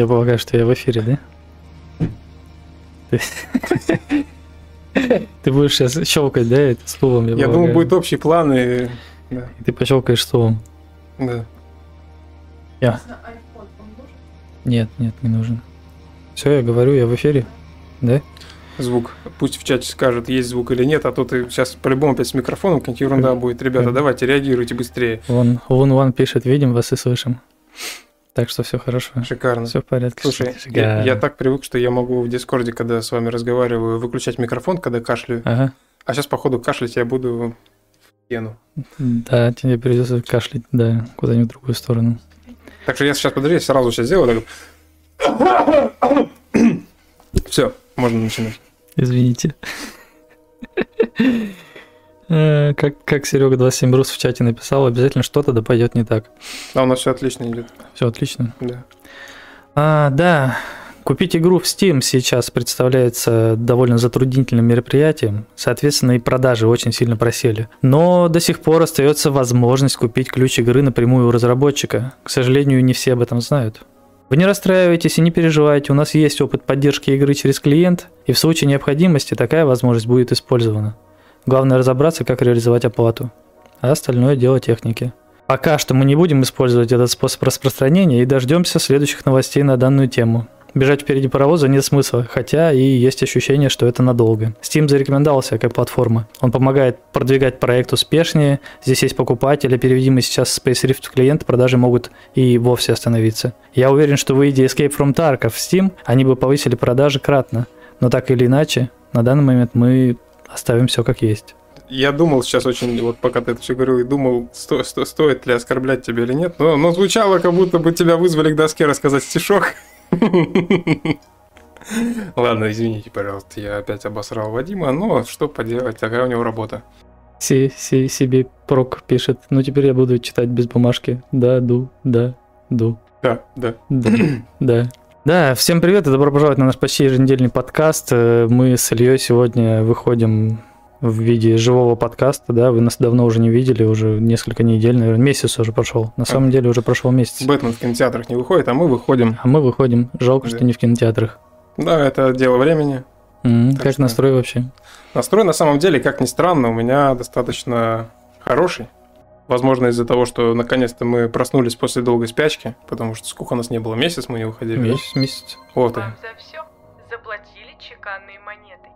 Я полагаю, что я в эфире, да? Ты будешь сейчас щелкать, да, это стулом? Я думаю, будет общий план, и... И ты пощелкаешь стулом. Да. Я. Нет, нет, не нужен. Все, я говорю, я в эфире, да? Звук. Пусть в чате скажет, есть звук или нет, а то ты сейчас по-любому опять с микрофоном какая-нибудь ерунда будет. Ребята, давайте, реагируйте быстрее. Вон, вон Ван пишет, видим вас и слышим. Так что все хорошо. Шикарно. Все в порядке. Слушай, я, я так привык, что я могу в Дискорде, когда с вами разговариваю, выключать микрофон, когда кашляю. Ага. А сейчас, походу, кашлять я буду в стену. Да, тебе придется кашлять, да, куда-нибудь в другую сторону. Так что я сейчас, подожди, я сразу сейчас сделаю. Все, можно начинать. Извините. Э, Как, как Серега 27 Рус в чате написал, обязательно что-то да пойдет не так. А у нас все отлично идет. Все отлично. Да. А, да, купить игру в Steam сейчас представляется довольно затруднительным мероприятием, соответственно, и продажи очень сильно просели. Но до сих пор остается возможность купить ключ игры напрямую у разработчика. К сожалению, не все об этом знают. Вы не расстраивайтесь и не переживайте, у нас есть опыт поддержки игры через клиент, и в случае необходимости такая возможность будет использована. Главное разобраться, как реализовать оплату, а остальное дело техники. Пока что мы не будем использовать этот способ распространения и дождемся следующих новостей на данную тему. Бежать впереди паровоза нет смысла, хотя и есть ощущение, что это надолго. Steam зарекомендовался как платформа. Он помогает продвигать проект успешнее, здесь есть покупатели, переведим мы сейчас Space Rift в клиент, продажи могут и вовсе остановиться. Я уверен, что выйдя Escape from Tarkov в Steam, они бы повысили продажи кратно. Но так или иначе, на данный момент мы оставим все как есть. Я думал сейчас очень, вот пока ты это все говорил, и думал, сто, сто- стоит ли оскорблять тебя или нет, но, но звучало, как будто бы тебя вызвали к доске рассказать стишок. Ладно, извините, пожалуйста, я опять обосрал Вадима, но что поделать, такая у него работа. Си, си, себе прок пишет. Ну теперь я буду читать без бумажки. Да, ду, да, ду. Да, да. Да, да. Да, всем привет и добро пожаловать на наш почти еженедельный подкаст. Э, Мы с Ильей сегодня выходим в виде живого подкаста, да, вы нас давно уже не видели, уже несколько недель, наверное, месяц уже прошел. На самом деле уже прошел месяц. Бэтмен в кинотеатрах не выходит, а мы выходим. А мы выходим. Жалко, Да. что не в кинотеатрах. Да, это дело времени. М, Так Как что- настрой вообще? Настрой на самом деле, как ни странно, у меня достаточно хороший. Возможно, из-за того, что наконец-то мы проснулись после долгой спячки, потому что сколько у нас не было, месяц мы не выходили. да? Месяц, месяц. Вот он. Вам за все заплатили чеканные монеты.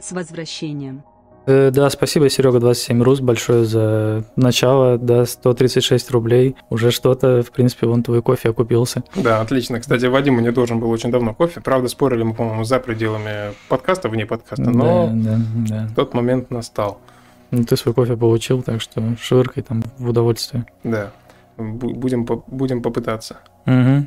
С возвращением. Э, Да, спасибо, Серега 27 Рус, большое за начало, да, 136 рублей. Уже что-то, в принципе, вон твой кофе окупился. Да, отлично. Кстати, Вадим мне должен был очень давно кофе. Правда, спорили мы, по-моему, за пределами подкаста, вне подкаста, но Да, да, да. тот момент настал. Ну, ты свой кофе получил, так что швыркай там в удовольствие. Да. Бу- Будем, будем попытаться. Угу.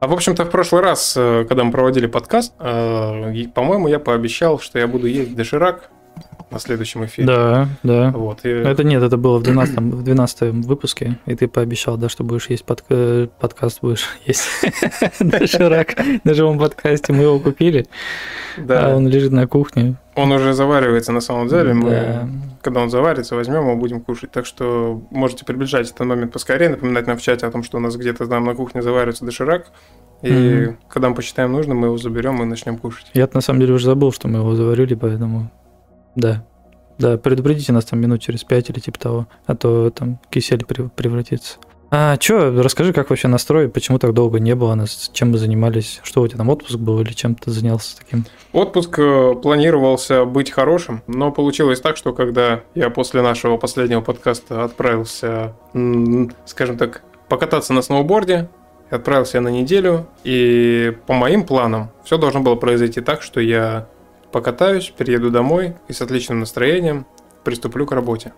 А в общем-то, в прошлый раз, э, когда мы проводили подкаст, э, по-моему, я пообещал, что я буду есть доширак на следующем эфире. Да, да. Вот. и- Это нет, это было в 12, в 12 выпуске, и ты пообещал, да, что будешь есть под- подкаст, будешь есть доширак на живом подкасте. Мы его купили, да. а он лежит на кухне. Он уже заваривается на самом деле. Мы, Да. когда он заварится, возьмем его, будем кушать. Так что можете приближать этот момент поскорее, напоминать нам в чате о том, что у нас где-то там на кухне заваривается доширак. И Мгм. когда мы посчитаем нужным, мы его заберем и начнем кушать. Я на самом деле уже забыл, что мы его заварили, поэтому да. Да, предупредите нас там минут через пять или типа того, а то там кисель прев- превратится. А чё, расскажи, как вообще настрой, почему так долго не было нас, чем мы занимались, что у тебя там отпуск был или чем ты занялся таким? Отпуск э, планировался быть хорошим, но получилось так, что когда я после нашего последнего подкаста отправился, скажем так, покататься на сноуборде, отправился я на неделю, и по моим планам все должно было произойти так, что я покатаюсь, приеду домой и с отличным настроением приступлю к работе.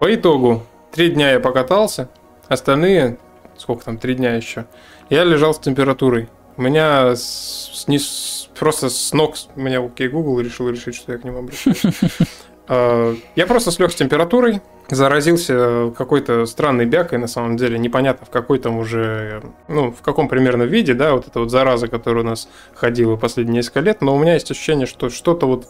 По итогу, три дня я покатался, остальные, сколько там, три дня еще, я лежал с температурой. У меня сниз- просто с ног, у меня окей Google решил решить, что я к нему обращаюсь. А, Я просто слег с температурой, заразился какой-то странной бякой, на самом деле, непонятно в какой там уже, ну, в каком примерно виде, да, вот эта вот зараза, которая у нас ходила последние несколько лет, но у меня есть ощущение, что что-то вот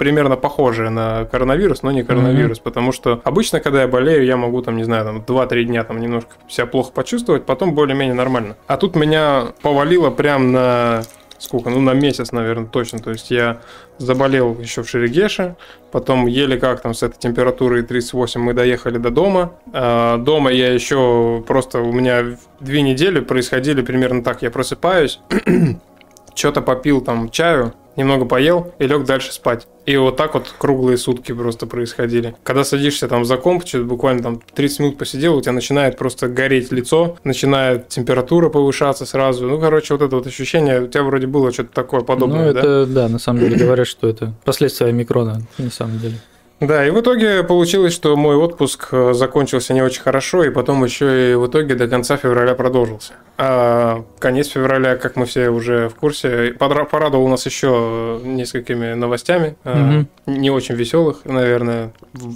примерно похожее на коронавирус, но не коронавирус, mm-hmm. потому что обычно, когда я болею, я могу там, не знаю, там 2-3 дня там немножко себя плохо почувствовать, потом более-менее нормально. А тут меня повалило прям на сколько, ну на месяц, наверное, точно. То есть я заболел еще в Шерегеше, потом еле как там с этой температурой 38 мы доехали до дома. А дома я еще просто, у меня две недели происходили примерно так. Я просыпаюсь, что-то попил там чаю, немного поел и лег дальше спать. И вот так вот круглые сутки просто происходили. Когда садишься там за комп, буквально там 30 минут посидел, у тебя начинает просто гореть лицо, начинает температура повышаться сразу. Ну, короче, вот это вот ощущение, у тебя вроде было что-то такое подобное, ну, это, да? да, на самом деле говорят, что это последствия микрона, на самом деле. Да, и в итоге получилось, что мой отпуск э, закончился не очень хорошо, и потом еще и в итоге до конца февраля продолжился. А конец февраля, как мы все уже в курсе, порадовал нас еще несколькими новостями, угу. не очень веселых, наверное,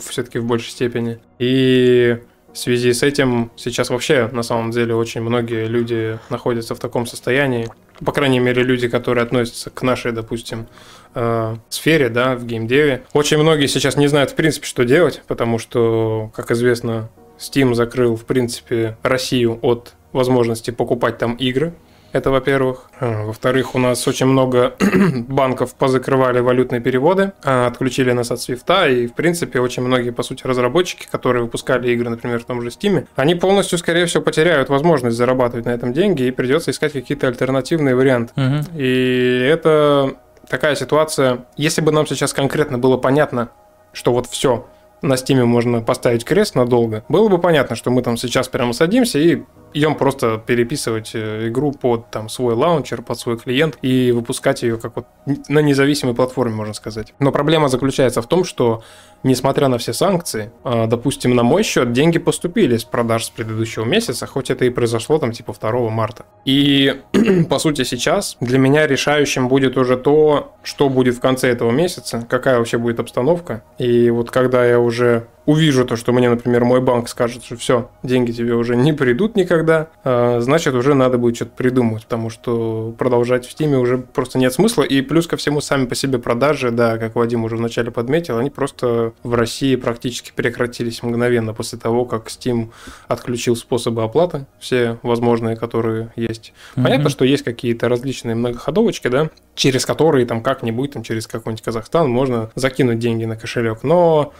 все-таки в большей степени. И в связи с этим сейчас вообще на самом деле очень многие люди находятся в таком состоянии. По крайней мере, люди, которые относятся к нашей, допустим, э, сфере, да, в геймдеве. Очень многие сейчас не знают, в принципе, что делать, потому что, как известно, Steam закрыл, в принципе, Россию от возможности покупать там игры. Это, во-первых. А, во-вторых, у нас очень много банков позакрывали валютные переводы, а, отключили нас от свифта, и, в принципе, очень многие, по сути, разработчики, которые выпускали игры, например, в том же Steam, они полностью, скорее всего, потеряют возможность зарабатывать на этом деньги, и придется искать какие-то альтернативные варианты. Угу. И это такая ситуация, если бы нам сейчас конкретно было понятно, что вот все, на Стиме можно поставить крест надолго, было бы понятно, что мы там сейчас прямо садимся и идем просто переписывать э, игру под там, свой лаунчер, под свой клиент и выпускать ее как вот на независимой платформе, можно сказать. Но проблема заключается в том, что несмотря на все санкции, а, допустим, на мой счет деньги поступили с продаж с предыдущего месяца, хоть это и произошло там типа 2 марта. И, по сути, сейчас для меня решающим будет уже то, что будет в конце этого месяца, какая вообще будет обстановка. И вот когда я уже увижу то, что мне, например, мой банк скажет, что все, деньги тебе уже не придут никогда, а, значит, уже надо будет что-то придумать, потому что продолжать в Стиме уже просто нет смысла. И плюс ко всему, сами по себе продажи, да, как Вадим уже вначале подметил, они просто в России практически прекратились мгновенно после того, как Steam отключил способы оплаты, все возможные, которые есть. Понятно, mm-hmm. что есть какие-то различные многоходовочки, да, через которые там как-нибудь, там через какой-нибудь Казахстан можно закинуть деньги на кошелек, но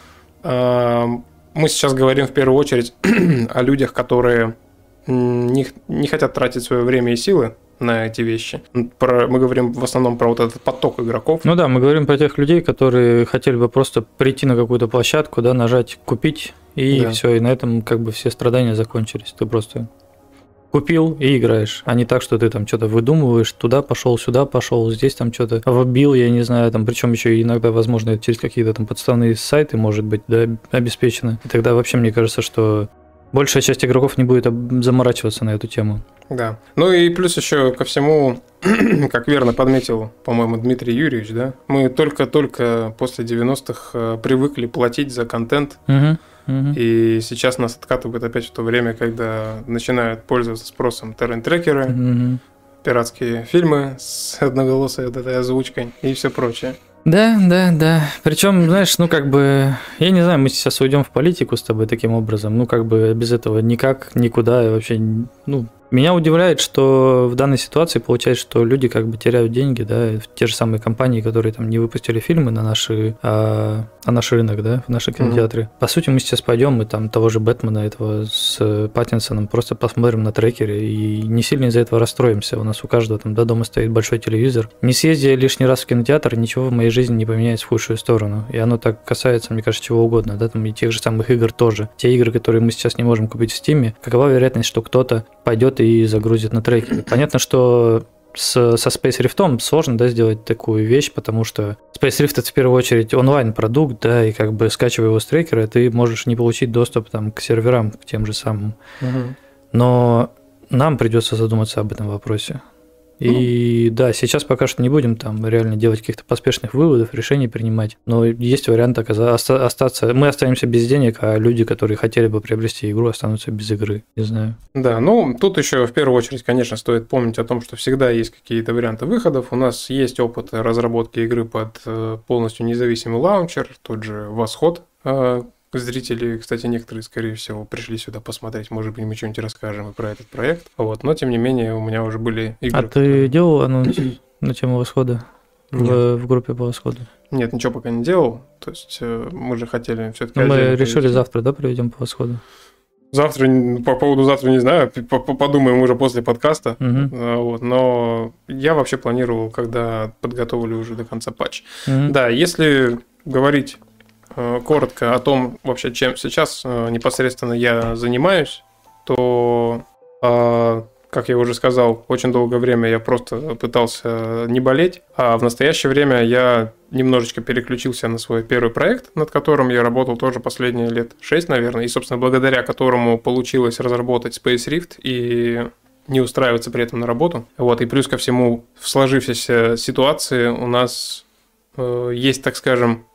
мы сейчас говорим в первую очередь о людях, которые не, не хотят тратить свое время и силы на эти вещи. Про, мы говорим в основном про вот этот поток игроков. Ну да, мы говорим про тех людей, которые хотели бы просто прийти на какую-то площадку, да, нажать купить, и да. все, и на этом как бы все страдания закончились. Ты просто купил и играешь, а не так, что ты там что-то выдумываешь, туда пошел, сюда пошел, здесь там что-то вбил, я не знаю, там, причем еще иногда, возможно, через какие-то там подставные сайты, может быть, да, обеспечено. И тогда вообще мне кажется, что большая часть игроков не будет заморачиваться на эту тему. Да. Ну и плюс еще ко всему, как верно подметил, по-моему, Дмитрий Юрьевич, да, мы только-только после 90-х э, привыкли платить за контент. Угу и сейчас нас откатывают опять в то время, когда начинают пользоваться спросом торрент-трекеры, пиратские фильмы с одноголосой вот этой озвучкой и все прочее. Да, да, да. Причем, знаешь, ну как бы, я не знаю, мы сейчас уйдем в политику с тобой таким образом. Ну как бы без этого никак, никуда вообще, ну меня удивляет, что в данной ситуации получается, что люди как бы теряют деньги, да, те же самые компании, которые там не выпустили фильмы на наши, а, на наш рынок, да, в наши кинотеатры. Mm-hmm. По сути, мы сейчас пойдем и там того же Бэтмена этого с Паттинсоном просто посмотрим на трекере и не сильно из-за этого расстроимся. У нас у каждого там да, дома стоит большой телевизор. Не съездя лишний раз в кинотеатр, ничего в моей жизни не поменяется в худшую сторону. И оно так касается, мне кажется, чего угодно, да, там и тех же самых игр тоже. Те игры, которые мы сейчас не можем купить в Steam, какова вероятность, что кто-то пойдет и загрузит на треке. Понятно, что с, со Space Rift сложно да, сделать такую вещь, потому что Space Rift это в первую очередь онлайн-продукт, да, и как бы скачивая его с трекера, ты можешь не получить доступ там, к серверам, к тем же самым. Угу. Но нам придется задуматься об этом вопросе. И да, сейчас пока что не будем там реально делать каких-то поспешных выводов, решений принимать. Но есть вариант оказа- оста- остаться. Мы останемся без денег, а люди, которые хотели бы приобрести игру, останутся без игры. Не знаю. Да, ну тут еще в первую очередь, конечно, стоит помнить о том, что всегда есть какие-то варианты выходов. У нас есть опыт разработки игры под э, полностью независимый лаунчер, тот же Восход. Зрители, кстати, некоторые, скорее всего, пришли сюда посмотреть, может быть, мы что-нибудь расскажем и про этот проект. Вот, но тем не менее, у меня уже были игры. А ты делал анонс на тему восхода в, в группе по восходу? Нет, ничего пока не делал. То есть э, мы же хотели все-таки. Ну, мы решили завтра, да, проведем по восходу. Завтра, по поводу завтра не знаю, подумаем уже после подкаста. А, Вот, но я вообще планировал, когда подготовлю уже до конца патч. Мгм. Да, если говорить коротко о том, вообще, чем сейчас э, непосредственно я занимаюсь, то, э, как я уже сказал, очень долгое время я просто пытался не болеть, а в настоящее время я немножечко переключился на свой первый проект, над которым я работал тоже последние лет 6, наверное, и, собственно, благодаря которому получилось разработать Space Rift и не устраиваться при этом на работу. Вот, и плюс ко всему, в сложившейся ситуации у нас э, есть, так скажем,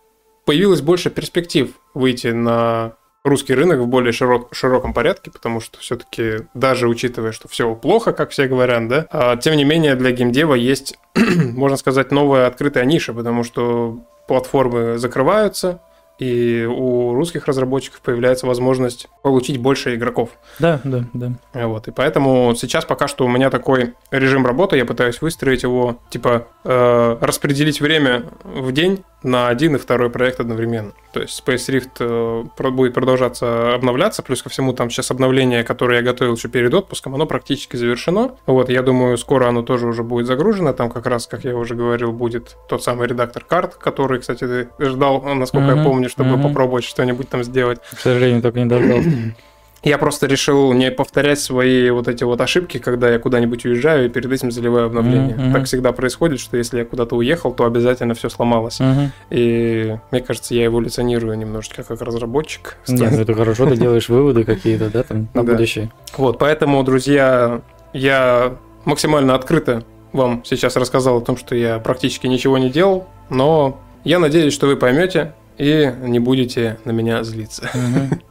появилось больше перспектив выйти на русский рынок в более широк- широком порядке, потому что все-таки даже учитывая, что все плохо, как все говорят, да, а, тем не менее для геймдева есть, можно сказать, новая открытая ниша, потому что платформы закрываются, и у русских разработчиков появляется возможность получить больше игроков. Да, да, да. Вот, и поэтому сейчас пока что у меня такой режим работы, я пытаюсь выстроить его, типа, э, распределить время в день на один и второй проект одновременно. То есть Space Rift э, будет продолжаться обновляться, плюс ко всему там сейчас обновление, которое я готовил еще перед отпуском, оно практически завершено. Вот, я думаю, скоро оно тоже уже будет загружено, там как раз, как я уже говорил, будет тот самый редактор карт, который, кстати, ты ждал, насколько я Мгм, помню, чтобы мгм. попробовать что-нибудь там сделать. К сожалению, только не дождался. Я просто решил не повторять свои вот эти вот ошибки, когда я куда-нибудь уезжаю и перед этим заливаю обновление. Мгм. Так всегда происходит, что если я куда-то уехал, то обязательно все сломалось. Мгм. И мне кажется, я эволюционирую немножечко как разработчик. Нет, ну это хорошо, ты делаешь выводы какие-то, да, там, на будущее. Вот, поэтому, друзья, я максимально открыто вам сейчас рассказал о том, что я практически ничего не делал, но я надеюсь, что вы поймете и не будете на меня злиться. Мгм.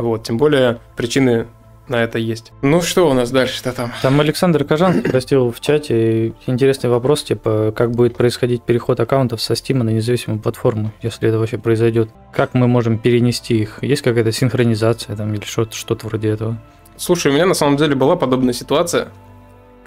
Вот, тем более причины на это есть. Ну что у нас дальше-то там? Там Александр Кожан спросил в чате интересный вопрос, типа, как будет происходить переход аккаунтов со Steam на независимую платформу, если это вообще произойдет. Как мы можем перенести их? Есть какая-то синхронизация там или что-то, что-то вроде этого? Слушай, у меня на самом деле была подобная ситуация,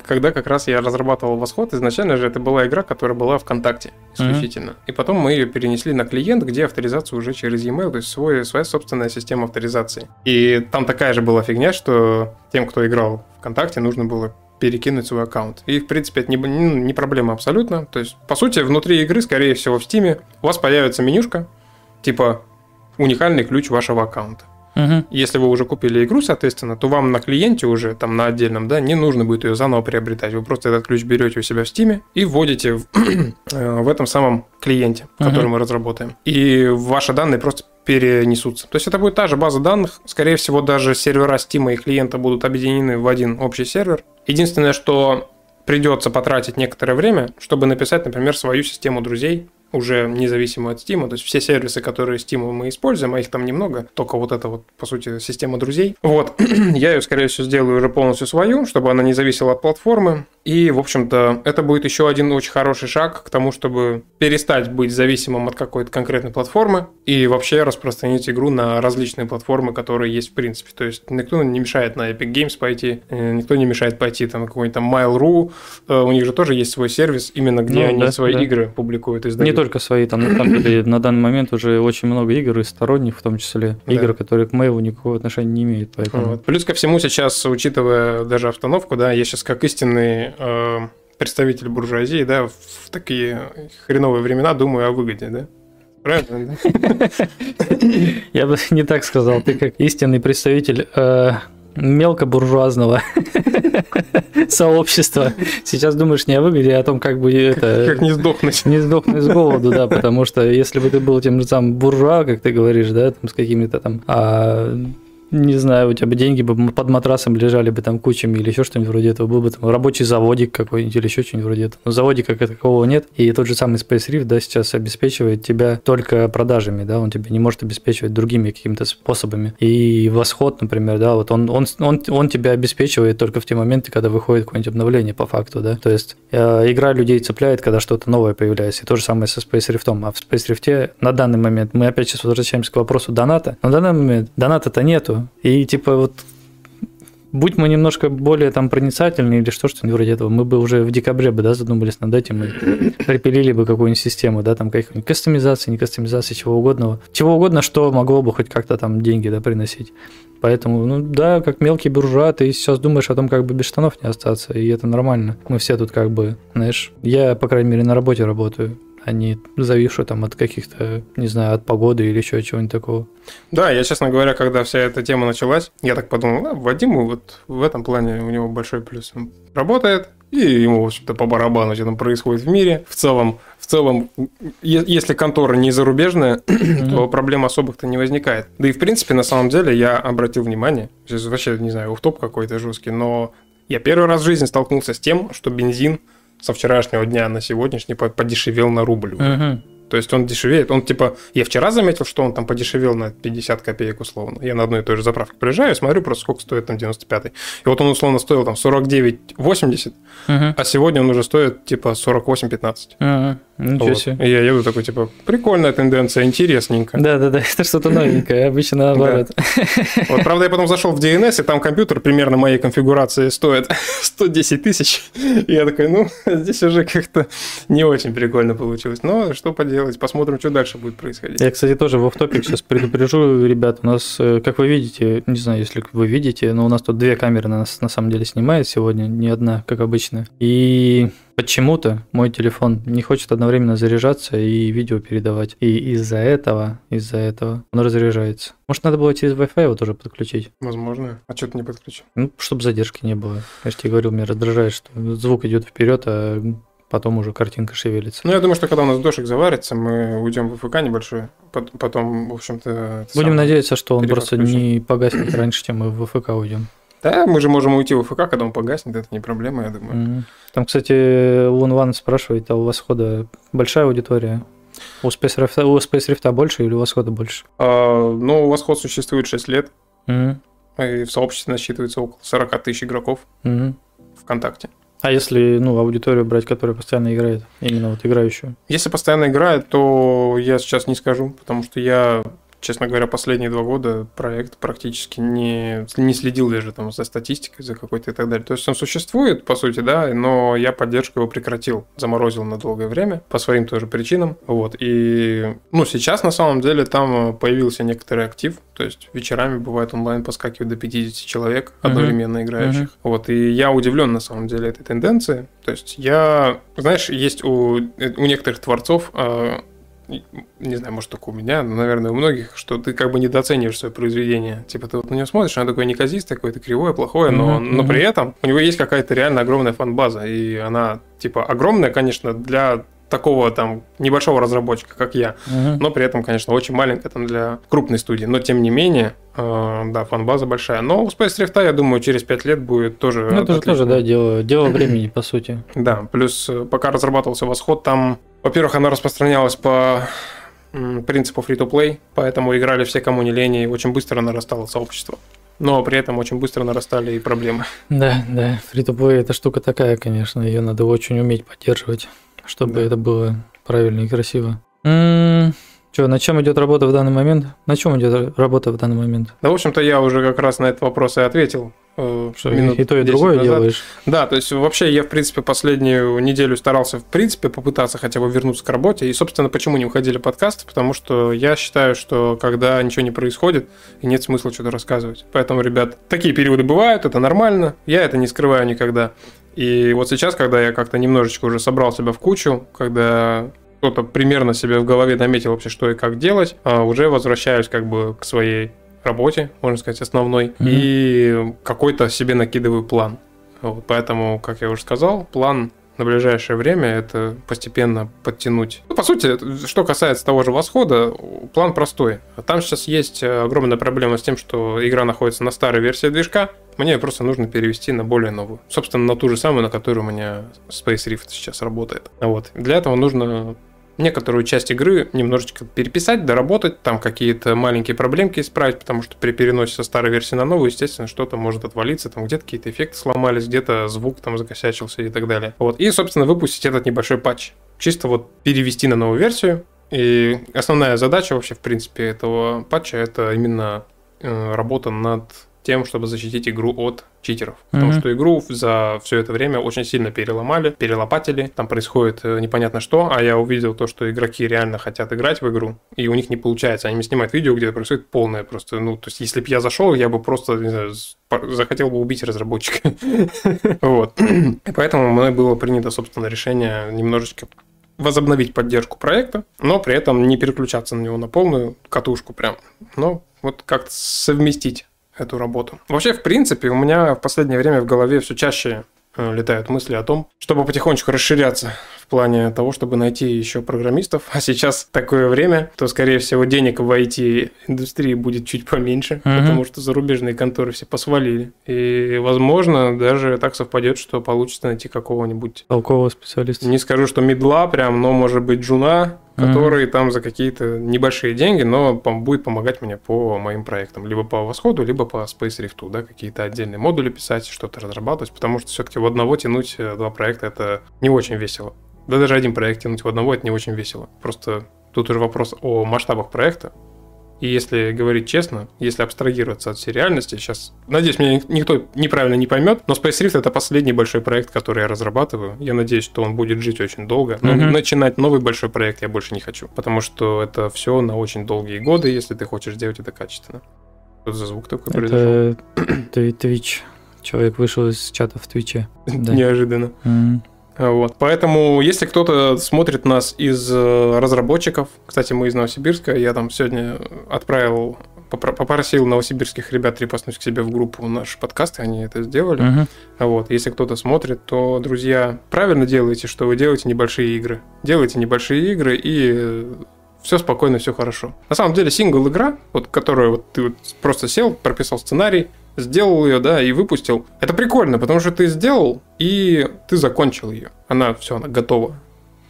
когда как раз я разрабатывал Восход. Изначально же это была игра, которая была ВКонтакте исключительно. И потом мы ее перенесли на клиент, где авторизация уже через e-mail, то есть свой, своя собственная система авторизации. И там такая же была фигня, что тем, кто играл ВКонтакте, нужно было перекинуть свой аккаунт. И, в принципе, это не, не, не проблема абсолютно. То есть, по сути, внутри игры, скорее всего, в Стиме у вас появится менюшка, типа уникальный ключ вашего аккаунта. Мгм. Если вы уже купили игру, соответственно, то вам на клиенте уже, там на отдельном, да, не нужно будет ее заново приобретать. Вы просто этот ключ берете у себя в Steam и вводите в, э, в этом самом клиенте, который Мгм. мы разработаем. И ваши данные просто перенесутся. То есть это будет та же база данных. Скорее всего, даже сервера Steam и клиента будут объединены в один общий сервер. Единственное, что придется потратить некоторое время, чтобы написать, например, свою систему друзей, уже независимую от Steam. То есть все сервисы, которые Steam мы используем, а их там немного, только вот это вот, по сути, система друзей. Вот, я ее, скорее всего, сделаю уже полностью свою, чтобы она не зависела от платформы. И, в общем-то, это будет еще один очень хороший шаг к тому, чтобы перестать быть зависимым от какой-то конкретной платформы и вообще распространить игру на различные платформы, которые есть в принципе. То есть никто не мешает на Epic Games пойти, э, никто не мешает пойти там на какой-нибудь там Mail.ru, Э, у них же тоже есть свой сервис, именно где Ну, они да, свои да. игры публикуют и Не издают. Только свои, там на самом деле на данный момент уже очень много игр и сторонних, в том числе Да. игр, которые к Мэйву никакого отношения не имеют, поэтому. Вот. Плюс ко всему сейчас, учитывая даже обстановку, да, я сейчас как истинный э, представитель буржуазии, да, в такие хреновые времена думаю о выгоде, да. Правильно? да? Я бы не так сказал, ты как истинный представитель э, мелкобуржуазного сообщества. Сейчас думаешь не о выгоде, а о том, как бы это... Как не сдохнуть. Не сдохнуть с голоду, да, потому что если бы ты был тем же самым буржуа, как ты говоришь, да, там, с какими-то там а, не знаю, у тебя бы деньги бы под матрасом лежали бы там кучами или еще что-нибудь вроде этого, был бы там рабочий заводик какой-нибудь или еще что-нибудь вроде этого. Но заводика как такового нет, и тот же самый Space Rift, да, сейчас обеспечивает тебя только продажами, да, он тебя не может обеспечивать другими какими-то способами. И Восход, например, да, вот он, он, он, он тебя обеспечивает только в те моменты, когда выходит какое-нибудь обновление по факту, да, то есть э, игра людей цепляет, когда что-то новое появляется, и то же самое со Space Rift, а в Space Rift на данный момент, мы опять сейчас возвращаемся к вопросу доната, на данный момент доната-то нету, и типа вот будь мы немножко более там проницательны или что, что-нибудь вроде этого, мы бы уже в декабре бы, да, задумались над этим и припилили бы какую-нибудь систему, да, там каких-нибудь кастомизации, не кастомизации, чего угодно. Чего угодно, что могло бы хоть как-то там деньги, да, приносить. Поэтому, ну да, как мелкий буржуа, ты сейчас думаешь о том, как бы без штанов не остаться, и это нормально. Мы все тут как бы, знаешь, я, по крайней мере, на работе работаю, а не зависшую там от каких-то, не знаю, от погоды или еще чего-нибудь такого. Да, я, честно говоря, когда вся эта тема началась, я так подумал, да, Вадиму вот в этом плане у него большой плюс. Он работает, и ему, в общем-то, по барабану, что там происходит в мире. В целом, в целом, если контора не зарубежная, то проблем особых-то не возникает. Да и, в принципе, на самом деле, я обратил внимание, сейчас вообще, не знаю, топ какой-то жесткий, но я первый раз в жизни столкнулся с тем, что бензин со вчерашнего дня на сегодняшний подешевел на рубль. Угу. То есть он дешевеет. Он типа, я вчера заметил, что он там подешевел на 50 копеек условно. Я на одной и той же заправке приезжаю, смотрю просто сколько стоит там 95-й. И вот он условно стоил там 49,80, угу. а сегодня он уже стоит типа 48,15. Угу. Ничего вот. себе. И я еду такой, типа, прикольная тенденция, интересненько. Да-да-да, это что-то новенькое, обычно наоборот. Вот, правда, я потом зашел в DNS, и там компьютер примерно моей конфигурации стоит 110 тысяч. И я такой, ну, здесь уже как-то не очень прикольно получилось. Но что поделать, посмотрим, что дальше будет происходить. Я, кстати, тоже в топик сейчас предупрежу, ребят, у нас, э, как вы видите, не знаю, если вы видите, но у нас тут две камеры на нас на самом деле снимает сегодня, не одна, как обычно. И Почему-то мой телефон не хочет одновременно заряжаться и видео передавать. И из-за этого, из-за этого он разряжается. Может, надо было через Wi-Fi его тоже подключить? Возможно. А что ты не подключил? Ну, чтобы задержки не было. Я же тебе говорил, меня раздражает, что звук идет вперед, а потом уже картинка шевелится. Ну, я думаю, что когда у нас дошик заварится, мы уйдем в ВК небольшой, потом, в общем-то... Будем надеяться, что он просто не погаснет раньше, чем мы в ВК уйдем. Да, мы же можем уйти в ФК, когда он погаснет, это не проблема, я думаю. Mm-hmm. Там, кстати, Лун Ван спрашивает, а у Восхода большая аудитория? У Space Rift, у Space Rift больше или у Восхода больше? А, ну, у Восход существует 6 лет, mm-hmm. и в сообществе насчитывается около 40 тысяч игроков mm-hmm. ВКонтакте. А если, ну, аудиторию брать, которая постоянно играет, именно вот играющую? Если постоянно играет, то я сейчас не скажу, потому что я честно говоря, последние два года проект практически не, не следил даже там за статистикой, за какой-то и так далее. То есть он существует, по сути, да, но я поддержку его прекратил, заморозил на долгое время, по своим тоже причинам. Вот, и, ну, сейчас на самом деле там появился некоторый актив, то есть вечерами бывает онлайн поскакивает до 50 человек одновременно uh-huh. играющих. Uh-huh. Вот, и я удивлен на самом деле этой тенденции. То есть я, знаешь, есть у, у некоторых творцов а, не знаю, может, только у меня, но, наверное, у многих, что ты как бы недооцениваешь свое произведение. Типа ты вот на него смотришь, оно такое неказистое, какое-то кривое, плохое, но, mm-hmm. но при этом у него есть какая-то реально огромная фан-база, и она, типа, огромная, конечно, для такого там небольшого разработчика, как я, uh-huh. но при этом, конечно, очень маленькая там для крупной студии. Но тем не менее, э, да, фан-база большая. Но у Space Rift, я думаю, через 5 лет будет тоже. Ну, это же тоже, да, дело, дело времени, по сути. Да, плюс э, пока разрабатывался восход, там, во-первых, она распространялась по принципу free-to-play, поэтому играли все, кому не лень, и очень быстро нарастало сообщество. Но при этом очень быстро нарастали и проблемы. Да, да, free-to-play это штука такая, конечно, ее надо очень уметь поддерживать чтобы да. это было правильно и красиво. М-м, что, на чем идет работа в данный момент? На чем идет работа в данный момент? Да, в общем-то, я уже как раз на этот вопрос и ответил. Э, что, минут и то, и другое назад. делаешь? Да, то есть вообще я, в принципе, последнюю неделю старался, в принципе, попытаться хотя бы вернуться к работе. И, собственно, почему не уходили подкасты? Потому что я считаю, что когда ничего не происходит, и нет смысла что-то рассказывать. Поэтому, ребят, такие периоды бывают, это нормально. Я это не скрываю никогда. И вот сейчас, когда я как-то немножечко уже собрал себя в кучу, когда кто-то примерно себе в голове наметил вообще, что и как делать, а уже возвращаюсь как бы к своей работе, можно сказать, основной, mm-hmm. и какой-то себе накидываю план. Вот, поэтому, как я уже сказал, план на ближайшее время это постепенно подтянуть. Ну, по сути, что касается того же восхода, план простой. Там сейчас есть огромная проблема с тем, что игра находится на старой версии движка, мне просто нужно перевести на более новую. Собственно, на ту же самую, на которой у меня Space Rift сейчас работает. Вот. Для этого нужно некоторую часть игры немножечко переписать, доработать, там какие-то маленькие проблемки исправить, потому что при переносе со старой версии на новую, естественно, что-то может отвалиться, там где-то какие-то эффекты сломались, где-то звук там закосячился и так далее. Вот. И, собственно, выпустить этот небольшой патч. Чисто вот перевести на новую версию. И основная задача вообще, в принципе, этого патча это именно э, работа над тем, чтобы защитить игру от читеров. Потому mm-hmm. что игру за все это время очень сильно переломали, перелопатили. Там происходит э, непонятно что, а я увидел то, что игроки реально хотят играть в игру, и у них не получается. Они снимают видео, где происходит полное просто, ну, то есть, если бы я зашел, я бы просто, не знаю, захотел бы убить разработчика. Вот. И поэтому мной было принято, собственно, решение немножечко возобновить поддержку проекта, но при этом не переключаться на него на полную катушку прям. Но вот как-то совместить эту работу. Вообще, в принципе, у меня в последнее время в голове все чаще э, летают мысли о том, чтобы потихонечку расширяться в плане того, чтобы найти еще программистов. А сейчас такое время, то, скорее всего, денег в IT-индустрии будет чуть поменьше, mm-hmm. потому что зарубежные конторы все посвалили. И, возможно, даже так совпадет, что получится найти какого-нибудь... Толкового специалиста. Не скажу, что медла прям, но, может быть, джуна, который mm-hmm. там за какие-то небольшие деньги, но будет помогать мне по моим проектам. Либо по Восходу, либо по Space Rift, да, какие-то отдельные модули писать, что-то разрабатывать, потому что все-таки в одного тянуть э, два проекта это не очень весело. Да даже один проект тянуть в одного это не очень весело. Просто тут уже вопрос о масштабах проекта, и если говорить честно, если абстрагироваться от всей реальности, сейчас, надеюсь, меня никто неправильно не поймет, но Space Rift это последний большой проект, который я разрабатываю. Я надеюсь, что он будет жить очень долго. Но mm-hmm. начинать новый большой проект я больше не хочу, потому что это все на очень долгие годы, если ты хочешь сделать это качественно. Что за звук такой произошел? Это Twitch. Человек вышел из чата в Твиче. Неожиданно. Mm-hmm. Вот. Поэтому, если кто-то смотрит нас из э, разработчиков, кстати, мы из Новосибирска, я там сегодня отправил, попросил новосибирских ребят репостнуть к себе в группу наш подкаст, и они это сделали. Uh-huh. Вот. Если кто-то смотрит, то, друзья, правильно делаете, что вы делаете небольшие игры. Делайте небольшие игры и все спокойно, все хорошо. На самом деле, сингл игра, вот которую вот ты вот просто сел, прописал сценарий, сделал ее, да, и выпустил. Это прикольно, потому что ты сделал, и ты закончил ее. Она все, она готова.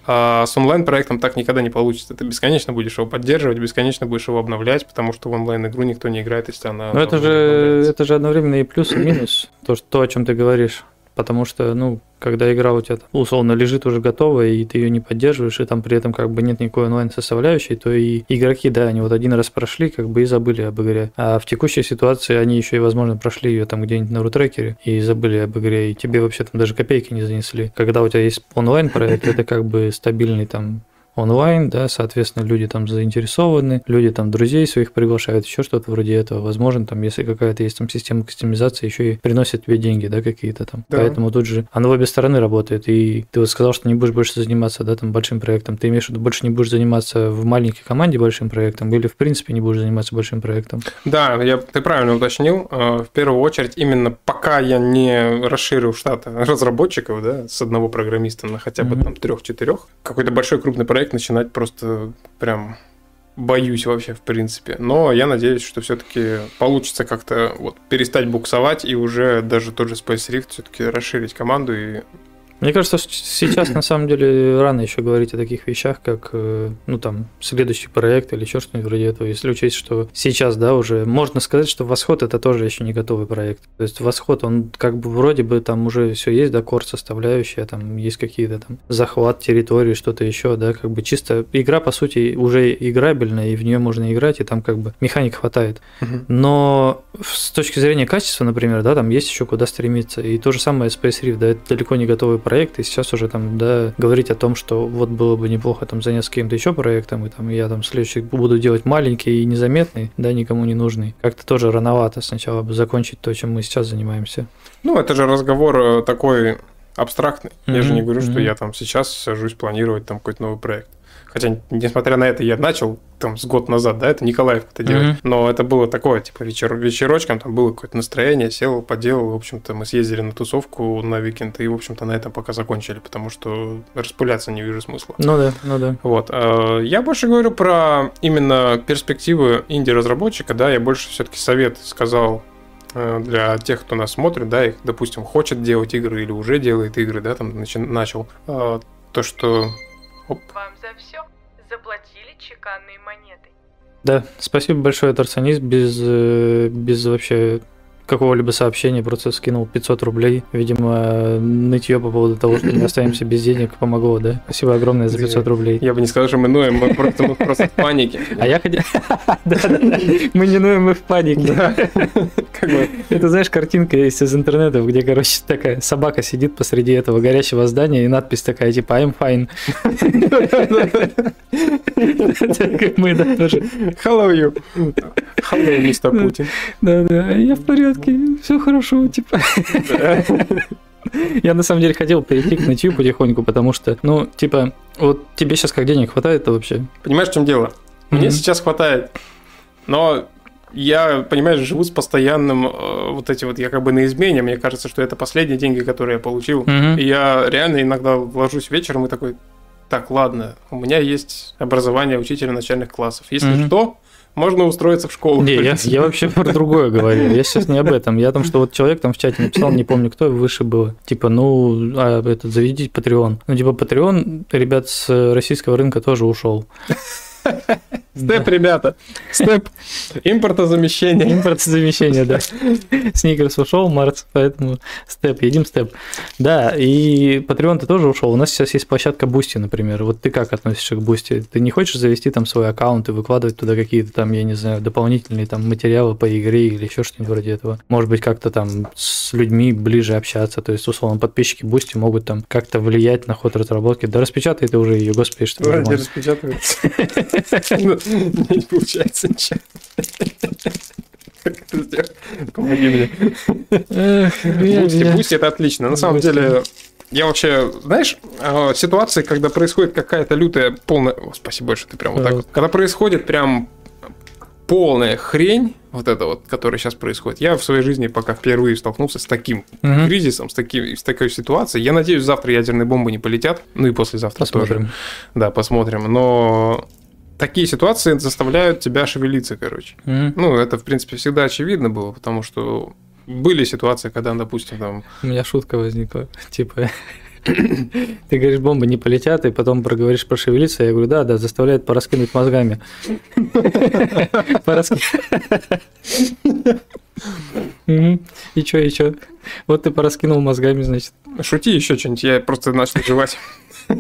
А с онлайн-проектом так никогда не получится. Ты бесконечно будешь его поддерживать, бесконечно будешь его обновлять, потому что в онлайн-игру никто не играет, если она... Но это же, это же одновременно и плюс, и минус. То, что, то, о чем ты говоришь. Потому что, ну, когда игра у тебя условно лежит уже готовая, и ты ее не поддерживаешь, и там при этом как бы нет никакой онлайн-составляющей, то и игроки, да, они вот один раз прошли, как бы и забыли об игре. А в текущей ситуации они еще и, возможно, прошли ее там где-нибудь на рутрекере и забыли об игре, и тебе вообще там даже копейки не занесли. Когда у тебя есть онлайн-проект, это как бы стабильный там онлайн, да, соответственно, люди там заинтересованы, люди там друзей своих приглашают, еще что-то вроде этого. Возможно, там, если какая-то есть там система кастомизации, еще и приносит тебе деньги, да, какие-то там. Да. Поэтому тут же оно в обе стороны работает. И ты вот сказал, что не будешь больше заниматься, да, там, большим проектом. Ты имеешь в виду, больше не будешь заниматься в маленькой команде большим проектом или, в принципе, не будешь заниматься большим проектом? Да, я, ты правильно уточнил. Э, в первую очередь, именно пока я не расширил штат разработчиков, да, с одного программиста на хотя бы mm-hmm. там трех-четырех, какой-то большой крупный проект проект начинать просто прям боюсь вообще, в принципе. Но я надеюсь, что все-таки получится как-то вот перестать буксовать и уже даже тот же Space Rift все-таки расширить команду и мне кажется, сейчас на самом деле рано еще говорить о таких вещах, как э, ну там следующий проект или еще что-нибудь вроде этого. Если учесть, что сейчас, да, уже можно сказать, что Восход это тоже еще не готовый проект. То есть Восход, он как бы вроде бы там уже все есть, да, кор составляющая, там есть какие-то там захват территории, что-то еще, да, как бы чисто игра по сути уже играбельная, и в нее можно играть, и там как бы механик хватает. Но с точки зрения качества, например, да, там есть еще куда стремиться. И то же самое Space Rift, да, это далеко не готовый проект проект, и сейчас уже там, да, говорить о том, что вот было бы неплохо там заняться каким-то еще проектом, и там я там следующий буду делать маленький и незаметный, да, никому не нужный. Как-то тоже рановато сначала бы закончить то, чем мы сейчас занимаемся. Ну, это же разговор э, такой абстрактный. Mm-hmm. Я же не говорю, mm-hmm. что я там сейчас сажусь планировать там какой-то новый проект. Хотя, несмотря на это, я начал там с год назад, да, это Николаев это делать. Мгм. Но это было такое, типа, вечер, вечерочком, там было какое-то настроение, сел, поделал. В общем-то, мы съездили на тусовку на уикенд, и, в общем-то, на этом пока закончили, потому что распыляться не вижу смысла. Ну да, ну да. Вот. э, Я больше говорю про именно перспективы инди-разработчика, да, я больше все-таки совет сказал э, для тех, кто нас смотрит, да, их, допустим, хочет делать игры или уже делает игры, да, там начи- начал, э, то, что Вам за все заплатили чеканной монетой. Да, спасибо большое, Тарсанис. Без, э, без вообще какого-либо сообщения просто скинул 500 рублей. Видимо, нытье по поводу того, что мы останемся без денег, помогло, да? Спасибо огромное за 500 рублей. я бы не сказал, что мы ноем, мы просто, мы просто в панике. А я хотел... Мы не ноем, мы в панике. Это, знаешь, картинка есть из интернета, где, короче, такая собака сидит посреди этого горящего здания, и надпись такая, типа, I'm fine. Мы, да, тоже. Hello you. Hello, мистер Путин. Да-да, я в порядке, все хорошо, типа. Я на самом деле хотел перейти к нытью потихоньку, потому что, ну, типа, вот тебе сейчас как денег хватает-то вообще? Понимаешь, в чем дело? Мне сейчас хватает, но я, понимаешь, живу с постоянным э, вот эти вот, я как бы на измене, мне кажется, что это последние деньги, которые я получил. Мгм. И я реально иногда ложусь вечером и такой, так, ладно, у меня есть образование учителя начальных классов. Если Мгм. что, можно устроиться в школу. Не, я, я вообще про другое говорю. Я сейчас не об этом. Я о том, что вот человек там в чате написал, не помню кто, выше было. Типа, ну, а этот, заведите Patreon. Ну, типа, Patreon, ребят, с российского рынка тоже ушел. Степ, ребята, степ. Импортозамещение. Импортозамещение, да. Сникерс ушел, Марс, поэтому степ, едим степ. Да, и Patreon-то тоже ушел. У нас сейчас есть площадка Boosty, например. Вот ты как относишься к Boosty? Ты не хочешь завести там свой аккаунт и выкладывать туда какие-то там, я не знаю, дополнительные там материалы по игре или еще что-нибудь вроде этого? Может быть, как-то там с людьми ближе общаться, то есть, условно, подписчики Boosty могут там как-то влиять на ход разработки. Да распечатай ты уже ее, господи, что ты, Димон. распечатывается. Не получается ничего. Как это сделать? Помоги мне. Boosty, это отлично. На самом деле, я вообще, знаешь, э, ситуации, когда происходит какая-то лютая полная... О, спасибо большое, ты прям вот так вот. Когда происходит прям полная хрень, вот это вот, которая сейчас происходит. Я в своей жизни пока впервые столкнулся с таким Мгм. кризисом, с, таким, с такой ситуацией. Я надеюсь, завтра ядерные бомбы не полетят. Ну и послезавтра тоже. Посмотрим. Да, посмотрим. Но такие ситуации заставляют тебя шевелиться, короче. Мгм. Ну, это, в принципе, всегда очевидно было, потому что были ситуации, когда, допустим, там... У меня шутка возникла. Типа, ты говоришь, бомбы не полетят, и потом проговоришь пошевелиться. Я говорю, да, да, заставляет пораскинуть мозгами. И чё, и чё? Вот ты пораскинул мозгами, значит. Шути еще что-нибудь, я просто начал жевать.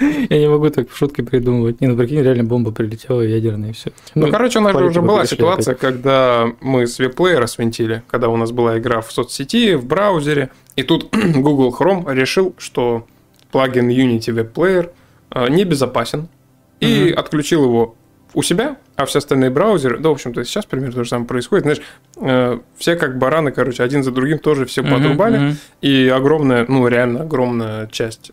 Я не могу так шутки придумывать. Не, ну прикинь, реально бомба прилетела ядерная, и все. Ну, короче, у нас же уже была ситуация, когда мы с веб-плеера свинтили, когда у нас была игра в соцсети, в браузере, и тут Google Chrome решил, что плагин Unity Web Player э, небезопасен, и Мгм. отключил его у себя, а все остальные браузеры, да, в общем-то, сейчас примерно то же самое происходит, знаешь, э, все как бараны, короче, один за другим тоже все подрубали, мгм. и огромная, ну, реально огромная часть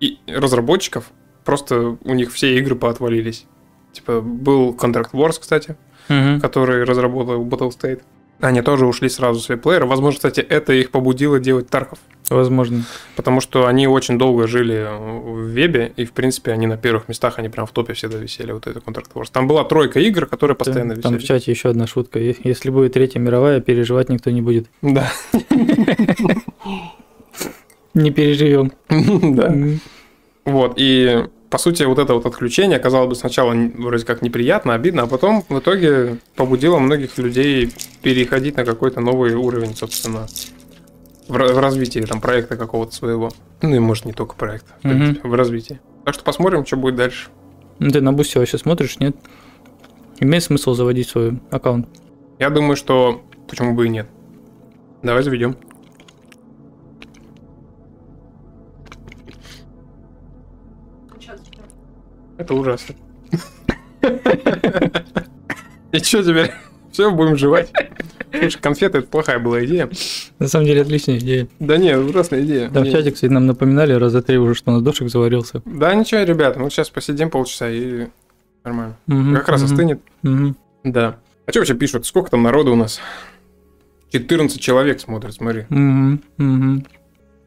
и разработчиков, просто у них все игры поотвалились. Типа, был Contract Wars, кстати, Мгм. который разработал Battle State. Они тоже ушли сразу с веб-плеера. Возможно, кстати, это их побудило делать Тарков. Возможно. Потому что они очень долго жили в вебе, и, в принципе, они на первых местах, они прям в топе всегда висели, вот это Contract Wars. Там была тройка игр, которые постоянно Там в висели. чате еще одна шутка. Если будет Третья мировая, переживать никто не будет. Да. Не переживем. Да. Вот, и по сути, вот это вот отключение, казалось бы, сначала вроде как неприятно, обидно, а потом в итоге побудило многих людей переходить на какой-то новый уровень, собственно, в, ра- в развитии там проекта какого-то своего. Ну и может не только проекта, в, принципе, в развитии. Так что посмотрим, что будет дальше. Ну, Ты на Boosty вообще смотришь, нет? Имеет смысл заводить свой аккаунт? Я думаю, что почему бы и нет. Давай заведем. Это ужасно. И что теперь? Все, будем жевать. Слушай, конфеты это плохая была идея. На самом деле отличная идея. Да не, ужасная идея. Там в чате, кстати, нам напоминали раза три уже, что у нас дошик заварился. Да ничего, ребят, мы сейчас посидим полчаса и нормально. Как раз остынет. Да. А что вообще пишут? Сколько там народу у нас? 14 человек смотрят, смотри.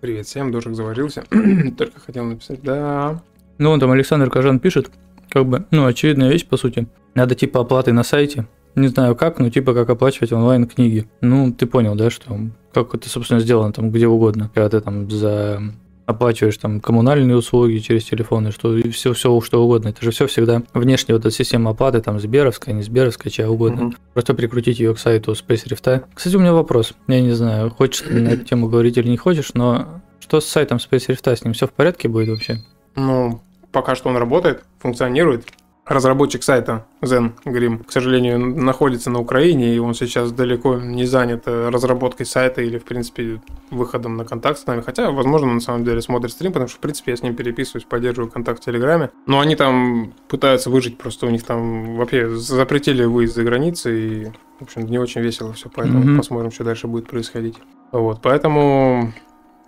Привет всем, дожик заварился. Только хотел написать. Да. Ну, вон там Александр Кажан пишет, как бы, ну, очевидная вещь, по сути. Надо типа оплаты на сайте. Не знаю как, но типа как оплачивать онлайн книги. Ну, ты понял, да, что как это, собственно, сделано там где угодно. Когда ты там за оплачиваешь там коммунальные услуги через телефоны, что и все, все что угодно. Это же все всегда внешняя вот эта система оплаты, там Сберовская, не Сберовская, чья угодно. Мгм. Просто прикрутить ее к сайту Space Rift. Кстати, у меня вопрос. Я не знаю, хочешь ты на эту тему говорить или не хочешь, но что с сайтом Space Rift? С ним все в порядке будет вообще? Ну, пока что он работает, функционирует. Разработчик сайта Zen Grim, к сожалению, находится на Украине, и он сейчас далеко не занят э, разработкой сайта или, в принципе, выходом на контакт с нами. Хотя, возможно, он на самом деле смотрит стрим, потому что, в принципе, я с ним переписываюсь, поддерживаю контакт в Телеграме. Но они там пытаются выжить, просто у них там вообще запретили выезд за границы, и, в общем, не очень весело все, поэтому Мгм. посмотрим, что дальше будет происходить. Вот, поэтому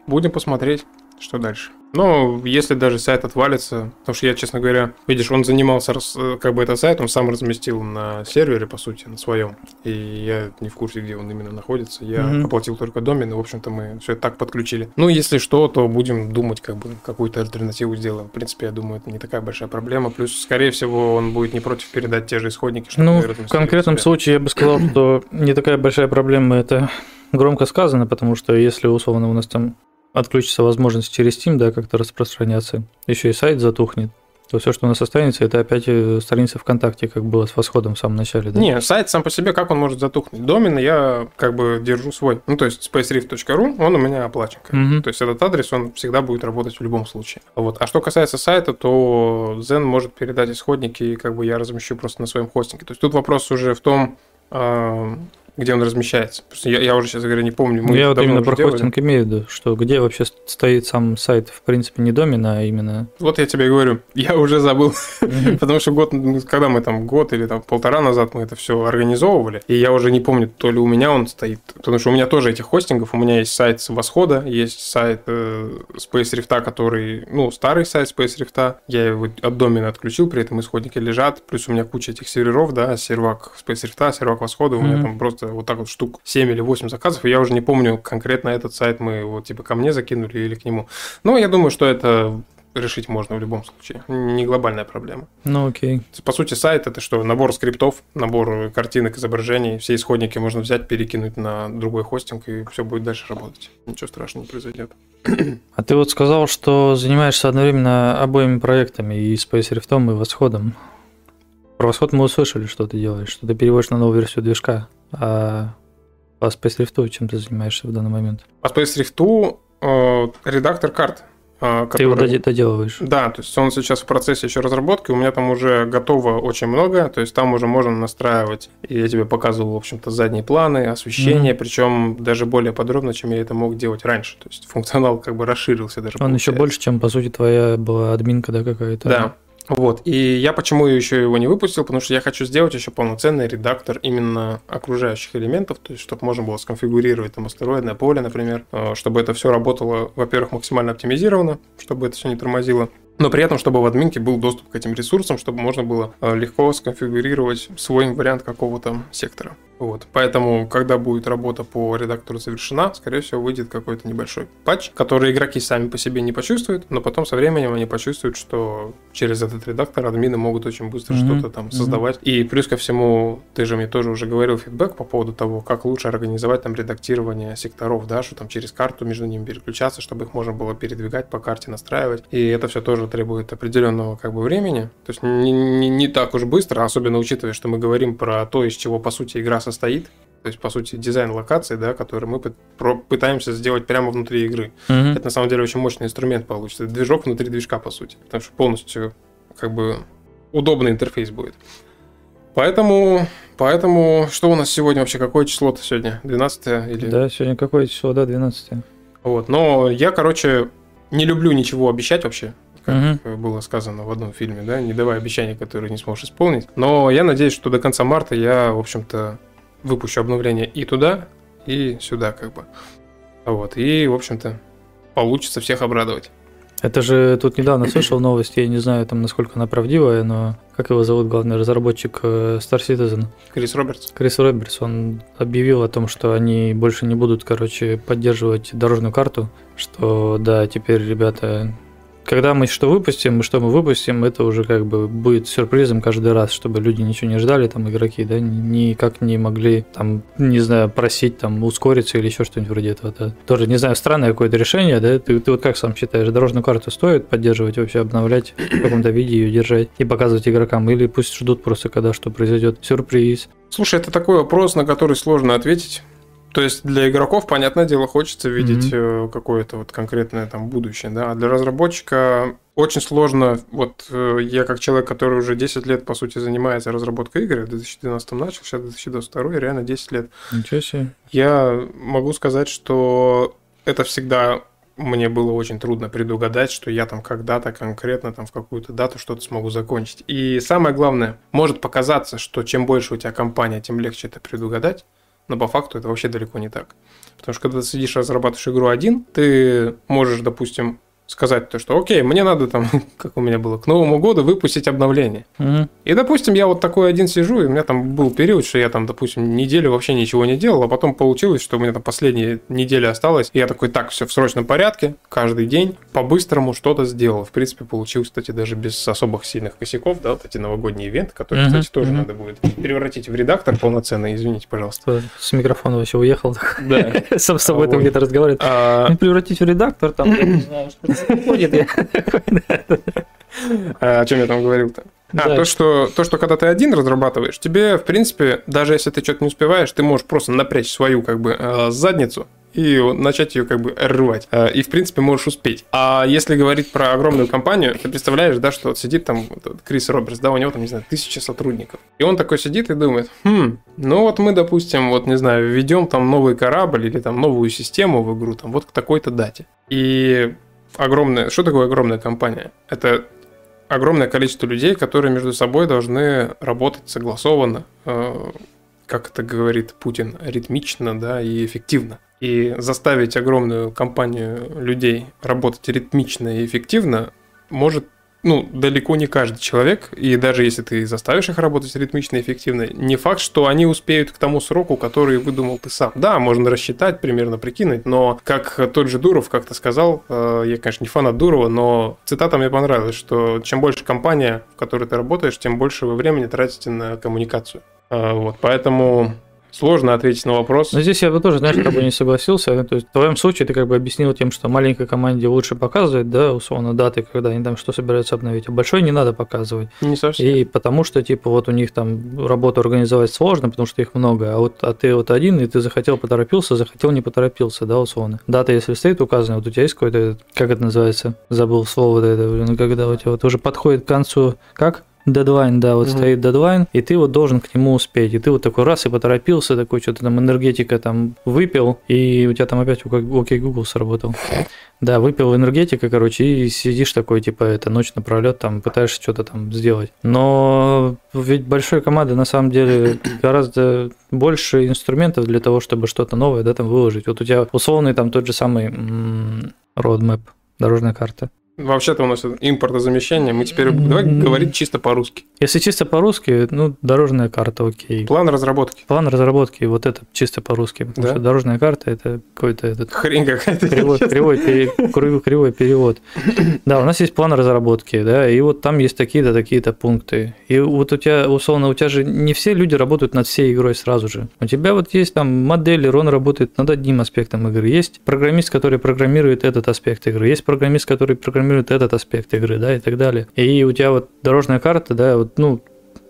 будем посмотреть, что дальше. Но если даже сайт отвалится, потому что я, честно говоря, видишь, он занимался, э, как бы этот сайт, он сам разместил на сервере, по сути, на своем. И я не в курсе, где он именно находится. Я Мгм. оплатил только домен, и, в общем-то, мы все так подключили. Ну, если что, то будем думать, как бы, какую-то альтернативу сделаем. В принципе, я думаю, это не такая большая проблема. Плюс, скорее всего, он будет не против передать те же исходники, чтобы Ну, в конкретном случае я бы сказал, что не такая большая проблема, это громко сказано, потому что если условно у нас там отключится возможность через Steam, да, как-то распространяться, еще и сайт затухнет, то все, что у нас останется, это опять э, страница ВКонтакте, как было с восходом в самом начале, да? Не, сайт сам по себе, как он может затухнуть? Домен я как бы держу свой. Ну, то есть spacerift.ru, он у меня оплачен. Мгм. То есть этот адрес, он всегда будет работать в любом случае. Вот. А что касается сайта, то Zen может передать исходники, и как бы я размещу просто на своем хостинге. То есть тут вопрос уже в том, а, где он размещается. Просто я, я уже, сейчас говоря, не помню. Мы я вот именно про делали. хостинг имею в виду, что где вообще стоит сам сайт, в принципе, не домен, а именно... Вот я тебе говорю, я уже забыл, потому что год, ну, когда мы там год или там полтора назад мы это все организовывали, и я уже не помню, то ли у меня он стоит, потому что у меня тоже этих хостингов, у меня есть сайт с Восхода, есть сайт э, Space Rift, который, ну, старый сайт Space Rift, я его от домена отключил, при этом исходники лежат, плюс у меня куча этих серверов, да, сервак Space Rift, сервак Восхода, у меня там просто вот так вот штук 7 или 8 заказов, и я уже не помню конкретно этот сайт мы его типа ко мне закинули или к нему. Но я думаю, что это решить можно в любом случае. Не глобальная проблема. Ну, окей. По сути, сайт это что? Набор скриптов, набор картинок, изображений. Все исходники можно взять, перекинуть на другой хостинг, и все будет дальше работать. Ничего страшного не произойдет. А ты вот сказал, что занимаешься одновременно обоими проектами, и Space Rift, и Восходом. Про Восход мы услышали, что ты делаешь, что ты переводишь на новую версию движка. А по Space Rift чем ты занимаешься в данный момент? По Space Rift э, редактор карт. э, Ты его который- доде- доделываешь. Да, то есть он сейчас в процессе еще разработки, у меня там уже готово очень много, то есть там уже можно настраивать, и я тебе показывал, в общем-то, задние планы, освещение, причем даже более подробно, чем я это мог делать раньше, то есть функционал как бы расширился даже. Он еще получается. больше, чем, по сути, твоя была админка, да, какая-то? Да. Вот. И я почему еще его не выпустил, потому что я хочу сделать еще полноценный редактор именно окружающих элементов, то есть чтобы можно было сконфигурировать там астероидное поле, например, э, чтобы это все работало, во-первых, максимально оптимизировано, чтобы это все не тормозило, но при этом, чтобы в админке был доступ к этим ресурсам, чтобы можно было э, легко сконфигурировать свой вариант какого-то сектора. Вот. Поэтому, когда будет работа по редактору завершена, скорее всего, выйдет какой-то небольшой патч, который игроки сами по себе не почувствуют, но потом со временем они почувствуют, что через этот редактор админы могут очень быстро Мгм. что-то там Мгм. создавать. И плюс ко всему, ты же мне тоже уже говорил фидбэк по поводу того, как лучше организовать там редактирование секторов, да, что там через карту между ними переключаться, чтобы их можно было передвигать по карте, настраивать. И это все тоже требует определенного как бы времени. То есть не, не- не так уж быстро, особенно учитывая, что мы говорим про то, из чего по сути игра состоит. То есть, по сути, дизайн локаций, да, который мы пытаемся сделать прямо внутри игры. Мгм. Это на самом деле очень мощный инструмент получится. Это движок внутри движка, по сути. Потому что полностью как бы удобный интерфейс будет. Поэтому, поэтому, что у нас сегодня вообще? Какое число-то сегодня? 12 или... Да, сегодня какое число, да, 12 Вот. Но я, короче, не люблю ничего обещать вообще. Как Мгм. было сказано в одном фильме, да, не давай обещания, которые не сможешь исполнить. Но я надеюсь, что до конца марта я, в общем-то, выпущу обновление и туда, и сюда, как бы. Вот, и, в общем-то, получится всех обрадовать. Это же тут недавно слышал новость, я не знаю, там насколько она правдивая, но как его зовут главный разработчик э, Star Citizen? Крис Робертс. Крис Робертс, он объявил о том, что они больше не будут, короче, поддерживать дорожную карту, что да, теперь ребята когда мы что выпустим и что мы выпустим, это уже как бы будет сюрпризом каждый раз, чтобы люди ничего не ждали, там игроки, да, никак не могли, там, не знаю, просить там ускориться или еще что-нибудь вроде этого. Да. Тоже, не знаю, странное какое-то решение, да, ты, ты вот как сам считаешь, дорожную карту стоит поддерживать вообще, обновлять в каком-то виде ее держать и показывать игрокам, или пусть ждут просто, когда что произойдет, сюрприз. Слушай, это такой вопрос, на который сложно ответить. То есть для игроков, понятное дело, хочется видеть mm-hmm. какое-то вот конкретное там будущее, да, а для разработчика очень сложно, вот э, я как человек, который уже 10 лет, по сути, занимается разработкой игр, в 2012 начал, сейчас 2022, реально 10 лет. Ничего себе. Я могу сказать, что это всегда мне было очень трудно предугадать, что я там когда-то конкретно там в какую-то дату что-то смогу закончить. И самое главное, может показаться, что чем больше у тебя компания, тем легче это предугадать но по факту это вообще далеко не так. Потому что когда ты сидишь разрабатываешь игру один, ты можешь, допустим, сказать то, что окей, мне надо там, как у меня было, к Новому году выпустить обновление. Угу. И, допустим, я вот такой один сижу, и у меня там был период, что я там, допустим, неделю вообще ничего не делал, а потом получилось, что у меня там последняя неделя осталась, и я такой, так, все в срочном порядке, каждый день, по-быстрому что-то сделал. В принципе, получилось, кстати, даже без особых сильных косяков, да, вот эти новогодние ивенты, которые, угу. кстати, тоже угу. надо будет превратить в редактор полноценный, извините, пожалуйста. С микрофона вообще уехал. Да. Сам с собой там где-то разговаривает. А ну, превратить в редактор, там, не знаю, что ходит. А, о чем я там говорил-то? А, да. то, что, то, что когда ты один разрабатываешь, тебе, в принципе, даже если ты что-то не успеваешь, ты можешь просто напрячь свою, как бы, э, задницу и начать ее как бы рвать. Э, и, в принципе, можешь успеть. А если говорить про огромную компанию, ты представляешь, да, что вот сидит там вот, Крис Робертс, да, у него там, не знаю, тысяча сотрудников. И он такой сидит и думает, хм, ну вот мы, допустим, вот, не знаю, введем там новый корабль или там новую систему в игру, там вот к такой-то дате. И огромная... Что такое огромная компания? Это огромное количество людей, которые между собой должны работать согласованно, э, как это говорит Путин, ритмично, да, и эффективно. И заставить огромную компанию людей работать ритмично и эффективно может ну, далеко не каждый человек, и даже если ты заставишь их работать ритмично и эффективно, не факт, что они успеют к тому сроку, который выдумал ты сам. Да, можно рассчитать, примерно прикинуть, но как тот же Дуров как-то сказал, э, я, конечно, не фанат Дурова, но цитата мне понравилась, что чем больше компания, в которой ты работаешь, тем больше вы времени тратите на коммуникацию. Э, вот, поэтому Сложно ответить на вопрос. Но здесь я бы тоже, знаешь, как бы не согласился. То есть в твоем случае ты как бы объяснил тем, что маленькой команде лучше показывать, да, условно, даты, когда они там что собираются обновить, а большой не надо показывать. Не совсем. И потому что, типа, вот у них там работу организовать сложно, потому что их много, а вот а ты вот один, и ты захотел, поторопился, захотел, не поторопился, да, условно. Дата, если стоит указана, вот у тебя есть какой-то, как это называется, забыл слово вот это, блин, когда у тебя вот уже подходит к концу, как? Дедлайн, да, вот mm-hmm. стоит дедлайн, и ты вот должен к нему успеть. И ты вот такой раз и поторопился, такой что-то там энергетика там выпил, и у тебя там опять окей Google сработал. Да, выпил энергетика, короче, и сидишь такой, типа, это ночь напролет, там, пытаешься что-то там сделать. Но ведь большой команды на самом деле гораздо больше инструментов для того, чтобы что-то новое, да, там выложить. Вот у тебя условный там тот же самый roadmap, дорожная карта. Вообще-то у нас импортозамещение. Мы теперь давай говорить чисто по-русски. Если чисто по-русски, ну, дорожная карта, окей. План разработки. План разработки, вот это чисто по-русски. Потому да? что дорожная карта это какой-то этот... Хрень какая-то. Кривой, кривой, пере, кривой перевод. Да, у нас есть план разработки, да, и вот там есть такие-то, такие-то пункты. И вот у тебя, условно, у тебя же не все люди работают над всей игрой сразу же. У тебя вот есть там модели, он работает над одним аспектом игры. Есть программист, который программирует этот аспект игры. Есть программист, который программирует программирует этот аспект игры, да, и так далее. И у тебя вот дорожная карта, да, вот, ну,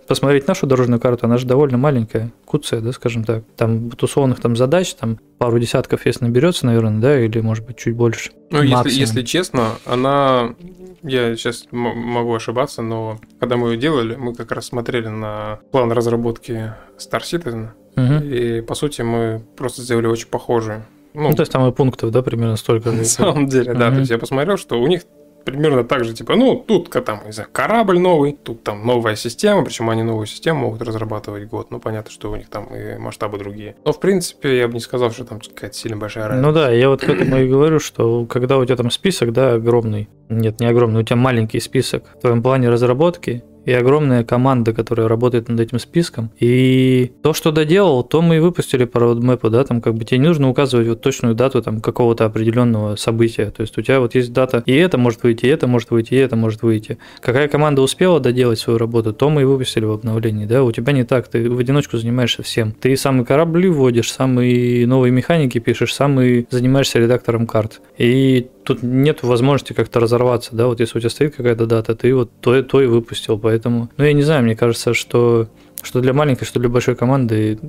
посмотреть нашу дорожную карту, она же довольно маленькая, куцая, да, скажем так. Там вот условных там задач, там пару десятков, если наберется, наверное, да, или может быть чуть больше. Ну, если, если честно, она, я сейчас могу ошибаться, но когда мы ее делали, мы как раз смотрели на план разработки Star Citizen, угу. и по сути мы просто сделали очень похожую. Ну, ну, то есть там и пунктов, да, примерно столько. На самом деле, да. То есть я посмотрел, что у них примерно так же, типа, ну, тут там, не знаю, корабль новый, тут там новая система, причем они новую систему могут разрабатывать год. Ну, понятно, что у них там и масштабы другие. Но, в принципе, я бы не сказал, что там какая-то сильно большая разница. Ну да, я вот к этому и говорю, что когда у тебя там список, да, огромный, нет, не огромный, у тебя маленький список в твоем плане разработки, и огромная команда, которая работает над этим списком. И то, что доделал, то мы и выпустили по роудмэпу, да, там как бы тебе не нужно указывать вот точную дату там какого-то определенного события. То есть у тебя вот есть дата, и это может выйти, и это может выйти, и это может выйти. Какая команда успела доделать свою работу, то мы и выпустили в обновлении, да. У тебя не так, ты в одиночку занимаешься всем. Ты самые корабли вводишь, самые новые механики пишешь, сам и занимаешься редактором карт. И тут нет возможности как-то разорваться, да, вот если у тебя стоит какая-то дата, ты вот то, то и выпустил, поэтому, ну, я не знаю, мне кажется, что, что для маленькой, что для большой команды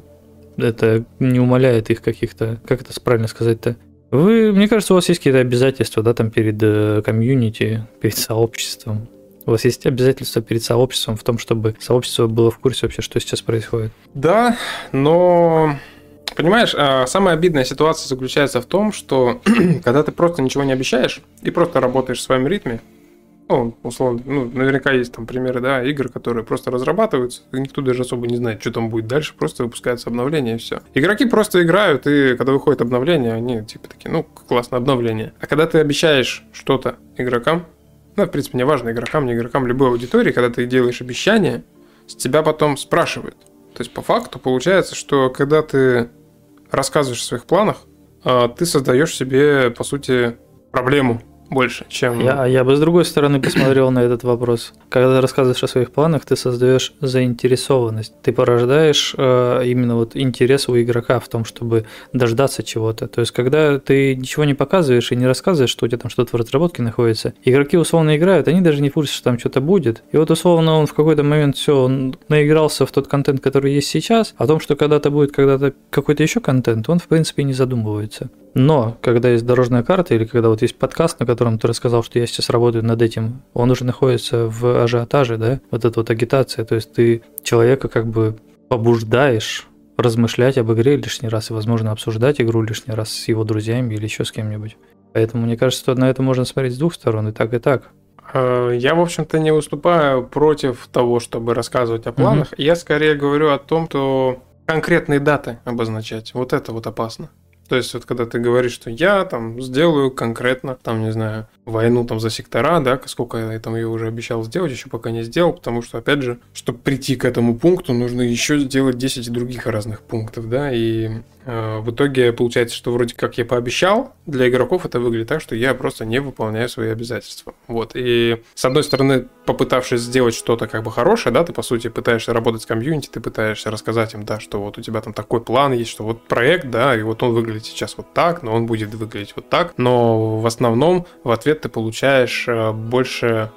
это не умаляет их каких-то, как это правильно сказать-то, вы, мне кажется, у вас есть какие-то обязательства, да, там перед э, комьюнити, перед сообществом. У вас есть обязательства перед сообществом в том, чтобы сообщество было в курсе вообще, что сейчас происходит. Да, но Понимаешь, а, самая обидная ситуация заключается в том, что когда ты просто ничего не обещаешь и просто работаешь в своем ритме, ну, условно, ну, наверняка есть там примеры, да, игр, которые просто разрабатываются, и никто даже особо не знает, что там будет дальше, просто выпускается обновление и все. Игроки просто играют, и когда выходит обновление, они типа такие, ну, классно, обновление. А когда ты обещаешь что-то игрокам, ну, в принципе, не важно, игрокам, не игрокам, любой аудитории, когда ты делаешь обещание, с тебя потом спрашивают. То есть, по факту, получается, что когда ты рассказываешь о своих планах, а, ты создаешь себе, по сути, проблему больше, чем... Я, я бы с другой стороны посмотрел на этот вопрос. Когда рассказываешь о своих планах, ты создаешь заинтересованность. Ты порождаешь э, именно вот интерес у игрока в том, чтобы дождаться чего-то. То есть, когда ты ничего не показываешь и не рассказываешь, что у тебя там что-то в разработке находится, игроки условно играют, они даже не в курсе, что там что-то будет. И вот условно он в какой-то момент все, он наигрался в тот контент, который есть сейчас, о том, что когда-то будет когда-то какой-то еще контент, он в принципе не задумывается. Но когда есть дорожная карта или когда вот есть подкаст, на котором ты рассказал, что я сейчас работаю над этим, он уже находится в ажиотаже, да, вот эта вот агитация, то есть ты человека как бы побуждаешь размышлять об игре лишний раз и, возможно, обсуждать игру лишний раз с его друзьями или еще с кем-нибудь. Поэтому мне кажется, что на это можно смотреть с двух сторон, и так, и так. А, я, в общем-то, не выступаю против того, чтобы рассказывать о планах. Угу. Я скорее говорю о том, что конкретные даты обозначать. Вот это вот опасно. То есть вот когда ты говоришь, что я там сделаю конкретно, там, не знаю, войну там за сектора, да, сколько я там ее уже обещал сделать, еще пока не сделал, потому что, опять же, чтобы прийти к этому пункту, нужно еще сделать 10 других разных пунктов, да, и в итоге получается, что вроде как я пообещал, для игроков это выглядит так, что я просто не выполняю свои обязательства. Вот, и с одной стороны, попытавшись сделать что-то как бы хорошее, да, ты по сути пытаешься работать с комьюнити, ты пытаешься рассказать им, да, что вот у тебя там такой план есть, что вот проект, да, и вот он выглядит сейчас вот так, но он будет выглядеть вот так, но в основном в ответ ответ ты получаешь э, больше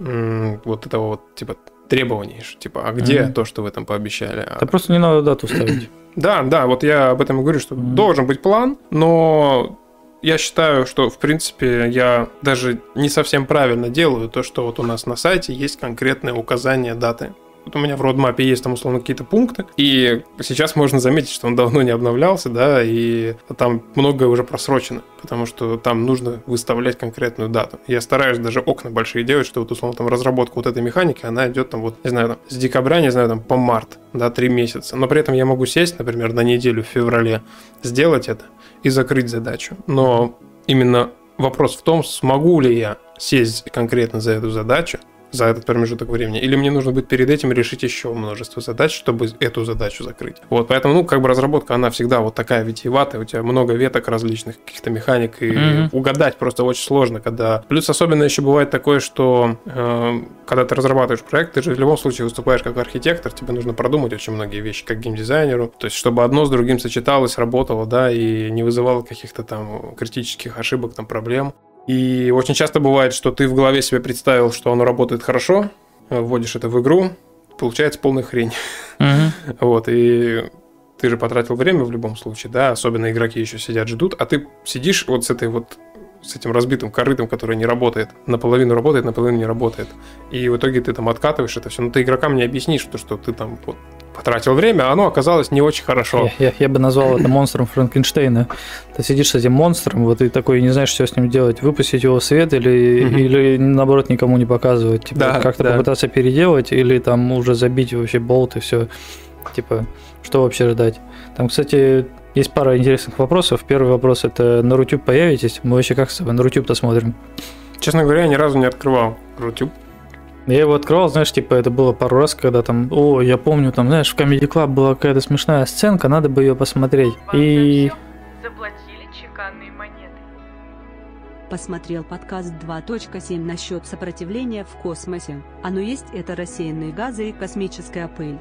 вот этого вот типа требований, типа, а где mm-hmm. то, что вы там пообещали? Да просто не надо дату ставить. Да, да, вот я об этом и говорю, что mm-hmm. должен быть план, но я считаю, что, в принципе, я даже не совсем правильно делаю то, что вот у нас на сайте есть конкретное указание даты. Вот у меня в родмапе есть там условно какие-то пункты, и сейчас можно заметить, что он давно не обновлялся, да, и там многое уже просрочено, потому что там нужно выставлять конкретную дату. Я стараюсь даже окна большие делать, что вот условно там разработка вот этой механики, она идет там вот, не знаю, там, с декабря, не знаю, там по март, да, три месяца. Но при этом я могу сесть, например, на неделю в феврале, сделать это и закрыть задачу. Но именно вопрос в том, смогу ли я сесть конкретно за эту задачу, за этот промежуток времени, или мне нужно будет перед этим решить еще множество задач, чтобы эту задачу закрыть. Вот, поэтому, ну, как бы разработка, она всегда вот такая витиеватая, у тебя много веток различных, каких-то механик, и mm-hmm. угадать просто очень сложно, когда... Плюс особенно еще бывает такое, что э, когда ты разрабатываешь проект, ты же в любом случае выступаешь как архитектор, тебе нужно продумать очень многие вещи, как геймдизайнеру, то есть чтобы одно с другим сочеталось, работало, да, и не вызывало каких-то там критических ошибок, там, проблем. И очень часто бывает, что ты в голове себе представил, что оно работает хорошо, вводишь это в игру, получается полная хрень. Uh-huh. Вот, и ты же потратил время в любом случае, да, особенно игроки еще сидят, ждут, а ты сидишь вот с этой вот с этим разбитым корытом, который не работает. Наполовину работает, наполовину не работает. И в итоге ты там откатываешь это все. Но ты игрокам не объяснишь, то, что ты там вот потратил время, оно оказалось не очень хорошо. Я, я, я бы назвал это монстром Франкенштейна. Ты сидишь с этим монстром, вот и такой не знаешь, что с ним делать. Выпустить его в свет или, Мгм. или наоборот никому не показывать. Типа, Да, как-то да. попытаться переделать или там уже забить вообще болт и все. Типа, что вообще ждать? Там, кстати, есть пара интересных вопросов. Первый вопрос это на Рутюб появитесь? Мы вообще как с тобой на Рутюб-то смотрим? Честно говоря, я ни разу не открывал Рутюб. Я его открывал, знаешь, типа это было пару раз, когда там, о, я помню, там, знаешь, в Comedy Club была какая-то смешная сценка, надо бы ее посмотреть. Вам И заплатили чеканные монеты. Посмотрел подкаст 2.7 насчет сопротивления в космосе. Оно есть это рассеянные газы и космическая пыль.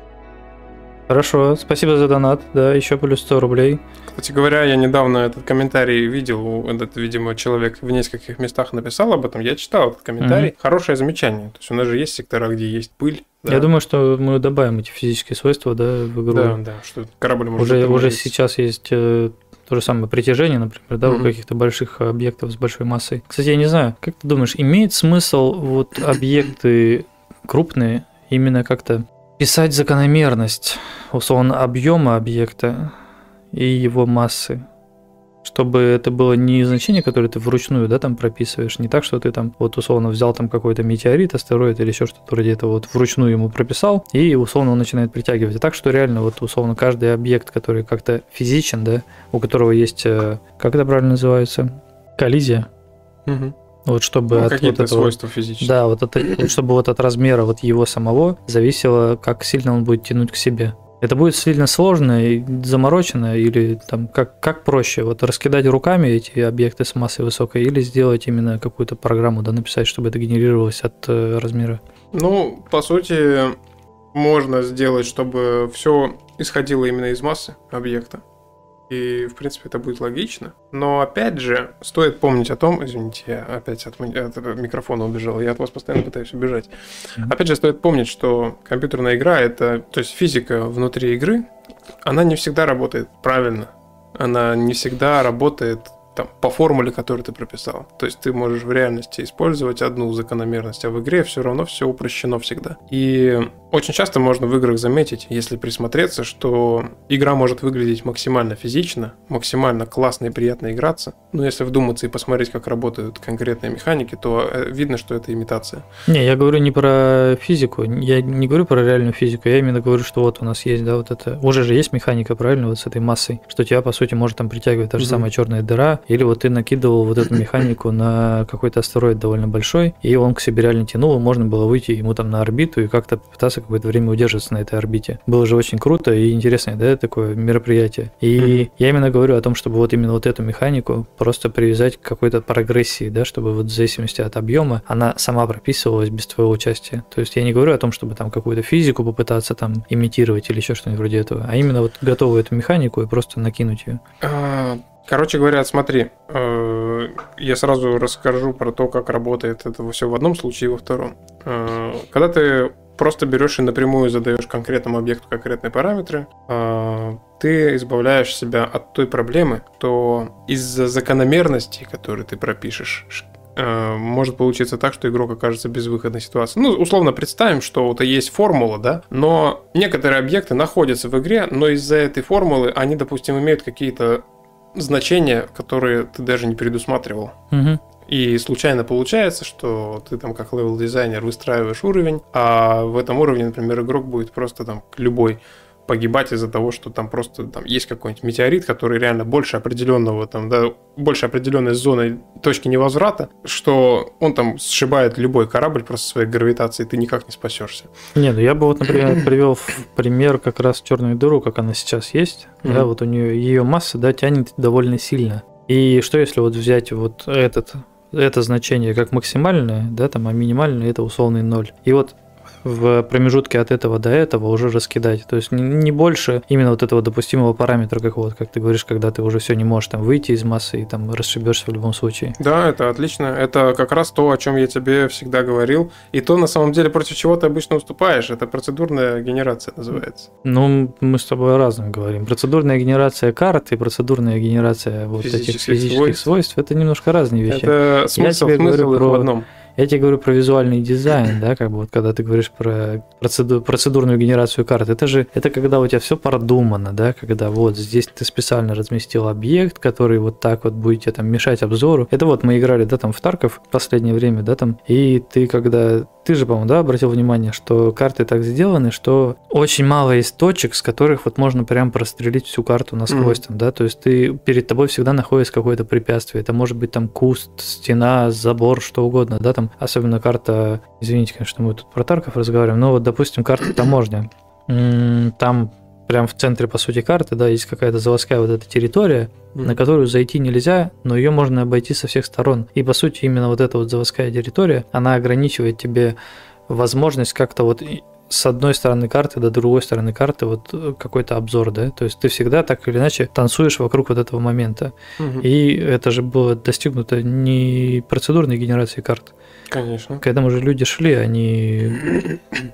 Хорошо, спасибо за донат, да, еще плюс 100 рублей. Кстати говоря, я недавно этот комментарий видел. Этот, видимо, человек в нескольких местах написал об этом. Я читал этот комментарий. Хорошее замечание. То есть у нас же есть сектора, где есть пыль. да. Я думаю, что мы добавим эти физические свойства, да, в игру. Да, да, что корабль может уже, уже сейчас есть э, то же самое притяжение, например, да, у Мгм. каких-то больших объектов с большой массой. Кстати, я не знаю, как ты думаешь, имеет смысл вот объекты крупные именно как-то писать закономерность, условно, объема объекта и его массы? Чтобы это было не значение, которое ты вручную, да, там прописываешь, не так, что ты там, вот условно взял там какой-то метеорит, астероид или еще что-то вроде этого, вот вручную ему прописал, и условно он начинает притягивать. Так, что реально вот условно каждый объект, который как-то физичен, да, у которого есть, э, как это правильно называется, коллизия, Мгм. Вот чтобы Ну, от вот какие-то этого... свойства физические. Да, вот это, вот чтобы вот от размера вот его самого зависело, как сильно он будет тянуть к себе. Это будет сильно сложно и заморочено, или там как, как проще, вот раскидать руками эти объекты с массой высокой, или сделать именно какую-то программу, да, написать, чтобы это генерировалось от э, размера. Ну, по сути, можно сделать, чтобы все исходило именно из массы объекта. И, в принципе, это будет логично. Но, опять же, стоит помнить о том... Извините, я опять от, от этого микрофона убежал. Я от вас постоянно пытаюсь убежать. Мгм. Опять же, стоит помнить, что компьютерная игра — это... То есть физика внутри игры, она не всегда работает правильно. Она не всегда работает там, по формуле, которую ты прописал. То есть ты можешь в реальности использовать одну закономерность, а в игре все равно все упрощено всегда. И очень часто можно в играх заметить, если присмотреться, что игра может выглядеть максимально физично, максимально классно и приятно играться. Но если вдуматься и посмотреть, как работают конкретные механики, то э, видно, что это имитация. Не, я говорю не про физику, я не говорю про реальную физику, я именно говорю, что вот у нас есть, да, вот это, уже же есть механика, правильно, вот с этой массой, что тебя, по сути, может там притягивать та же Мгм. самая черная дыра, или вот ты накидывал вот эту механику на какой-то астероид довольно большой, и он к себе реально тянул, и можно было выйти ему там на орбиту и как-то попытаться какое-то время удерживаться на этой орбите. Было же очень круто и интересное, да, такое мероприятие. И я именно говорю о том, чтобы вот именно вот эту механику просто привязать к какой-то прогрессии, да, чтобы вот в зависимости от объема она сама прописывалась без твоего участия. То есть я не говорю о том, чтобы там какую-то физику попытаться там имитировать или еще что-нибудь вроде этого, а именно вот готовую эту механику и просто накинуть ее. А, Короче говоря, смотри, э, я сразу расскажу про то, как работает это все в одном случае и во втором. Э, Когда ты просто берешь и напрямую задаешь конкретному объекту конкретные параметры, э, ты избавляешь себя от той проблемы, то из-за закономерностей, которые ты пропишешь, э, может получиться так, что игрок окажется в безвыходной ситуации. Ну, условно представим, что вот есть формула, да, но некоторые объекты находятся в игре, но из-за этой формулы они, допустим, имеют какие-то значения, которые ты даже не предусматривал. Мгм. И случайно получается, что ты там как level-дизайнер выстраиваешь уровень, а в этом уровне, например, игрок будет просто там любой погибать из-за того, что там просто там есть какой-нибудь метеорит, который реально больше определенного там, да, больше определенной зоны точки невозврата, что он там сшибает любой корабль просто своей гравитацией, ты никак не спасешься. Не, ну я бы вот, например, привел в пример как раз черную дыру, как она сейчас есть. Да, Мгм. вот у нее ее масса, да, тянет довольно сильно. И что если вот взять вот этот, это значение как максимальное, да, там, а минимальное это условный ноль. И вот в промежутке от этого до этого уже раскидать. То есть не- больше именно вот этого допустимого параметра, как вот, как ты говоришь, когда ты уже все не можешь там выйти из массы и там расшибешься в любом случае. Да, это отлично. Это как раз то, о чем я тебе всегда говорил. И то, на самом деле, против чего ты обычно уступаешь. Это процедурная генерация называется. Ну, мы с тобой о разном говорим. Процедурная генерация карт и процедурная генерация вот этих Физических физических свойств. свойств, это немножко разные вещи. Это смысл, тебе смысл говорю про- в одном. Я тебе говорю про визуальный дизайн, да, как бы вот когда ты говоришь про процеду- процедурную генерацию карт, это же, это когда у тебя все продумано, да, когда вот здесь ты специально разместил объект, который вот так вот будет тебе там мешать обзору. Это вот мы играли, да, там в Тарков в последнее время, да, там, и ты когда ты же, по-моему, да, обратил внимание, что карты так сделаны, что очень мало есть точек, с которых вот можно прям прострелить всю карту насквозь, там, да, то есть ты перед тобой всегда находится какое-то препятствие. Это может быть там куст, стена, забор, что угодно, да, там, особенно карта, извините, конечно, мы тут про Тарков разговариваем, но вот, допустим, карта таможня. Там прям в центре, по сути, карты, да, есть какая-то заводская вот эта территория, на которую зайти нельзя, но ее можно обойти со всех сторон. И по сути именно вот эта вот заводская территория, она ограничивает тебе возможность как-то вот с одной стороны карты до другой стороны карты вот э, какой-то обзор, да, то есть ты всегда так или иначе танцуешь вокруг вот этого момента. Мгм. И это же было достигнуто не процедурной генерацией карт. Конечно. К этому же люди шли, они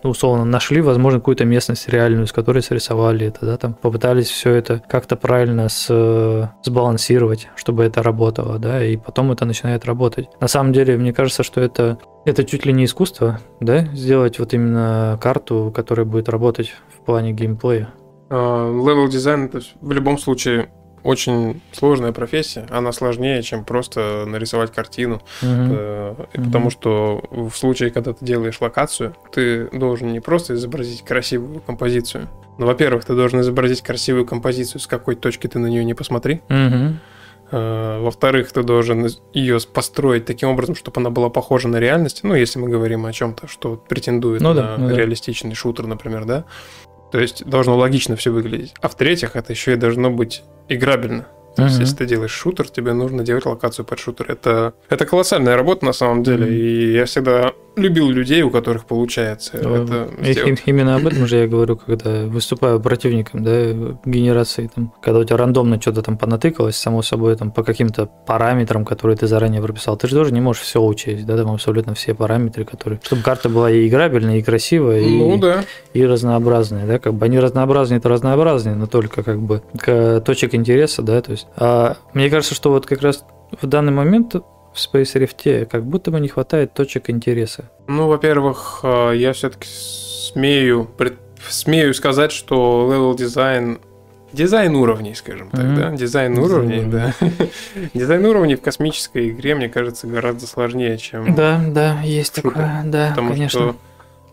ну, условно нашли, возможно, какую-то местность реальную, с которой срисовали это, да, там попытались все это как-то правильно с, сбалансировать, чтобы это работало, да, и потом это начинает работать. На самом деле, мне кажется, что это это чуть ли не искусство, да, сделать вот именно карту, которая будет работать в плане геймплея. Левел дизайн это в любом случае очень сложная профессия. Она сложнее, чем просто нарисовать картину. Э, и Мгм. Потому что в случае, когда ты делаешь локацию, ты должен не просто изобразить красивую композицию. Но, во-первых, ты должен изобразить красивую композицию, с какой точки ты на нее не посмотри. Э, Во-вторых, ты должен ее построить таким образом, чтобы она была похожа на реальность. Ну, если мы говорим о чем-то, что претендует Ну на да, ну да. реалистичный шутер, например, да. То есть должно логично все выглядеть. А в-третьих, это еще и должно быть играбельно. То есть, Мгм. если ты делаешь шутер, тебе нужно делать локацию под шутер. Это, это колоссальная работа на самом деле. Мгм. И я всегда любил людей, у которых получается это И- сделать. и- Именно об этом же я говорю, когда выступаю противником, да, генерации, там, когда у тебя рандомно что-то там понатыкалось, само собой, там, по каким-то параметрам, которые ты заранее прописал. Ты же тоже не можешь все учесть, да, там абсолютно все параметры, которые... Чтобы карта была и играбельная, и красивая, и, Ну да. и разнообразная, да, как бы они разнообразнее, это разнообразнее, но только как бы точек интереса, да, то есть. А, мне кажется, что вот как раз в данный момент в Space Rift как будто бы не хватает точек интереса. Ну, во-первых, э, я все-таки смею, пред- смею сказать, что level design Дизайн уровней, скажем так, Мгм. да? Дизайн уровней, да. Дизайн уровней в космической игре, мне кажется, гораздо сложнее, чем... Да, да, есть такое, да, Потому конечно. что,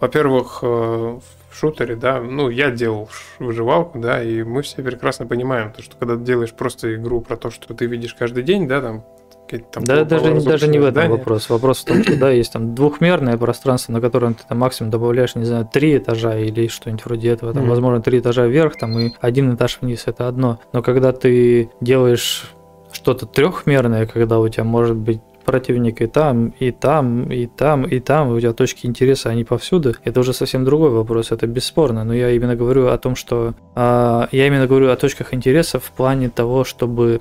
во-первых, э, в шутере, да, ну, я делал выживалку, да, и мы все прекрасно понимаем, то, что когда ты делаешь просто игру про то, что ты видишь каждый день, да, там, какие-то там Да, даже, даже не в этом здания. вопрос. Вопрос в том, что да, есть там двухмерное пространство, на котором ты там максимум добавляешь, не знаю, три этажа или что-нибудь вроде этого. Там, возможно, три этажа вверх, там и один этаж вниз это одно. Но когда ты делаешь что-то трехмерное, когда у тебя может быть противник и там, и там, и там, и там, и у тебя точки интереса, они повсюду, это уже совсем другой вопрос, это бесспорно. Но я именно говорю о том, что а, я именно говорю о точках интереса в плане того, чтобы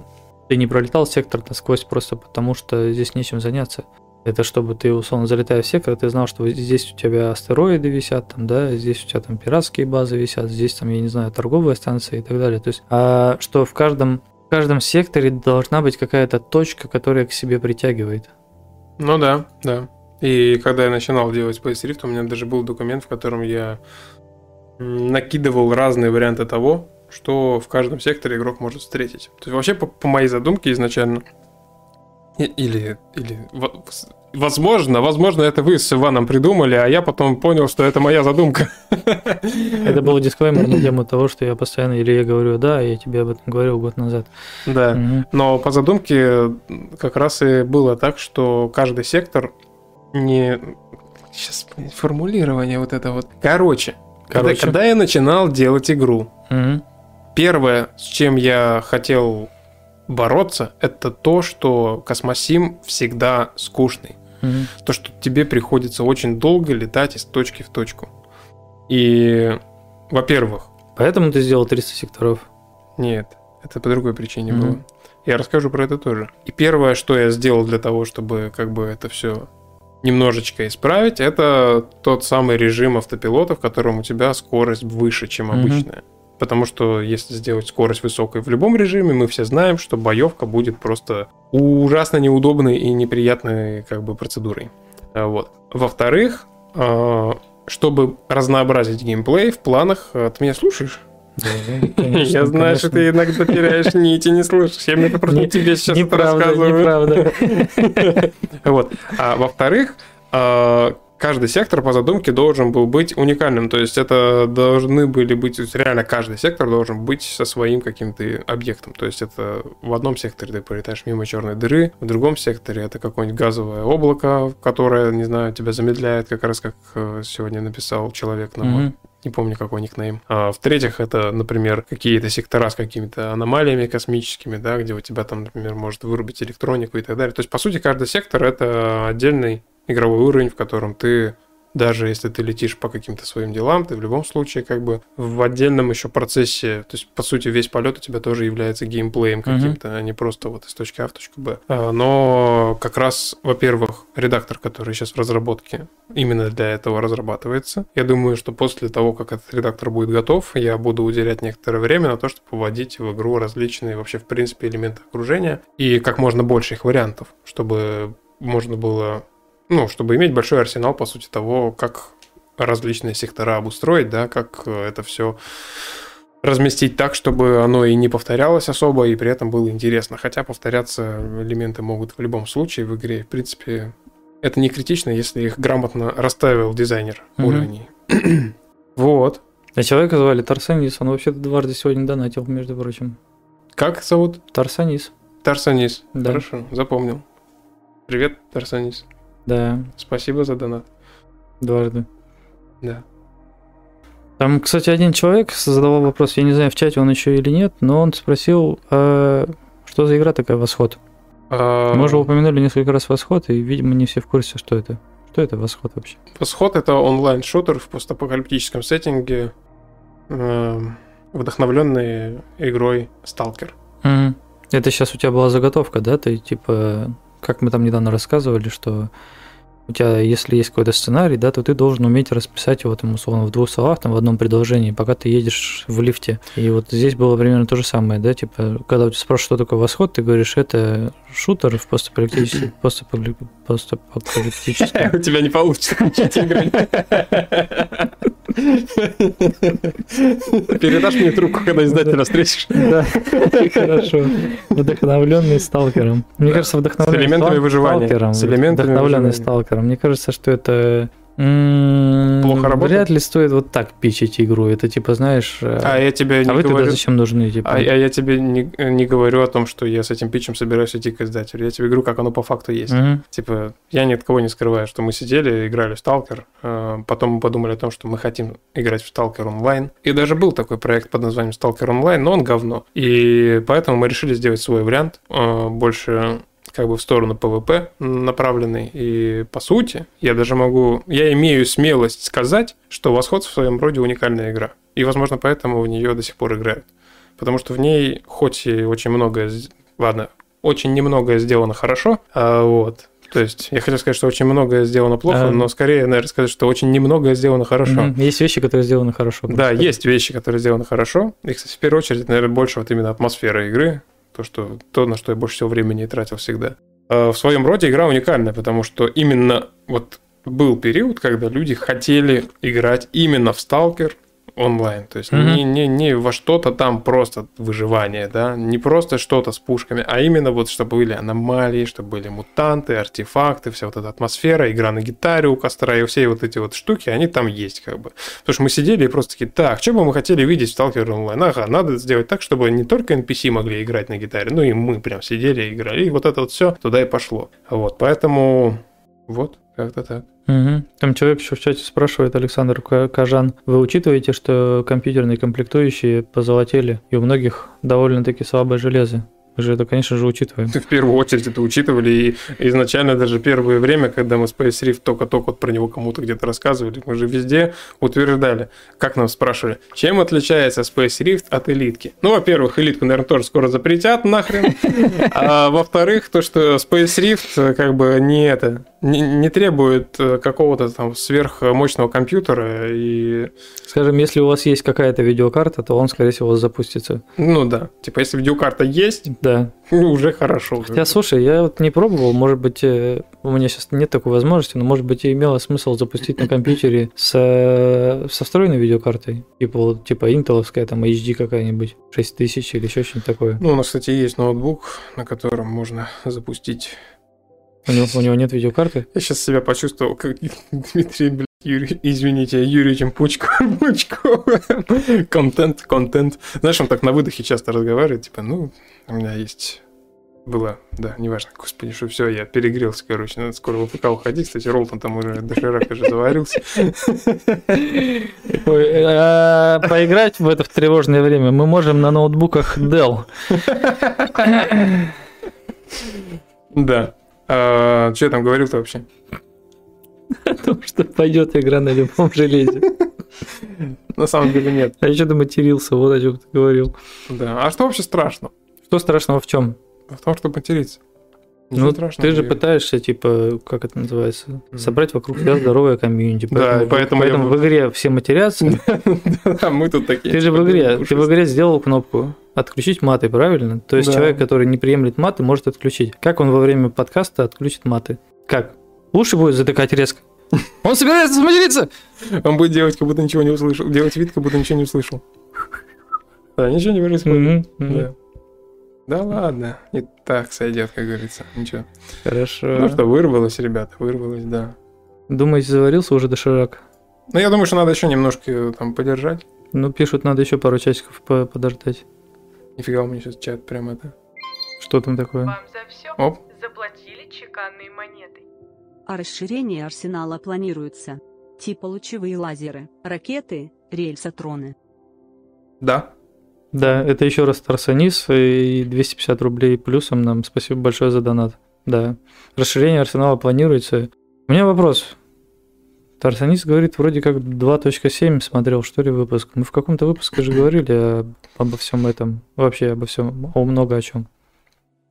ты не пролетал сектор насквозь просто потому, что здесь нечем заняться. Это чтобы ты, условно, залетая в сектор, ты знал, что здесь у тебя астероиды висят, там, да, здесь у тебя там пиратские базы висят, здесь там, я не знаю, торговые станции и так далее. То есть, а, что в каждом, в каждом секторе должна быть какая-то точка, которая к себе притягивает. Ну да, да. И когда я начинал делать Space Rift, у меня даже был документ, в котором я накидывал разные варианты того, что в каждом секторе игрок может встретить. То есть вообще по, по моей задумке изначально или, или возможно, возможно, это вы с Иваном придумали, а я потом понял, что это моя задумка. Это был дисклеймер на тему того, что я постоянно, или я говорю, да, я тебе об этом говорил год назад. Да. Мгм. Но по задумке как раз и было так, что каждый сектор не... Сейчас формулирование вот это вот. Короче, когда- Короче. Когда, я начинал делать игру, Мгм. Первое, с чем я хотел бороться, это то, что космосим всегда скучный. Мгм. То, что тебе приходится очень долго летать из точки в точку. И, во-первых, Поэтому ты сделал 300 секторов. Нет, это по другой причине Мгм. было. Я расскажу про это тоже. И первое, что я сделал для того, чтобы как бы это все немножечко исправить, это тот самый режим автопилота, в котором у тебя скорость выше, чем обычная. Потому что если сделать скорость высокой в любом режиме, мы все знаем, что боевка будет просто ужасно неудобной и неприятной как бы процедурой. А, Вот. Во-вторых, а, чтобы разнообразить геймплей, в планах... а, Ты меня слушаешь? Я знаю, что ты иногда теряешь нить и не слушаешь. Я мне просто Не- тебе сейчас это Неправда, рассказываю. неправда. Вот. А во-вторых, каждый сектор по задумке должен был быть уникальным. То есть это должны были быть, то есть реально каждый сектор должен быть со своим каким-то объектом. То есть это в одном секторе ты пролетаешь мимо черной дыры, в другом секторе это какое-нибудь газовое облако, которое, не знаю, тебя замедляет, как раз как э, сегодня написал человек на Мгм. не помню какой никнейм. А в-третьих, это, например, какие-то сектора с какими-то аномалиями космическими, да, где у тебя там, например, может вырубить электронику и так далее. То есть, по сути, каждый сектор это отдельный игровой уровень, в котором ты даже если ты летишь по каким-то своим делам, ты в любом случае как бы в отдельном еще процессе, то есть по сути весь полет у тебя тоже является геймплеем каким-то, а не просто вот из точки А в точку Б. А, Но как раз, во-первых, редактор, который сейчас в разработке, именно для этого разрабатывается. Я думаю, что после того, как этот редактор будет готов, я буду уделять некоторое время на то, чтобы вводить в игру различные вообще в принципе элементы окружения и как можно больше их вариантов, чтобы можно было ну, чтобы иметь большой арсенал, по сути, того, как различные сектора обустроить, да, как э, это все разместить так, чтобы оно и не повторялось особо, и при этом было интересно. Хотя повторяться элементы могут в любом случае в игре. В принципе, это не критично, если их грамотно расставил дизайнер Мгм. уровней. вот. А человека звали Тарсанис, он вообще-то дважды сегодня донатил, между прочим. Как зовут? Тарсанис, Тарсанис. Да. Хорошо, запомнил. Привет, Тарсанис. Да, Спасибо за донат. дважды. Да. Там, кстати, один человек задавал вопрос, я не знаю, в чате он еще или нет, но он спросил, а что за игра такая «Восход»? А, Мы уже упомянули несколько раз «Восход», и, видимо, не все в курсе, что это. Что это «Восход» вообще? Восход это онлайн-шутер в постапокалиптическом сеттинге, эм, вдохновленный игрой Сталкер. Мгм. Это сейчас у тебя была заготовка, да? Ты типа, как мы там недавно рассказывали, что у тебя, если есть какой-то сценарий, да, то ты должен уметь расписать его там условно в двух словах, там в одном предложении, пока ты едешь в лифте. И вот здесь было примерно то же самое, да, типа, когда у тебя спрашивают, что такое восход, ты говоришь, это шутер в постапокалиптическом, постапокали- постапокалиптическом. У тебя не получится. Передашь мне трубку, когда издателя встретишь. Да, хорошо. Вдохновленный сталкером. Мне кажется, вдохновленный С элементами стал- выживания. сталкером. С элементами Вдохновленный выживания. сталкером. Мне кажется, что это Плохо работает? Вряд ли стоит вот так пичить игру. Это типа, знаешь, э, А я тебе а не вы тогда говорю... зачем нужны? Типа? А, а я тебе не, не говорю о том, что я с этим питчем собираюсь идти к издателю. Я тебе говорю, как оно по факту есть. Мгм. Типа, я ни от кого не скрываю, что мы сидели, играли в Сталкер, э, потом мы подумали о том, что мы хотим играть в Сталкер онлайн. И даже был такой проект под названием Сталкер онлайн, но он говно. И поэтому мы решили сделать свой вариант, э, больше как бы в сторону PvP направленный. И по сути, я даже могу, я имею смелость сказать, что Восход в своем роде уникальная игра. И, возможно, поэтому в нее до сих пор играют. Потому что в ней, хоть и очень многое, ладно, очень немногое сделано хорошо, а вот, то есть я хотел сказать, что очень многое сделано плохо, А. но скорее, наверное, сказать, что очень немногое сделано хорошо. Есть вещи, которые сделаны хорошо. Да, просто. есть вещи, которые сделаны хорошо. И, кстати, в первую очередь, наверное, больше вот именно атмосфера игры, то, что, то на что я больше всего времени тратил всегда. А В своем роде игра уникальная, потому что именно вот был период, когда люди хотели играть именно в Сталкер онлайн. То есть Мгм. не, не, не во что-то там просто выживание, да, не просто что-то с пушками, а именно вот, чтобы были аномалии, чтобы были мутанты, артефакты, вся вот эта атмосфера, игра на гитаре у костра и все вот эти вот штуки, они там есть как бы. Потому что мы сидели и просто такие, так, что бы мы хотели видеть в Stalker онлайн? Ага, надо сделать так, чтобы не только NPC могли играть на гитаре, но и мы прям сидели и играли. И вот это вот все туда и пошло. Вот, поэтому вот, как-то так. Мгм. Там человек еще в чате спрашивает, Александр Ка- Кажан, вы учитываете, что компьютерные комплектующие позолотели, и у многих довольно-таки слабое железо? Мы же это, конечно же, учитываем. В первую очередь это учитывали, и изначально даже первое время, когда мы Space Rift только-только вот про него кому-то где-то рассказывали, мы же везде утверждали, как нам спрашивали, чем отличается Space Rift от элитки. Ну, во-первых, элитку, наверное, тоже скоро запретят нахрен, а во-вторых, то, что Space Rift э, как бы не это, не, не требует э, какого-то там сверхмощного компьютера, и, Скажем, если у вас есть какая-то видеокарта, то он, скорее всего, запустится. ну да, типа, если видеокарта есть, Да. Ну, уже хорошо. Хотя, слушай, я вот не пробовал, может быть, э, у меня сейчас нет такой возможности, но, может быть, и имело смысл запустить на компьютере с, со встроенной видеокартой, типа, вот, типа интеловская, там, HD какая-нибудь, 6000 или еще что-нибудь такое. Ну, у нас, кстати, есть ноутбук, на котором можно запустить... У него, у него нет видеокарты? Я сейчас себя почувствовал, как Дмитрий, Юрий, извините, Юрий Пучков, Пучков. контент, контент. Знаешь, он так на выдохе часто разговаривает, типа, ну, у меня есть было, да, неважно. Господи, что все, я перегрелся, короче. Надо скоро в ВПК уходить. Кстати, Ролтон там уже доширак уже заварился. Ой, а поиграть в это в тревожное время мы можем на ноутбуках Dell. Да. А, что я там говорил-то вообще? О том, что пойдет игра на любом железе. На самом деле нет. А я что-то матерился, вот о чем ты говорил. Да. А что вообще страшно? Что страшного в чем? В том, чтобы материться. Ничего Ну, страшного ты же нет. пытаешься, типа, как это называется, Мгм. собрать вокруг себя здоровое комьюнити. Да, и поэтому я поэтому бы- в игре все матерятся. Да, мы тут такие. Ты же в типа, игре, ты в игре сделал кнопку отключить маты, правильно? То есть Да. человек, который не приемлет маты, может отключить. Как он во время подкаста отключит маты? Как? Уши будет затыкать резко. Он собирается сматериться! Он будет делать, как будто ничего не услышал. Делать вид, как будто ничего не услышал. Да, ничего не происходит. Мгм, мгм. Да. Да ладно, и так сойдет, как говорится. Ничего. Хорошо. Ну что, вырвалось, ребята, вырвалось, да. Думаете, заварился уже доширак? Ну, я думаю, что надо еще немножко там подержать. Ну, пишут, надо еще пару часиков по- подождать. Нифига у меня сейчас чат прям это. Что там такое? Вам за все Оп. заплатили чеканной монетой. А расширение арсенала планируется. Типа лучевые лазеры, ракеты, рельсотроны. Да. Да, это еще раз Тарсанис и 250 рублей плюсом нам. Спасибо большое за донат. Да. Расширение арсенала планируется. У меня вопрос. Тарсанис говорит, вроде как 2.7 смотрел, что ли, выпуск. Мы в каком-то выпуске же говорили об- обо всем этом. Вообще обо всем, о много о чем.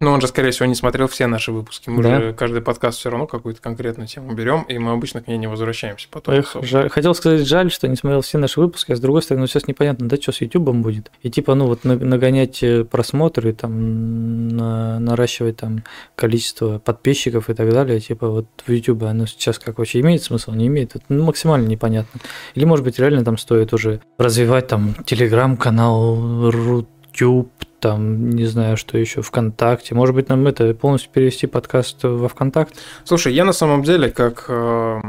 Но он же, скорее всего, не смотрел все наши выпуски. Мы Да. же каждый подкаст все равно какую-то конкретную тему берем, и мы обычно к ней не возвращаемся потом. Эх, жаль- хотел сказать, жаль, что не смотрел все наши выпуски, а с другой стороны, ну, сейчас непонятно, да, что с Ютубом будет. И типа, ну вот на- нагонять э, просмотры, там, на- наращивать там количество подписчиков и так далее, типа вот в Ютубе оно сейчас как вообще имеет смысл, не имеет, это ну, максимально непонятно. Или, может быть, реально там стоит уже развивать там телеграм-канал, Рутюб, там, не знаю, что еще, ВКонтакте. Может быть, нам это полностью перевести подкаст во ВКонтакт? Слушай, я на самом деле, как, э,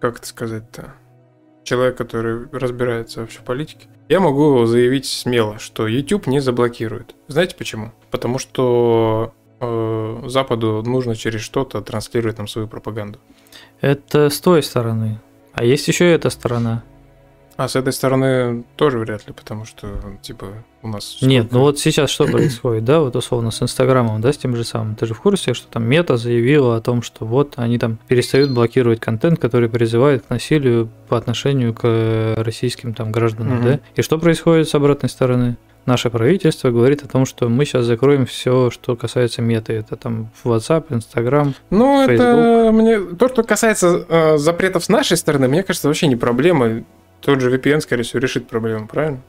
как это сказать-то, человек, который разбирается вообще в политике, я могу заявить смело, что YouTube не заблокирует. Знаете почему? Потому что э, Западу нужно через что-то транслировать нам свою пропаганду. Это с той стороны. А есть еще и эта сторона. А с этой стороны тоже вряд ли, потому что, типа, у нас... Нет, сколько- ну вот сейчас что происходит, да, вот условно с Инстаграмом, да, с тем же самым. Ты же в курсе, что там Мета заявила о том, что вот они там перестают блокировать контент, который призывает к насилию по отношению к э, российским там гражданам, Мгм. да? И что происходит с обратной стороны? Наше правительство говорит о том, что мы сейчас закроем все, что касается меты. Это там WhatsApp, Instagram. Ну, это Facebook. мне... То, что касается э, запретов с нашей стороны, мне кажется, вообще не проблема. Тот же VPN, скорее всего, решит проблему, правильно?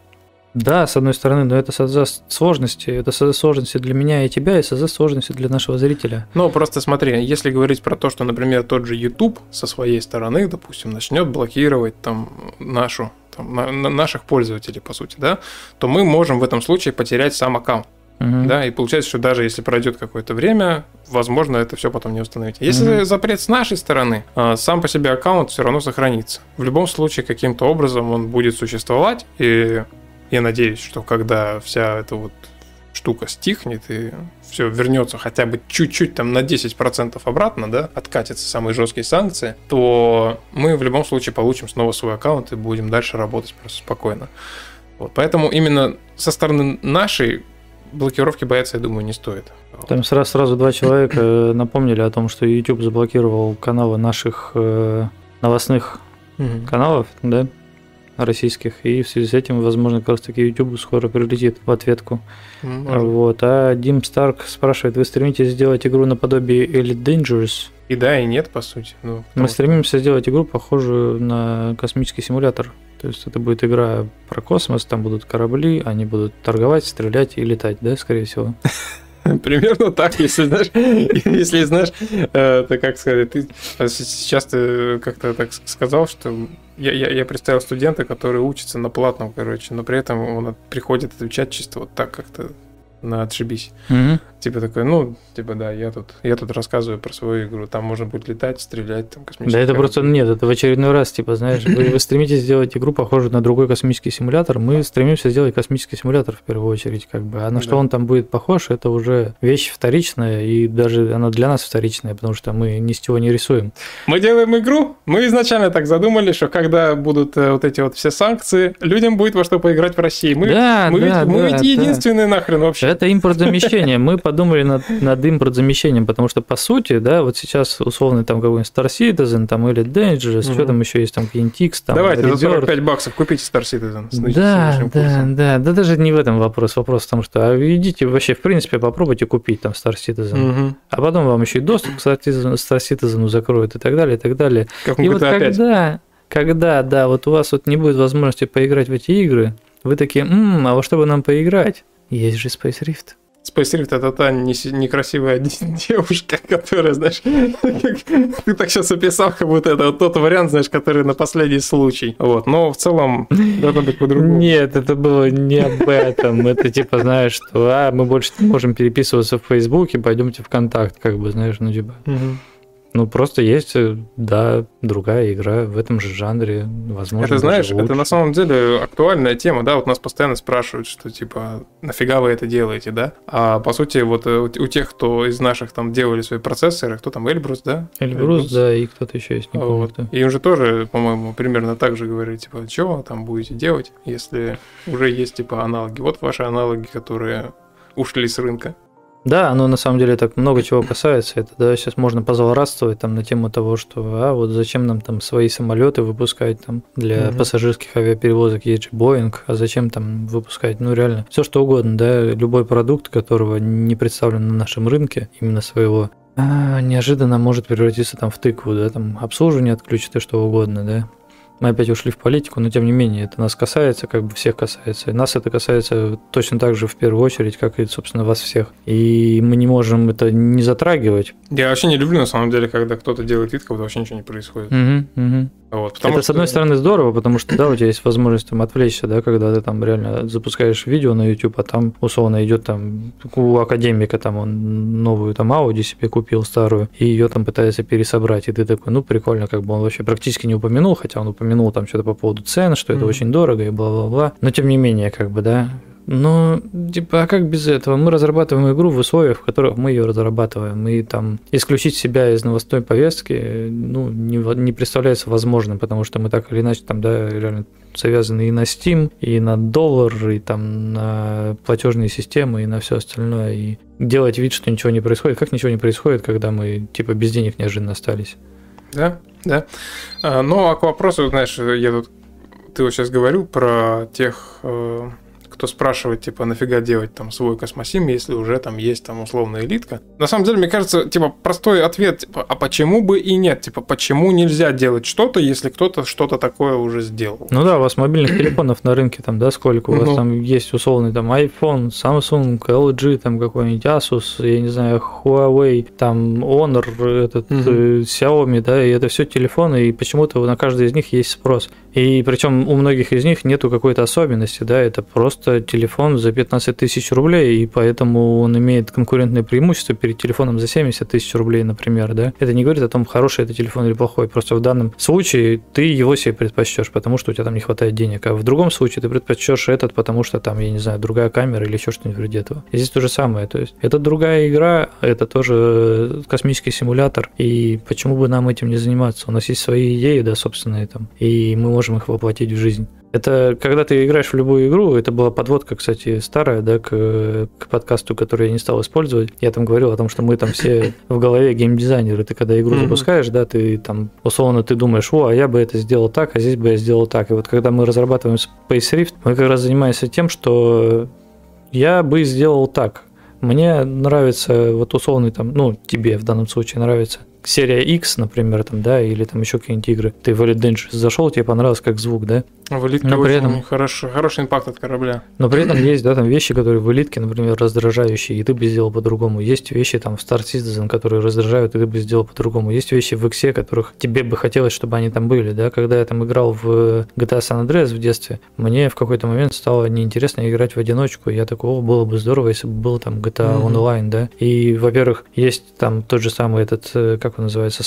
Да, с одной стороны, но это создаст сложности. Это создаст сложности для меня и тебя, и создаст сложности для нашего зрителя. Ну, просто смотри, если говорить про то, что, например, тот же YouTube со своей стороны, допустим, начнет блокировать там нашу, там, на- на- наших пользователей, по сути, да, то мы можем в этом случае потерять сам аккаунт, Мгм. да, и получается, что даже если пройдет какое-то время, возможно, это все потом не установить. Если Мгм. запрет с нашей стороны, а, сам по себе аккаунт все равно сохранится. В любом случае, каким-то образом он будет существовать, и я надеюсь, что когда вся эта вот штука стихнет и все вернется хотя бы чуть-чуть там на 10% обратно, да, откатятся самые жесткие санкции, то мы в любом случае получим снова свой аккаунт и будем дальше работать просто спокойно. Вот, поэтому именно со стороны нашей блокировки бояться, я думаю, не стоит. Там сразу, сразу два человека э, напомнили о том, что YouTube заблокировал каналы наших э, новостных каналов, да, российских, и в связи с этим, возможно, как раз таки YouTube скоро прилетит в ответку. Может. Вот. А Дим Старк спрашивает, вы стремитесь сделать игру наподобие Elite Dangerous? И да, и нет, по сути. Ну, Мы что- стремимся сделать игру, похожую на космический симулятор. То есть это будет игра про космос, там будут корабли, они будут торговать, стрелять и летать, да, скорее всего. Примерно так, если знаешь, если знаешь, э, ты как сказать, ты сейчас ты как-то так сказал, что я, я, я представил студента, который учится на платном, короче, но при этом он приходит отвечать чисто вот так как-то на отшибись. Мгм. Типа такой, ну, типа, да, я тут, я тут рассказываю про свою игру. Там можно будет летать, стрелять, там Да космические это просто нет, это в очередной раз, типа, знаешь, вы, вы стремитесь сделать игру похожую на другой космический симулятор, мы стремимся сделать космический симулятор в первую очередь, как бы. А на что Да. он там будет похож, это уже вещь вторичная, и даже она для нас вторичная, потому что мы ни с чего не рисуем. Мы делаем игру. Мы изначально так задумали, что когда будут э, вот эти вот все санкции, людям будет во что поиграть в России. Мы, да, мы, да, ведь, мы да, ведь да. единственные нахрен вообще. Это импортзамещение. Мы подумали над, над импортзамещением, потому что, по сути, да, вот сейчас условный там какой-нибудь Star Citizen там, или Dangerous, Мгм. что там еще есть, там какие-нибудь X, там, Давайте за Rebirth. 45 баксов купите Star Citizen с нынешним Да, курсом. да, да, да, даже не в этом вопрос. Вопрос в том, что а идите вообще, в принципе, попробуйте купить там Star Citizen, Мгм. а потом вам еще и доступ к Star Citizen, Star Citizen закроют и так далее, и так далее. Как И вот GTA 5. когда, когда, да, вот у вас вот не будет возможности поиграть в эти игры, вы такие, «М, а во что бы нам поиграть? Есть же Space Rift. Space Rift это та некрасивая девушка, которая, знаешь, ты так сейчас описал, как будто это вот тот вариант, знаешь, который на последний случай. Вот, но в целом должно быть по-другому. Нет, это было не об этом. Это типа, знаешь, что а, мы больше не можем переписываться в Фейсбуке, пойдемте в контакт, как бы, знаешь, ну типа. Мгм. Ну, просто есть, э, да, другая игра в этом же жанре, возможно. Это, знаешь, это на самом деле актуальная тема, да, вот нас постоянно спрашивают, что типа, нафига вы это делаете, да? А по сути, вот э, у тех, кто из наших там делали свои процессоры, кто там, Эльбрус, да? Эльбрус, да, и кто-то еще есть, не помню Вот. кто. И он же тоже, по-моему, примерно так же говорит, типа, что вы там будете делать, если уже есть, типа, аналоги. Вот ваши аналоги, которые ушли с рынка. Да, оно на самом деле так много чего касается. Это да, сейчас можно позлорадствовать там на тему того, что а вот зачем нам там свои самолеты выпускать там для Мгм. пассажирских авиаперевозок есть же Боинг, а зачем там выпускать, ну реально, все что угодно, да, любой продукт, которого не представлен на нашем рынке, именно своего, а, неожиданно может превратиться там в тыкву, да, там обслуживание отключит и что угодно, да. Мы опять ушли в политику, но тем не менее, это нас касается, как бы всех касается. И нас это касается точно так же в первую очередь, как и, собственно, вас всех. И мы не можем это не затрагивать. Я вообще не люблю, на самом деле, когда кто-то делает вид, как будто вообще ничего не происходит. Мгм, мгм. Вот, это, с что- одной стороны, здорово, потому что, да, у тебя есть возможность там отвлечься, да, когда ты там реально запускаешь видео на YouTube, а там, условно, идет там у академика там он новую там Audi себе купил старую, и ее там пытается пересобрать, и ты такой, ну, прикольно, как бы он вообще практически не упомянул, хотя он упомянул там что-то по поводу цен, что это Мгм. очень дорого и бла-бла-бла, но тем не менее, как бы, да, но, типа, а как без этого? Мы разрабатываем игру в условиях, в которых мы ее разрабатываем. И там исключить себя из новостной повестки, ну, не, не представляется возможным, потому что мы так или иначе там, да, реально завязаны и на Steam, и на доллар, и там на платежные системы, и на все остальное. И делать вид, что ничего не происходит. Как ничего не происходит, когда мы, типа, без денег неожиданно остались? Да, да. А, Ну, а к вопросу, знаешь, я тут... Ты вот сейчас говорил про тех, э, кто спрашивает, типа, нафига делать там свой космосим, если уже там есть там условная элитка. На самом деле, мне кажется, типа, простой ответ, типа, а почему бы и нет? Типа, почему нельзя делать что-то, если кто-то что-то такое уже сделал? Ну да, у вас мобильных телефонов на рынке там, да, сколько? У вас Ну. там есть условный там iPhone, Samsung, LG, там какой-нибудь Asus, я не знаю, Huawei, там Honor, этот э, Xiaomi, да, и это все телефоны, и почему-то на каждый из них есть спрос. И причем у многих из них нету какой-то особенности, да, это просто телефон за 15 тысяч рублей, и поэтому он имеет конкурентное преимущество перед телефоном за 70 тысяч рублей, например, да. Это не говорит о том, хороший это телефон или плохой, просто в данном случае ты его себе предпочтешь, потому что у тебя там не хватает денег, а в другом случае ты предпочтешь этот, потому что там, я не знаю, другая камера или еще что-нибудь вроде этого. И здесь то же самое, то есть это другая игра, это тоже космический симулятор, и почему бы нам этим не заниматься? У нас есть свои идеи, да, собственные там, и мы можем их воплотить в жизнь. Это когда ты играешь в любую игру, это была подводка, кстати, старая, да, к, к подкасту, который я не стал использовать. Я там говорил о том, что мы там все в голове геймдизайнеры. Ты когда игру запускаешь, да, ты там условно ты думаешь, о, а я бы это сделал так, а здесь бы я сделал так. И вот когда мы разрабатываем Space Rift, мы как раз занимаемся тем, что я бы сделал так. Мне нравится, вот условный там, ну, тебе в данном случае нравится серия X, например, там, да, или там еще какие-нибудь игры. Ты в Elite Dangerous зашел, тебе понравилось как звук, да? В элитке Но при этом- хороший, хороший импакт от корабля. Но при этом есть, да, там вещи, которые в элитке, например, раздражающие, и ты бы сделал по-другому. Есть вещи там в Star Citizen, которые раздражают, и ты бы сделал по-другому. Есть вещи в Иксе, которых тебе бы хотелось, чтобы они там были, да. Когда я там играл в GTA San Andreas в детстве, мне в какой-то момент стало неинтересно играть в одиночку. Я такой, о, было бы здорово, если бы был там GTA Мгм. онлайн, да. И, во-первых, есть там тот же самый этот, э, как он называется,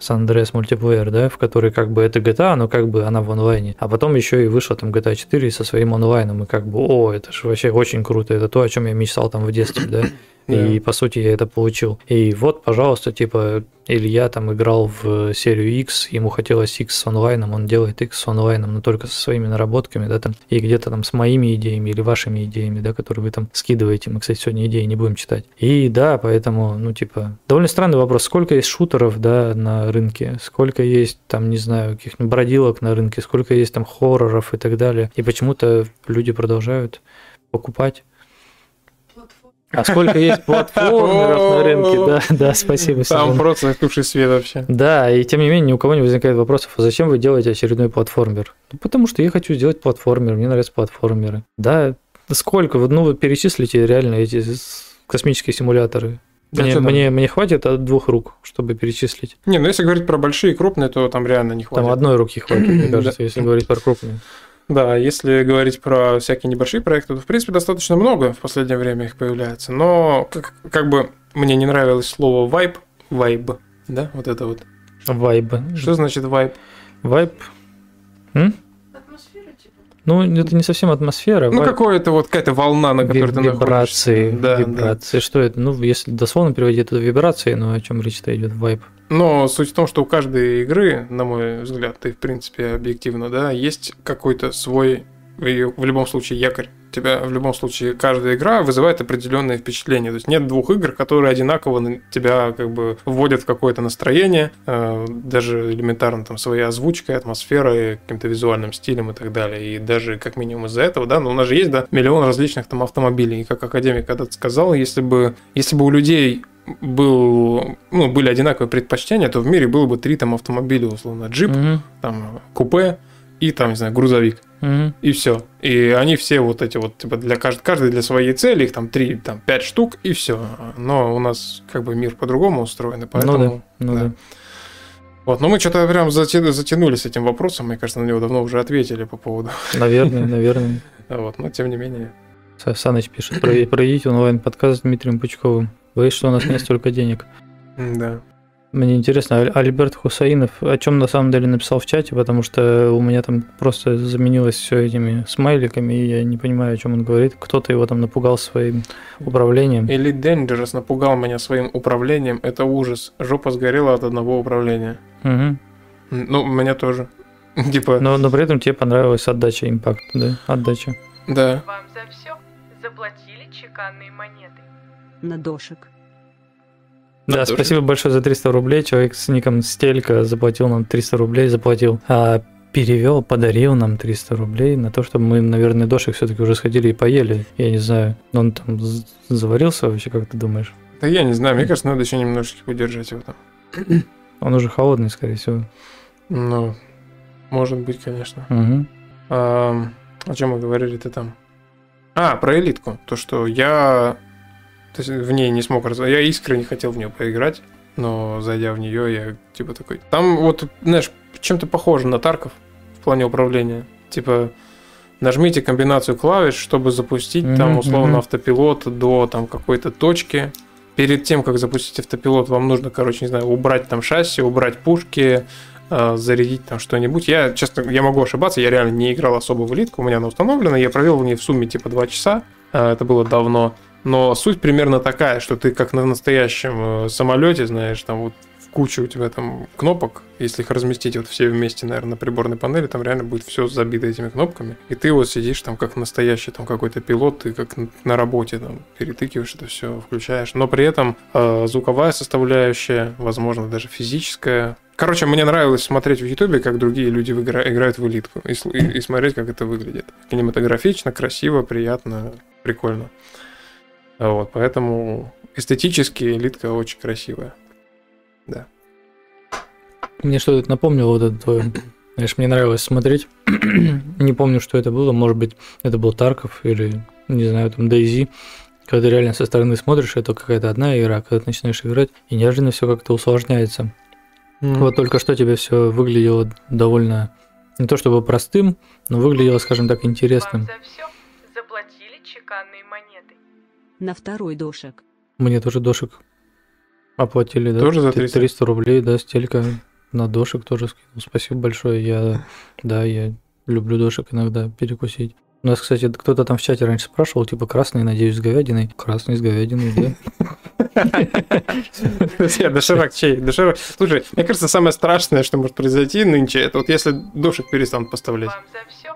San Andreas мультиплеер, да, в который как бы это GTA, но как бы она в онлайне. А потом еще и вышла там GTA 4 со своим онлайном, и как бы, о, это же вообще очень круто, это то, о чем я мечтал там в детстве, да. И по сути я это получил. И вот, пожалуйста, типа, Илья там играл в серию X, ему хотелось X с онлайном, он делает X с онлайном, но только со своими наработками, да, там, и где-то там с моими идеями или вашими идеями, да, которые вы там скидываете. Мы, кстати, сегодня идеи не будем читать. И да, поэтому, ну, типа, довольно странный вопрос, сколько есть шутеров, да, на рынке, сколько есть там, не знаю, каких-нибудь бродилок на рынке, сколько есть там хорроров и так далее. И почему-то люди продолжают покупать. А сколько есть платформеров на рынке, да, да, спасибо. Там просто затухший свет вообще. Да, и тем не менее ни у кого не возникает вопросов, а зачем вы делаете очередной платформер? Ну, потому что я хочу сделать платформер, мне нравятся платформеры. Да, сколько? Ну, вы перечислите реально эти космические симуляторы. Мне, мне, мне хватит от двух рук, чтобы перечислить. Не, ну если говорить про большие и крупные, то там реально не хватит. Там одной руки хватит, мне кажется, если говорить про крупные. Да, если говорить про всякие небольшие проекты, то, в принципе, достаточно много в последнее время их появляется. Но как, как бы мне не нравилось слово вайб, вайб, да, вот это вот. Вайб. Что значит вайб? Вайб? М? Атмосфера, типа. Ну, это не совсем атмосфера. Ну, какое-то вот какая-то волна, на которой ты вибрации, находишься. Да, да. вибрации. Что это? Ну, если дословно переводить, это вибрации, но о чем речь-то идет? Вайб. Но суть в том, что у каждой игры, на мой взгляд, и в принципе объективно, да, есть какой-то свой, в любом случае, якорь. Тебя в любом случае каждая игра вызывает определенные впечатления. То есть нет двух игр, которые одинаково на тебя как бы вводят в какое-то настроение, э, даже элементарно там своей озвучкой, атмосферой, каким-то визуальным стилем и так далее. И даже как минимум из-за этого, да, ну у нас же есть, да, миллион различных там автомобилей. И как академик когда-то сказал, если бы, если бы у людей был, ну, были одинаковые предпочтения, то в мире было бы три там автомобиля, условно, джип, Мгм. там купе и там, не знаю, грузовик. Мгм. И все. И они все вот эти вот, типа, для кажд... каждый для своей цели, их там три, там, пять штук, и все. Но у нас как бы мир по-другому устроен, и поэтому... Ну да, ну да. да. Вот, но мы что-то прям затянули с этим вопросом, мне кажется, на него давно уже ответили по поводу. Наверное, наверное. Вот, но тем не менее. Са- Саныч пишет, «Прове- проведите онлайн-подкаст с Дмитрием Пучковым. Боюсь, что у нас нет столько денег. Да. Мне интересно, Аль- Альберт Хусаинов о чем на самом деле написал в чате, потому что у меня там просто заменилось все этими смайликами, и я не понимаю, о чем он говорит. Кто-то его там напугал своим управлением. Elite Dangerous напугал меня своим управлением. Это ужас. Жопа сгорела от одного управления. Мгм. Ну, меня тоже. Типа, Но, но при этом тебе понравилась отдача импакт, да? Отдача. да. Вам за все заплатили чеканные монеты. На дошек. Да, тоже. спасибо большое за 300 рублей. Человек с ником Стелька заплатил нам 300 рублей, заплатил. А перевел, подарил нам 300 рублей на то, чтобы мы, наверное, дошек все-таки уже сходили и поели. Я не знаю, он там заварился вообще, как ты думаешь? Да я не знаю, мне кажется, надо еще немножечко удержать его там. Он уже холодный, скорее всего. Ну, может быть, конечно. Мгм. А, о чем мы говорили-то там? А, про элитку. То, что я то есть, в ней не смог раз... Я искренне хотел в нее поиграть, но зайдя в нее, я типа такой. Там вот, знаешь, чем-то похоже на Тарков в плане управления. Типа, нажмите комбинацию клавиш, чтобы запустить там Мгм, условно автопилот до там какой-то точки. Перед тем, как запустить автопилот, вам нужно, короче, не знаю, убрать там шасси, убрать пушки, э, зарядить там что-нибудь. Я, честно, я могу ошибаться, я реально не играл особо в элитку, у меня она установлена, я провел в ней в сумме типа 2 часа, э, это было давно. Но суть примерно такая, что ты как на настоящем самолете, знаешь, там вот в куче у тебя там кнопок, если их разместить вот все вместе, наверное, на приборной панели, там реально будет все забито этими кнопками. И ты вот сидишь там как настоящий там какой-то пилот, ты как на работе там перетыкиваешь это все, включаешь. Но при этом э, звуковая составляющая, возможно, даже физическая. Короче, мне нравилось смотреть в Ютубе, как другие люди игра- играют в элитку, и, и- и смотреть, как это выглядит. Кинематографично, красиво, приятно, прикольно. А Вот, поэтому эстетически элитка очень красивая. Да. Мне что-то это напомнило, вот это твое. Знаешь, мне нравилось смотреть. не помню, что это было. Может быть, это был Тарков или, не знаю, там Дейзи. Когда ты реально со стороны смотришь, это какая-то одна игра, когда ты начинаешь играть, и неожиданно все как-то усложняется. Мгм. Вот только что тебе все выглядело довольно не то чтобы простым, но выглядело, скажем так, Вам интересным. за все. На второй дошек. Мне тоже дошек оплатили, да? Тоже за Т- 300? 300 рублей, да, стелька на дошек тоже скинул. Спасибо большое. Я, да, я люблю дошек иногда перекусить. У нас, кстати, кто-то там в чате раньше спрашивал, типа, красный, надеюсь, с говядиной. Красный с говядиной, да. Друзья, доширак чей? Доширак. Слушай, мне кажется, самое страшное, что может произойти нынче, это вот если дошек перестанут поставлять. Вам за все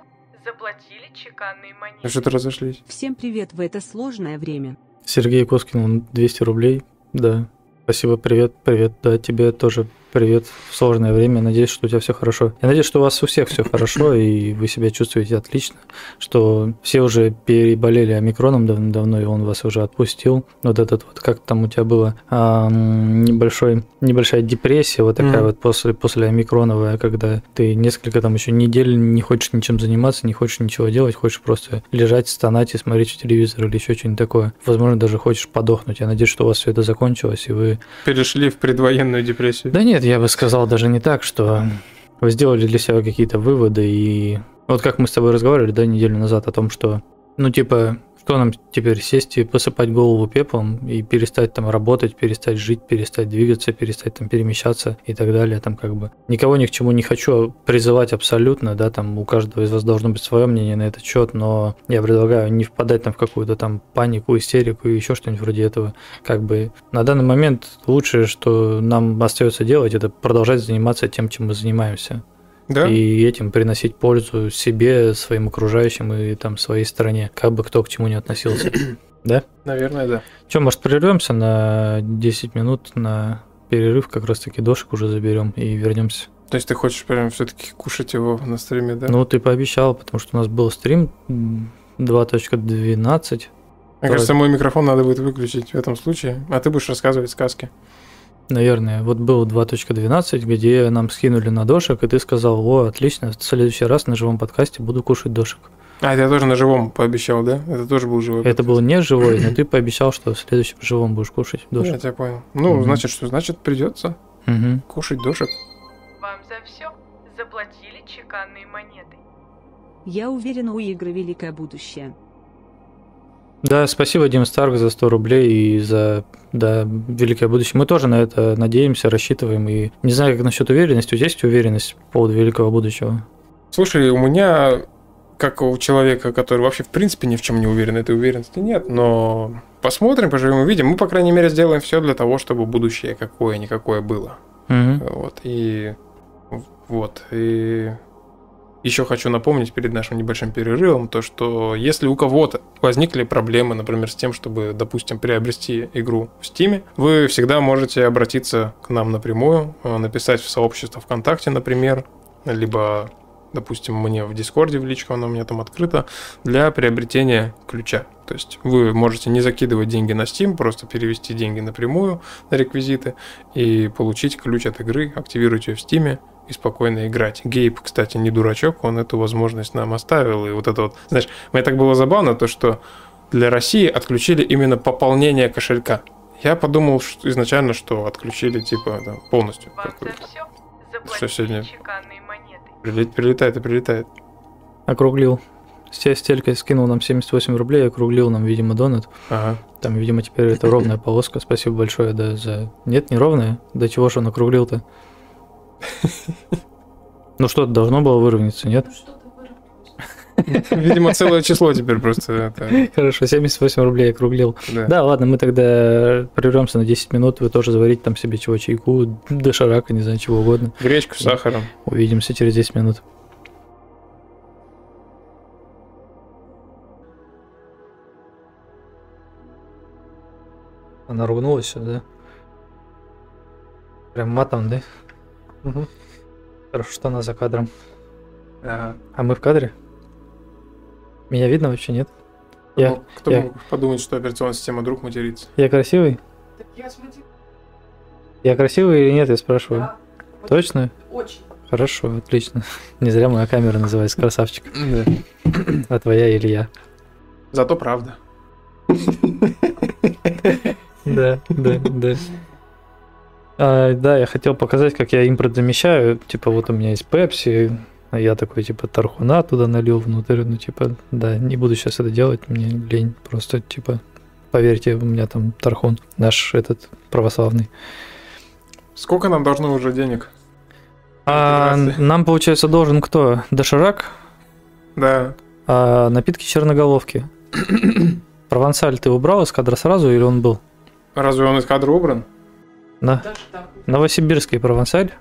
чеканные монеты. что-то разошлись. Всем привет в это сложное время. Сергей Коскин, 200 рублей, да. Спасибо, привет, привет, да, тебе тоже привет в сложное время. Надеюсь, что у тебя все хорошо. Я надеюсь, что у вас у всех все хорошо, и вы себя чувствуете отлично, что все уже переболели омикроном давно, и он вас уже отпустил. Вот этот вот, как там у тебя было, ам, небольшой, небольшая депрессия, вот такая Мгм. вот после, после омикроновая, когда ты несколько там еще недель не хочешь ничем заниматься, не хочешь ничего делать, хочешь просто лежать, стонать и смотреть в телевизор или еще что-нибудь такое. Возможно, даже хочешь подохнуть. Я надеюсь, что у вас все это закончилось, и вы Перешли в предвоенную депрессию. да нет, я бы сказал даже не так, что вы сделали для себя какие-то выводы и вот как мы с тобой разговаривали, да, неделю назад о том, что, ну, типа, что нам теперь сесть и посыпать голову пеплом и перестать там работать, перестать жить, перестать двигаться, перестать там перемещаться и так далее, там как бы. Никого ни к чему не хочу призывать абсолютно, да, там у каждого из вас должно быть свое мнение на этот счет, но я предлагаю не впадать там в какую-то там панику, истерику и еще что-нибудь вроде этого. Как бы на данный момент лучшее, что нам остается делать, это продолжать заниматься тем, чем мы занимаемся Да? и этим приносить пользу себе, своим окружающим и там своей стране, как бы кто к чему не относился. Наверное, да. Че, может, прервемся на 10 минут на перерыв, как раз таки дошек уже заберем и вернемся. То есть ты хочешь прям все-таки кушать его на стриме, да? Ну, ты пообещал, потому что у нас был стрим м, 2.12. Мне кажется, мой микрофон надо будет выключить в этом случае, а ты будешь рассказывать сказки. Наверное, вот был 2.12, где нам скинули на дошек, и ты сказал, о, отлично, в следующий раз на живом подкасте буду кушать дошек. А, это я тоже на живом пообещал, да? Это тоже был живой. Это подкаст. был не живой, но ты пообещал, что в следующем живом будешь кушать Я дошек. тебя понял. Ну, Мгм. значит, что? Значит, придется Мгм. кушать дошек. Вам за все заплатили чеканные монеты. Я уверена, у игры великое будущее. Да, спасибо, Дим Старк, за 100 рублей и за да, великое будущее. Мы тоже на это надеемся, рассчитываем. И не знаю, как насчет уверенности. У тебя есть уверенность по поводу великого будущего? Слушай, у меня, как у человека, который вообще в принципе ни в чем не уверен, этой уверенности нет, но посмотрим, поживем, увидим. Мы, по крайней мере, сделаем все для того, чтобы будущее какое-никакое было. Мгм. Вот, и вот, и еще хочу напомнить перед нашим небольшим перерывом то, что если у кого-то возникли проблемы, например, с тем, чтобы, допустим, приобрести игру в Steam, вы всегда можете обратиться к нам напрямую, э, написать в сообщество ВКонтакте, например, либо, допустим, мне в Дискорде в личку, оно у меня там открыто, для приобретения ключа. То есть вы можете не закидывать деньги на Steam, просто перевести деньги напрямую на реквизиты и получить ключ от игры, активировать ее в Steam и спокойно играть. Гейб, кстати, не дурачок, он эту возможность нам оставил. И вот это вот, знаешь, мне так было забавно, то, что для России отключили именно пополнение кошелька. Я подумал что изначально, что отключили типа да, полностью. Все Что сегодня? Прилет- Прилетает и прилетает. Округлил. Стя- Стелька скинул нам 78 рублей, округлил нам, видимо, донат. Ага. Там, видимо, теперь это ровная полоска. Спасибо большое, да, за... Нет, не ровная? До чего же он округлил-то? Ну что-то должно было выровняться, нет? Видимо, целое число теперь просто. это, Хорошо, 78 рублей округлил. да. Да, ладно, мы тогда прервемся на 10 минут. Вы тоже заварите там себе чего чайку, доширака, не знаю, чего угодно. Гречку с сахаром. Увидимся через 10 минут. Она ругнулась да? Прям матом, да? Мгм. Хорошо, что она за кадром. Ага. А мы в кадре? Меня видно вообще, нет? Я- Ну, Кто я- мог подумать, что операционная система друг матерится? Я красивый? Я красивый или нет, я спрашиваю. Да. Точно? Очень. Хорошо, отлично. Не зря моя камера называется красавчик. Да. А твоя или я? Зато правда. Да, да, да. А, да, я хотел показать, как я импорт замещаю. Типа, вот у меня есть Пепси, а я такой, типа, тархуна туда налил внутрь. Ну, типа, да, не буду сейчас это делать, мне лень. Просто, типа, поверьте, у меня там тархун, наш этот православный. Сколько нам должно уже денег? А нам, получается, должен кто? Доширак, Да. а напитки черноголовки. Провансаль ты убрал из кадра сразу или он был? Разве он из кадра убран? На. Новосибирский провансаль.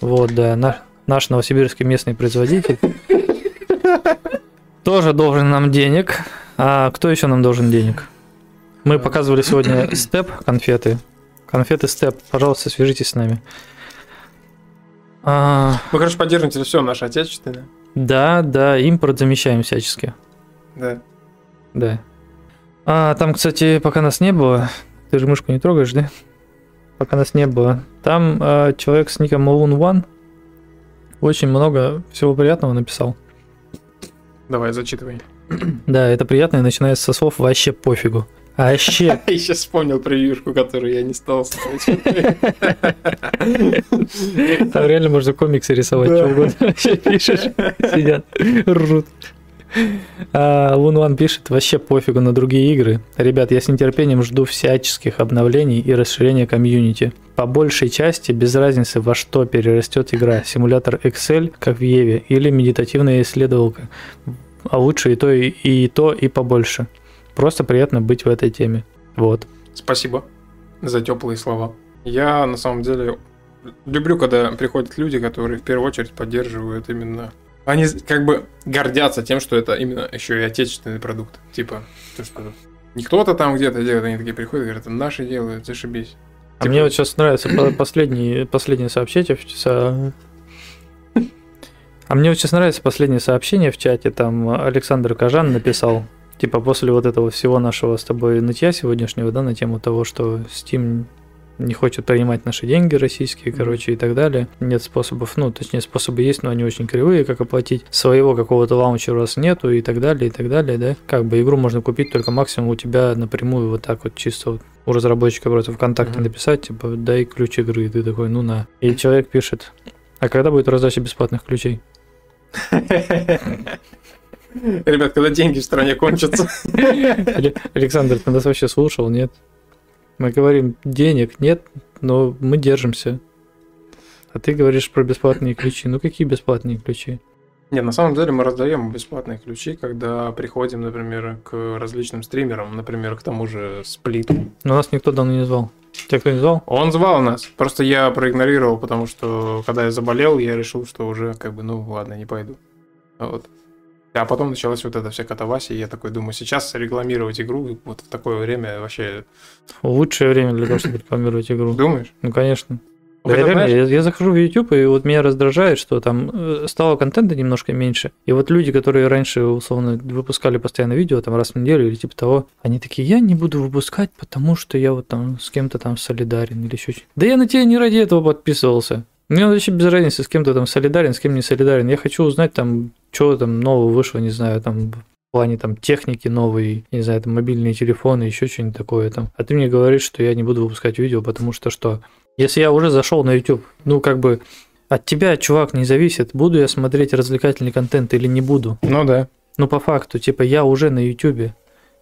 Вот, да, на- наш новосибирский местный производитель. Тоже должен нам денег. А кто еще нам должен денег? Мы показывали сегодня степ конфеты. Конфеты степ. Пожалуйста, свяжитесь с нами. А, Мы, короче, поддерживаем все наше отечественное. да, да, импорт замещаем всячески. Да. Да. А, там, кстати, пока нас не было, ты же мышку не трогаешь, да? Пока нас не было. Там а, человек с ником Moon One очень много всего приятного написал. Давай, зачитывай. Да, это приятно и начинается со слов вообще пофигу. А Вообще. Я сейчас вспомнил превьюшку, которую я не стал ставить. Там реально можно комиксы рисовать, что угодно. Вообще пишешь, сидят, ржут. А, Лун Ван пишет, вообще пофигу на другие игры. Ребят, я с нетерпением жду всяческих обновлений и расширения комьюнити. По большей части, без разницы во что перерастет игра, симулятор Excel, как в Еве, или медитативная исследовалка. А лучше и то, и, и то, и побольше. Просто приятно быть в этой теме. Вот. Спасибо за теплые слова. Я на самом деле люблю, когда приходят люди, которые в первую очередь поддерживают именно. Они как бы гордятся тем, что это именно еще и отечественный продукт. Типа, то, что не кто-то там где-то делает, они такие приходят и говорят, «Это наши делают, зашибись. А Типа, мне вот сейчас нравится по- последнее, последнее сообщение в со- А мне вот сейчас нравится последнее сообщение в чате. Там Александр Кажан написал, типа после вот этого всего нашего с тобой нытья сегодняшнего, да, на тему того, что Steam не хочет принимать наши деньги российские, короче, и так далее. Нет способов, ну, точнее, способы есть, но они очень кривые, как оплатить. Своего какого-то лаунчера у вас нету и так далее, и так далее, да. Как бы игру можно купить только максимум у тебя напрямую вот так вот чисто вот у разработчика просто ВКонтакте Мгм. написать, типа, дай ключ игры, и ты такой, ну на. И человек пишет, а когда будет раздача бесплатных ключей? Ребят, когда деньги в стране кончатся. Але- Александр, ты нас вообще слушал, нет? Мы говорим, денег нет, но мы держимся. А ты говоришь про бесплатные ключи. Ну какие бесплатные ключи? Нет, на самом деле мы раздаем бесплатные ключи, когда приходим, например, к различным стримерам, например, к тому же сплиту. Но нас никто давно не звал. Тебя кто не звал? Он звал нас, просто я проигнорировал, потому что когда я заболел, я решил, что уже как бы, ну ладно, не пойду. Вот. А потом началась вот эта вся катавасия, и я такой думаю, сейчас рекламировать игру вот в такое время вообще... Лучшее время для того, чтобы рекламировать игру. Думаешь? Ну, конечно. Да, Хотя, реально, я, я захожу в YouTube, и вот меня раздражает, что там э, стало контента немножко меньше. И вот люди, которые раньше, условно, выпускали постоянно видео, там раз в неделю или типа того, они такие, я не буду выпускать, потому что я вот там с кем-то там солидарен или еще что Да я на тебя не ради этого подписывался. Мне вообще без разницы, с кем-то там солидарен, с кем не солидарен. Я хочу узнать там, что там нового вышло, не знаю, там в плане там техники новой, не знаю, там мобильные телефоны, еще что-нибудь такое там. А ты мне говоришь, что я не буду выпускать видео, потому что что? Если я уже зашел на YouTube, ну как бы от тебя, чувак, не зависит, буду я смотреть развлекательный контент или не буду. Ну да. Ну по факту, типа я уже на YouTube.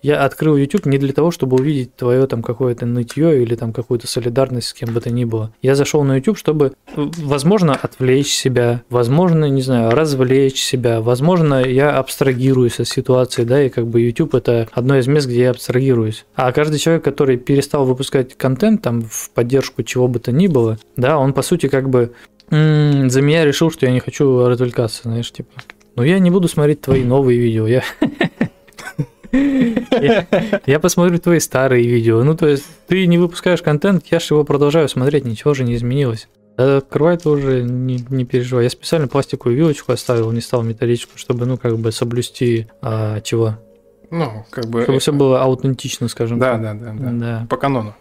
Я открыл YouTube не для того, чтобы увидеть твое там какое-то нытье или там какую-то солидарность с кем бы то ни было. Я зашел на YouTube, чтобы, э, возможно, отвлечь себя, возможно, не знаю, развлечь себя, возможно, я абстрагируюсь от ситуации, да, и как бы YouTube это одно из мест, где я абстрагируюсь. А каждый человек, который перестал выпускать контент там в поддержку чего бы то ни было, да, он по сути как бы м, за меня решил, что я не хочу развлекаться, знаешь, типа. Ну я не буду смотреть твои новые видео, я я, посмотрю твои старые видео. Ну, то есть, ты не выпускаешь контент, я же его продолжаю смотреть, ничего же не изменилось. Открывай уже, не, не переживай. Я специально пластиковую вилочку оставил, не стал металлическую, чтобы, ну, как бы соблюсти а, чего? Ну, как бы... Чтобы все было аутентично, скажем Да, так. да, да, да. Да. По канону.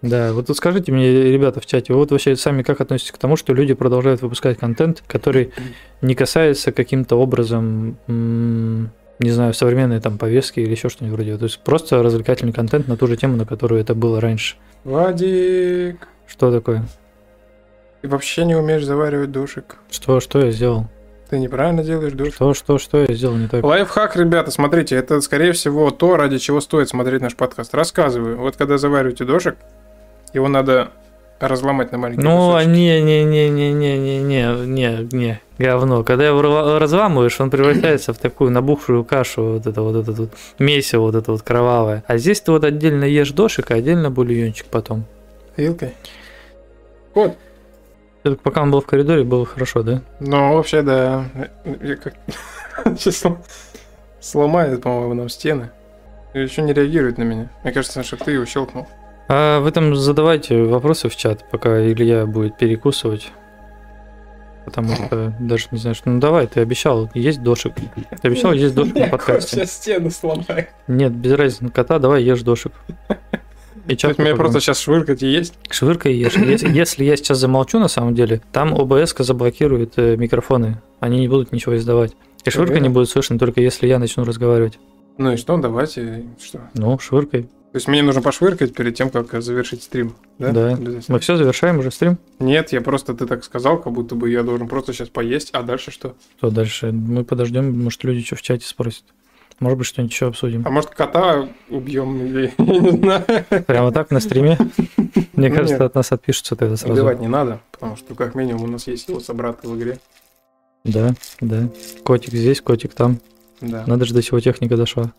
Да, вот скажите мне, ребята в чате, вы вот вообще сами как относитесь к тому, что люди продолжают выпускать контент, который не касается каким-то образом, не знаю, современной там повестки или еще что-нибудь вроде. То есть просто развлекательный контент на ту же тему, на которую это было раньше. Вадик, Что такое? ты вообще не умеешь заваривать дошик. Что, что я сделал? Ты неправильно делаешь дошик. Что, что, что я сделал не так? Лайфхак, ребята, смотрите, это, скорее всего, то, ради чего стоит смотреть наш подкаст. Рассказываю. Вот когда завариваете дошик, его надо разломать на маленькие Ну, кусочки. не, не, не, не, не, не, не, не, не, говно. Когда его разламываешь, он превращается в такую набухшую кашу, вот это вот это вот месиво, вот это вот кровавое. А здесь ты вот отдельно ешь дошик, а отдельно бульончик потом. Вилкой. Вот. Это пока он был в коридоре, было хорошо, да? Ну, вообще, да. Я как... Сейчас слом- сломает, по-моему, нам стены. И еще не реагирует на меня. Мне кажется, что ты его щелкнул. А вы там задавайте вопросы в чат, пока Илья будет перекусывать. Потому что даже не знаю, что... Ну давай, ты обещал есть дошик. Ты обещал есть дошик на подкасте. Сейчас стену сломаю. Нет, без разницы, кота, давай ешь дошик. И чат пока просто сейчас швыркать и есть? Швыркой ешь. Если, если я сейчас замолчу, на самом деле, там ОБС заблокирует э, микрофоны. Они не будут ничего издавать. И швырка не будет слышно, только если я начну разговаривать. Ну и что, давайте. Что? Ну, швыркой. То есть мне нужно пошвыркать перед тем, как завершить стрим, да? Да. Мы все завершаем уже стрим. Нет, я просто, ты так сказал, как будто бы я должен просто сейчас поесть, а дальше что? Что дальше? Мы подождем, может, люди что в чате спросят. Может быть, что-нибудь еще обсудим. А может кота убьем или я не знаю. Прямо так на стриме? Мне Ну, кажется, нет. от нас отпишутся тогда сразу. Убивать не надо, потому что как минимум у нас есть его собраты в игре. Да, да. Котик здесь, котик там. Да. Надо же до чего техника дошла.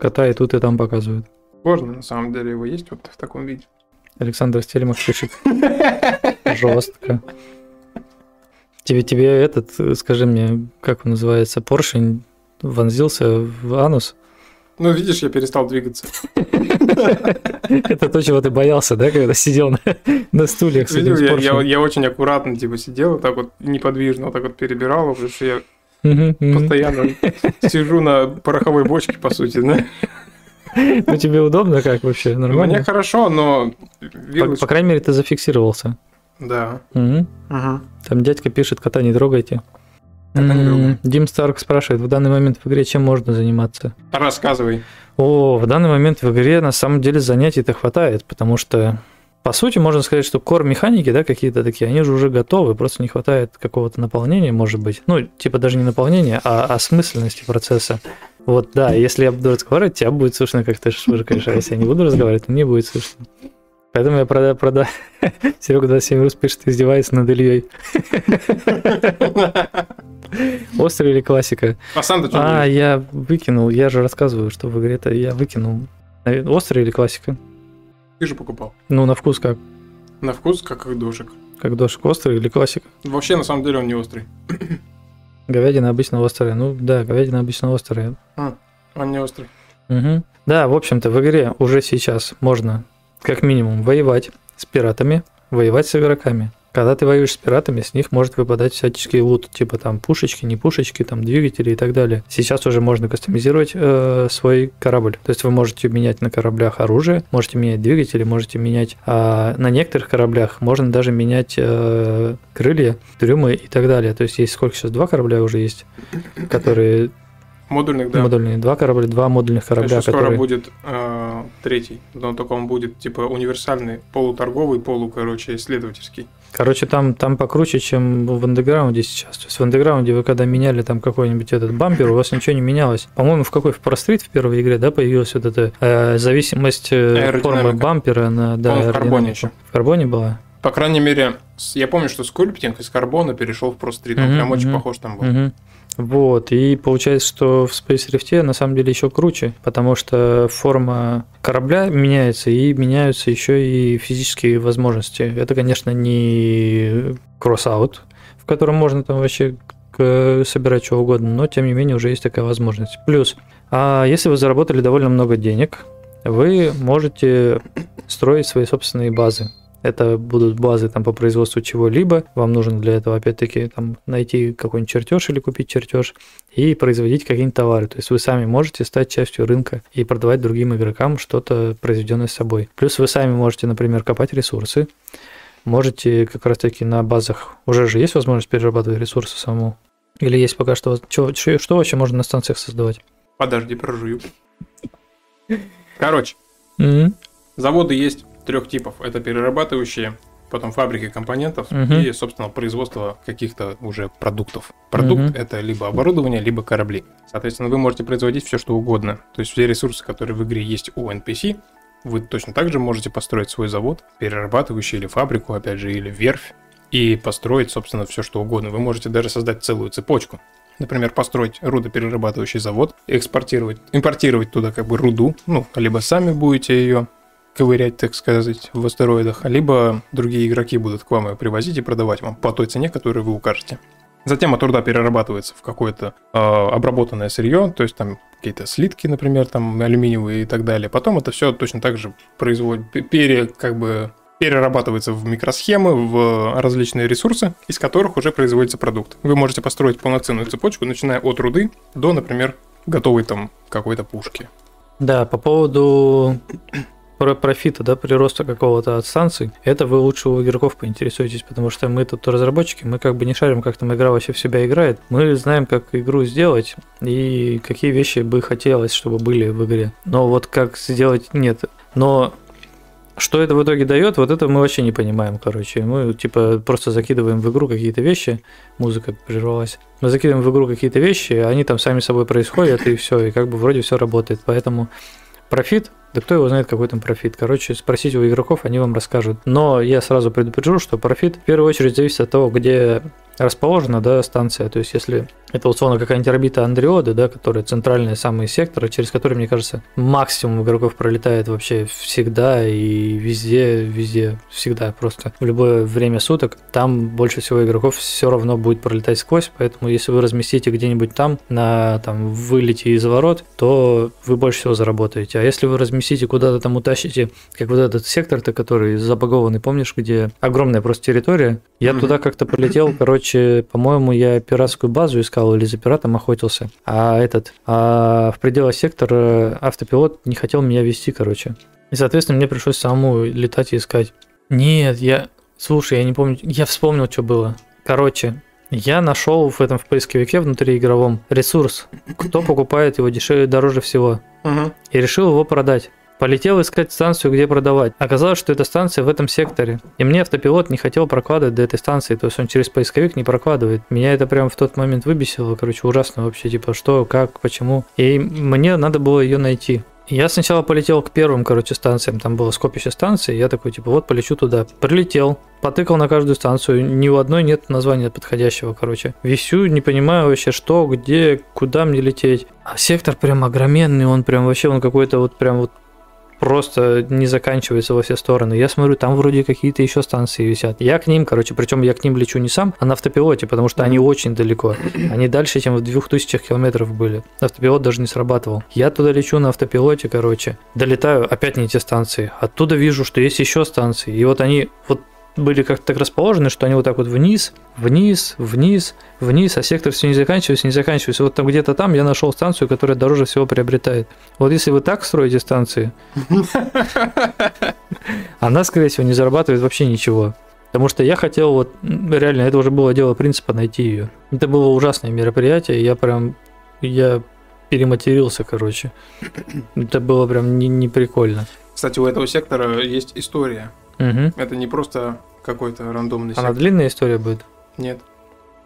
Кота и тут, и там показывают. Сложно, на самом деле, его есть вот в таком виде. Александр Стельмах пишет. Жестко. Тебе, тебе этот, скажи мне, как он называется, поршень вонзился в анус? Ну, видишь, я перестал двигаться. Это то, чего ты боялся, да, когда сидел на, на стульях с Видел, этим я, я, очень аккуратно типа сидел, так вот неподвижно, вот так вот перебирал, потому что я постоянно сижу на пороховой бочке, по сути, да. Ну, тебе удобно как вообще? Нормально? Мне хорошо, но По, крайней мере, ты зафиксировался. Да. Там дядька пишет, кота не трогайте. Дим Старк спрашивает, в данный момент в игре чем можно заниматься? Рассказывай. О, в данный момент в игре на самом деле занятий-то хватает, потому что по сути, можно сказать, что кор механики, да, какие-то такие, они же уже готовы, просто не хватает какого-то наполнения, может быть. Ну, типа даже не наполнения, а осмысленности процесса. Вот, да, если я буду разговаривать, тебя будет слышно, как ты швыркаешь, а если я не буду разговаривать, то мне будет слышно. Поэтому я продаю, продаю. Серега 27 Рус пишет, издевается над Ильей. Острый или классика? А что А, я выкинул, я же рассказываю, что в игре-то я выкинул. Острый или классика? Ты же покупал. Ну, на вкус как? На вкус, как и дошик. Как дошик, острый или классика? Вообще, на самом деле, он не острый. Говядина обычно острая. Ну, да, говядина обычно острая. Он не острый. Мгм. Да, в общем-то, в игре уже сейчас можно, как минимум, воевать с пиратами, воевать с игроками. Когда ты воюешь с пиратами, с них может выпадать всяческий лут, типа там пушечки, не пушечки, там двигатели и так далее. Сейчас уже можно кастомизировать э, свой корабль. То есть вы можете менять на кораблях оружие, можете менять двигатели, можете менять а, на некоторых кораблях можно даже менять э, крылья, трюмы и так далее. То есть есть сколько сейчас два корабля уже есть, которые Модульных, да. модульные, два корабля, два модульных корабля, Еще скоро которые будет э, третий, но только он будет типа универсальный, полуторговый, полу, короче, исследовательский. Короче, там, там покруче, чем в андеграунде сейчас. То есть в андеграунде вы когда меняли там какой-нибудь этот бампер, у вас ничего не менялось. По-моему, в какой в Street в первой игре, да, появилась вот эта э, зависимость э, формы бампера на да, в карбоне еще. В карбоне была? По крайней мере, я помню, что скульптинг из карбона перешел в Street, он Мгм, прям очень мгм. похож там был. Мгм. Вот, и получается, что в Space Rift на самом деле еще круче, потому что форма корабля меняется, и меняются еще и физические возможности. Это, конечно, не Crossout, в котором можно там вообще к- собирать что угодно, но тем не менее уже есть такая возможность. Плюс, а если вы заработали довольно много денег, вы можете строить свои собственные базы. Это будут базы там по производству чего-либо. Вам нужно для этого, опять-таки, там найти какой-нибудь чертеж или купить чертеж и производить какие-нибудь товары. То есть вы сами можете стать частью рынка и продавать другим игрокам что-то произведенное собой. Плюс вы сами можете, например, копать ресурсы. Можете как раз-таки на базах, уже же есть возможность перерабатывать ресурсы самому? Или есть пока что, что, что вообще можно на станциях создавать? Подожди, прожую. Короче, Мгм. заводы есть трех типов. Это перерабатывающие, потом фабрики компонентов Мгм. и, собственно, производство каких-то уже продуктов. Продукт Мгм. это либо оборудование, либо корабли. Соответственно, вы можете производить все, что угодно. То есть все ресурсы, которые в игре есть у NPC, вы точно так же можете построить свой завод, перерабатывающий или фабрику, опять же, или верфь, и построить, собственно, все, что угодно. Вы можете даже создать целую цепочку. Например, построить рудоперерабатывающий завод, экспортировать, импортировать туда как бы руду, ну, либо сами будете ее ковырять, так сказать, в астероидах, либо другие игроки будут к вам ее привозить и продавать вам по той цене, которую вы укажете. Затем от труда перерабатывается в какое-то э, обработанное сырье, то есть там какие-то слитки, например, там алюминиевые и так далее. Потом это все точно так же производит, пе- пере, как бы перерабатывается в микросхемы, в различные ресурсы, из которых уже производится продукт. Вы можете построить полноценную цепочку, начиная от руды до, например, готовой там какой-то пушки. Да, по поводу профита, да, прироста какого-то от станций, это вы лучше у игроков поинтересуетесь, потому что мы тут разработчики, мы как бы не шарим, как там игра вообще в себя играет. Мы знаем, как игру сделать и какие вещи бы хотелось, чтобы были в игре. Но вот как сделать, нет. Но что это в итоге дает, вот это мы вообще не понимаем, короче. Мы типа просто закидываем в игру какие-то вещи, музыка прервалась. Мы закидываем в игру какие-то вещи, они там сами собой происходят, и все, и как бы вроде все работает. Поэтому профит, да кто его знает, какой там профит. Короче, спросите у игроков, они вам расскажут. Но я сразу предупрежу, что профит в первую очередь зависит от того, где расположена да, станция. То есть, если это условно какая-нибудь орбита Андриоды, да, которая центральные самые секторы, через которые, мне кажется, максимум игроков пролетает вообще всегда и везде, везде, всегда, просто в любое время суток, там больше всего игроков все равно будет пролетать сквозь, поэтому если вы разместите где-нибудь там, на там, вылете из ворот, то вы больше всего заработаете. А если вы разместите куда-то там, утащите, как вот этот сектор-то, который забагованный, помнишь, где огромная просто территория, я туда как-то полетел, короче, по-моему, я пиратскую базу искал или за пиратом охотился. А этот, а в пределах сектора автопилот не хотел меня вести, короче. И, соответственно, мне пришлось самому летать и искать. Нет, я... Слушай, я не помню... Я вспомнил, что было. Короче, я нашел в этом в поисковике внутри игровом ресурс, кто покупает его дешевле, дороже всего. И решил его продать. Полетел искать станцию, где продавать. Оказалось, что эта станция в этом секторе. И мне автопилот не хотел прокладывать до этой станции. То есть он через поисковик не прокладывает. Меня это прям в тот момент выбесило. Короче, ужасно вообще. Типа, что, как, почему. И мне надо было ее найти. Я сначала полетел к первым, короче, станциям, там было скопище станций, я такой, типа, вот полечу туда. Прилетел, потыкал на каждую станцию, ни у одной нет названия подходящего, короче. Висю, не понимаю вообще, что, где, куда мне лететь. А сектор прям огроменный, он прям вообще, он какой-то вот прям вот просто не заканчивается во все стороны. Я смотрю, там вроде какие-то еще станции висят. Я к ним, короче, причем я к ним лечу не сам, а на автопилоте, потому что они очень далеко. Они дальше, чем в 2000 километров были. Автопилот даже не срабатывал. Я туда лечу на автопилоте, короче. Долетаю, опять не те станции. Оттуда вижу, что есть еще станции. И вот они вот были как-то так расположены, что они вот так вот вниз, вниз, вниз, вниз, а сектор все не заканчивается, не заканчивается. Вот там где-то там я нашел станцию, которая дороже всего приобретает. Вот если вы так строите станции, она, скорее всего, не зарабатывает вообще ничего. Потому что я хотел вот, реально, это уже было дело принципа найти ее. Это было ужасное мероприятие, я прям, я перематерился, короче. Это было прям не, не прикольно. Кстати, у этого сектора есть история. Мгм. Это не просто какой-то рандомный Она сектор. длинная история будет? Нет.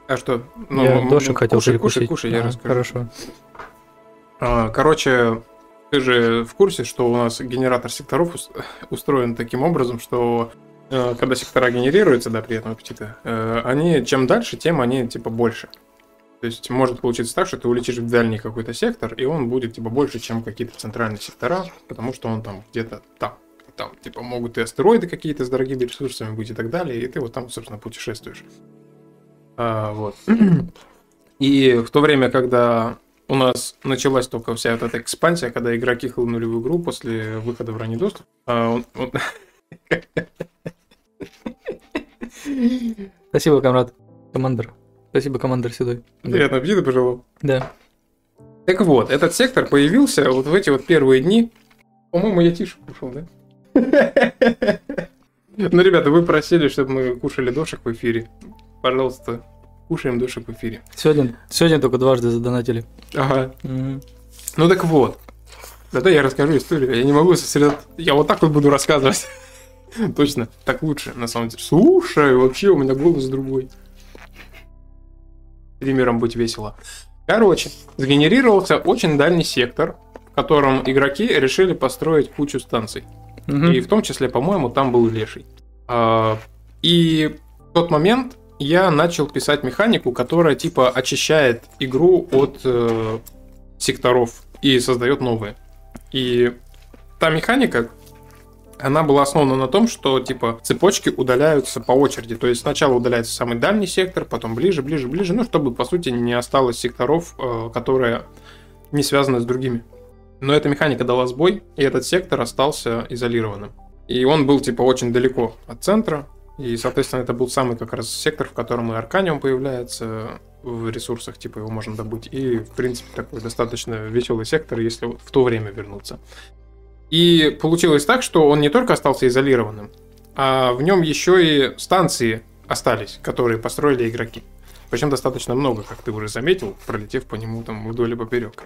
А что? я м- дошик хотел кушай, перекусить. кушай, кушай, я А, расскажу. Хорошо. А, Короче, ты же в курсе, что у нас генератор секторов ус- устроен таким образом, что э, когда сектора генерируются, да, при этом аппетита, э, они чем дальше, тем они типа больше. То есть может получиться так, что ты улетишь в дальний какой-то сектор, и он будет типа больше, чем какие-то центральные сектора, потому что он там где-то там. Там, типа, могут и астероиды какие-то с дорогими ресурсами быть и так далее, и ты вот там, собственно, путешествуешь. А, вот. И в то время, когда у нас началась только вся вот эта экспансия, когда игроки хлынули в игру после выхода в ранний доступ. а, он- он- Спасибо, комрад. Командор. Спасибо, командор Седой. Приятного аппетита пожелал. Да. Так вот, этот сектор появился вот в эти вот первые дни. По-моему, я тише кушал, да? Ну, ребята, вы просили, чтобы мы кушали дошек в эфире. Пожалуйста, кушаем дошек в эфире. Сегодня, сегодня только дважды задонатили. Ага. Ну так вот. Тогда я расскажу историю. Я не могу сосредоточиться. Я вот так вот буду рассказывать. Точно, так лучше, на самом деле. Слушай, вообще у меня голос другой. Примером быть весело. Короче, сгенерировался очень дальний сектор, в котором игроки решили построить кучу станций. Мгм. И в том числе, по-моему, там был леший. А, И в тот момент я начал писать механику, которая типа очищает игру от э, секторов и создает новые. И та механика, она была основана на том, что типа цепочки удаляются по очереди. То есть сначала удаляется самый дальний сектор, потом ближе, ближе, ближе, ну чтобы по сути не осталось секторов, э, которые не связаны с другими. Но эта механика дала сбой, и этот сектор остался изолированным. И он был типа очень далеко от центра, и, соответственно, это был самый как раз сектор, в котором и Арканиум появляется в ресурсах, типа его можно добыть. И, в принципе, такой достаточно веселый сектор, если вот в то время вернуться. И получилось так, что он не только остался изолированным, а в нем еще и станции остались, которые построили игроки. Причем достаточно много, как ты уже заметил, пролетев по нему там вдоль и поперек.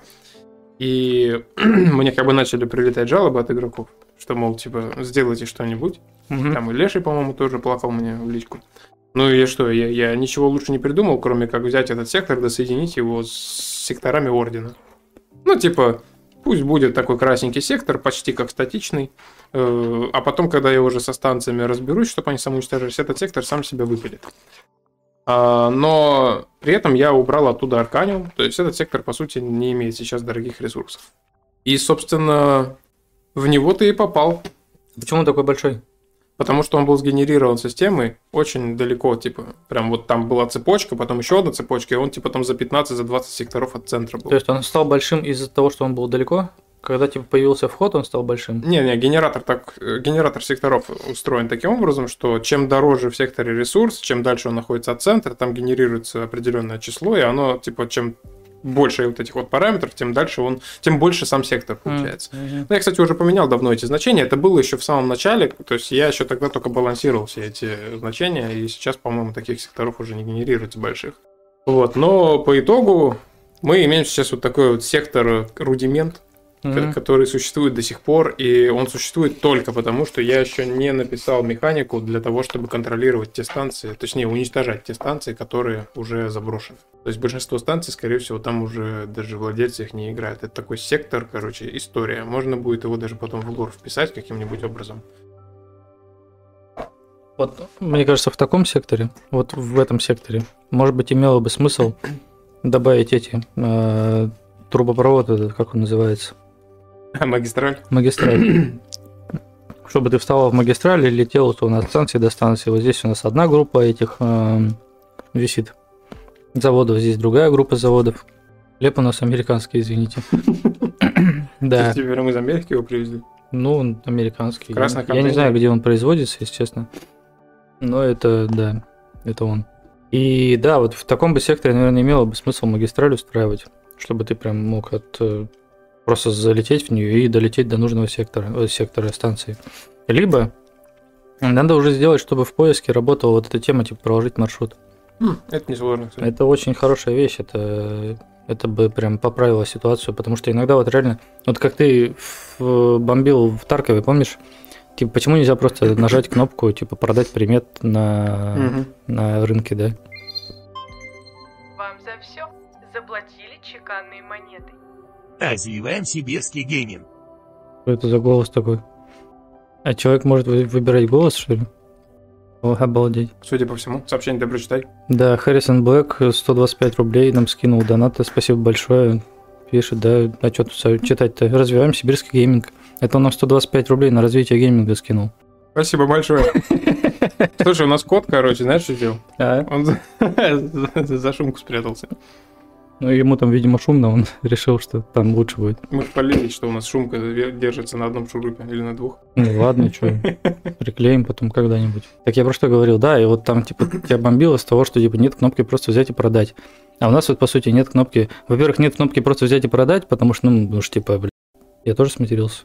И мне как бы начали прилетать жалобы от игроков, что, мол, типа, сделайте что-нибудь. Мгм. Там и Леший, по-моему, тоже плакал мне в личку. Ну и что, я, я ничего лучше не придумал, кроме как взять этот сектор да соединить его с секторами Ордена. Ну, типа, пусть будет такой красненький сектор, почти как статичный, э, а потом, когда я уже со станциями разберусь, чтобы они самоуничтожались, этот сектор сам себя выпилит. А, но при этом я убрал оттуда Арканиум, то есть этот сектор, по сути, не имеет сейчас дорогих ресурсов. И, собственно, в него ты и попал. Почему он такой большой? Потому что он был сгенерирован системой очень далеко, типа, прям вот там была цепочка, потом еще одна цепочка, и он типа там за 15, за 20 секторов от центра был. То есть он стал большим из-за того, что он был далеко? Когда типа появился вход, он стал большим? Не-не, генератор так, э, генератор секторов устроен таким образом, что чем дороже в секторе ресурс, чем дальше он находится от центра, там генерируется определенное число, и оно, типа, чем больше вот этих вот параметров, тем дальше он, тем больше сам сектор получается. Мгм. Ну, я, кстати, уже поменял давно эти значения. Это было еще в самом начале. То есть я еще тогда только балансировал все эти значения. И сейчас, по-моему, таких секторов уже не генерируется больших. Вот. Но по итогу мы имеем сейчас вот такой вот сектор э, рудимент, Мгм. который существует до сих пор. И он существует только потому, что я еще не написал механику для того, чтобы контролировать те станции, точнее, уничтожать те станции, которые уже заброшены. То есть большинство станций, скорее всего, там уже даже владельцы их не играют. Это такой сектор, короче, история. Можно будет его даже потом в лор вписать каким-нибудь образом. Вот, мне кажется, в таком секторе, вот в этом секторе, может быть, имело бы смысл добавить эти э, трубопровод, этот, как он называется, А магистраль? магистраль. Чтобы ты встала в магистраль и летела то от станции до станции. Вот здесь у нас одна группа этих эм, висит заводов, здесь другая группа заводов. Леп у нас американский, извините. Да, Теперь мы из Америки его привезли. ну, он американский. Красный Я не знаю, где он производится, если честно. Но это, да, это он. И да, вот в таком бы секторе, наверное, имело бы смысл магистраль устраивать, чтобы ты прям мог от э, просто залететь в нее и долететь до нужного сектора, э, сектора станции. Либо надо уже сделать, чтобы в поиске работала вот эта тема, типа проложить маршрут. Хм, Это несложно, кстати. Это очень хорошая вещь, это, это бы прям поправило ситуацию, потому что иногда вот реально, вот как ты в- бомбил в Таркове, помнишь? Типа, почему нельзя просто нажать кнопку, типа, продать примет на, Мгм. на рынке, да? Вам за все заплатили чеканные монеты. Развиваем сибирский гейминг. Что это за голос такой? А человек может вы- выбирать голос, что ли? О, обалдеть. Судя по всему, сообщение добро читай. Да, Харрисон Блэк 125 рублей нам скинул доната, спасибо большое. Пишет, да, а что тут читать-то? Развиваем сибирский гейминг. Это он нам 125 рублей на развитие гейминга скинул. Спасибо большое. Слушай, у нас кот, короче, знаешь, что сделал? А? Он за шумку спрятался. Ну, ему там, видимо, шумно, он решил, что там лучше будет. Мы хвалились, что у нас шумка держится на одном шурупе или на двух. Ну ладно, что, приклеим потом когда-нибудь. Так я про что говорил, да, и вот там, типа, тебя бомбило с того, что, типа, нет кнопки просто взять и продать. А у нас вот, по сути, нет кнопки... Во-первых, нет кнопки просто взять и продать, потому что, ну, уж, типа, блин, я тоже сматерился.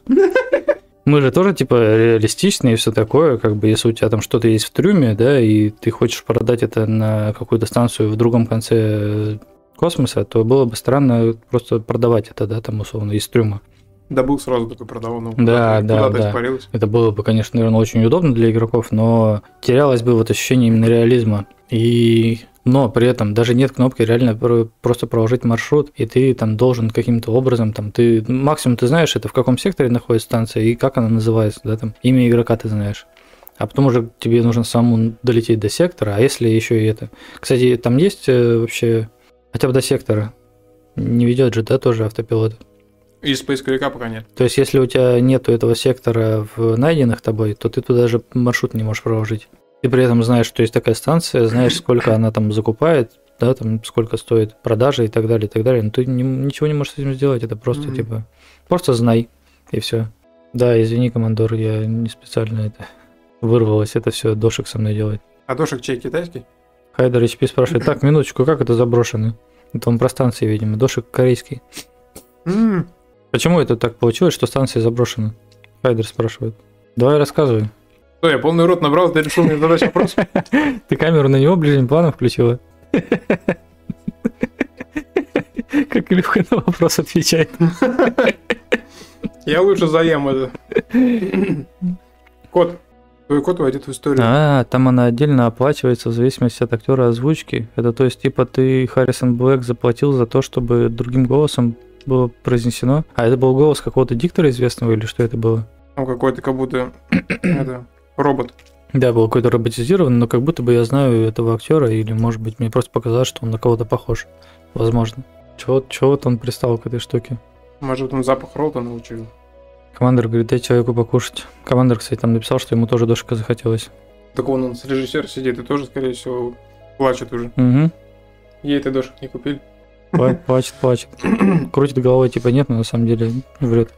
Мы же тоже, типа, реалистичные и все такое, как бы, если у тебя там что-то есть в трюме, да, и ты хочешь продать это на какую-то станцию в другом конце космоса, то было бы странно просто продавать это, да, там, условно, из трюма. Да был сразу такой продавал, но Да, да, да. испарилось. Это было бы, конечно, наверное, очень удобно для игроков, но терялось бы вот ощущение именно реализма. И но при этом даже нет кнопки реально про- просто проложить маршрут, и ты там должен каким-то образом, там, ты максимум ты знаешь, это в каком секторе находится станция и как она называется, да, там, имя игрока ты знаешь. А потом уже тебе нужно самому долететь до сектора, а если еще и это... Кстати, там есть э, вообще хотя бы до сектора? Не ведет же, да, тоже автопилот? И Space Quake пока нет. То есть, если у тебя нету этого сектора в найденных тобой, то ты туда даже маршрут не можешь проложить. Ты при этом знаешь, что есть такая станция, знаешь, сколько она там закупает, да, там сколько стоит продажа и так далее, и так далее. Но ты не- ничего не можешь с этим сделать, это просто Мгм. типа просто знай и все. Да, извини, командор, я не специально это вырвалось, это все дошик со мной делает. А дошек чей китайский? Хайдер HP спрашивает, так, минуточку, как это заброшено? Это он про станции, видимо, дошик корейский. М, Почему это так получилось, что станция заброшена? Хайдер спрашивает. Давай рассказывай. Что, я полный рот набрал, ты решил мне задать вопрос? Ты камеру на него ближним планом включила? Как Илюха на вопрос отвечает. Я лучше заем это. Кот. Твой кот войдет в историю. А, там она отдельно оплачивается в зависимости от актера озвучки. Это то есть, типа, ты Харрисон Блэк заплатил за то, чтобы другим голосом было произнесено. А это был голос какого-то диктора известного или что это было? Он какой-то как будто это, робот. Да, был какой-то роботизированный, но как будто бы я знаю этого актера, или, может быть, мне просто показалось, что он на кого-то похож. Возможно. Чего, чего вот он пристал к этой штуке? Может, он запах рота научил. Командор говорит, дай человеку покушать. Командор, кстати, там написал, что ему тоже дошка захотелось. Так вон он с режиссер сидит и тоже, скорее всего, плачет уже. Угу. Ей ты дошек не купили. Плачет, плачет. Крутит головой, типа, нет, но на самом деле врет.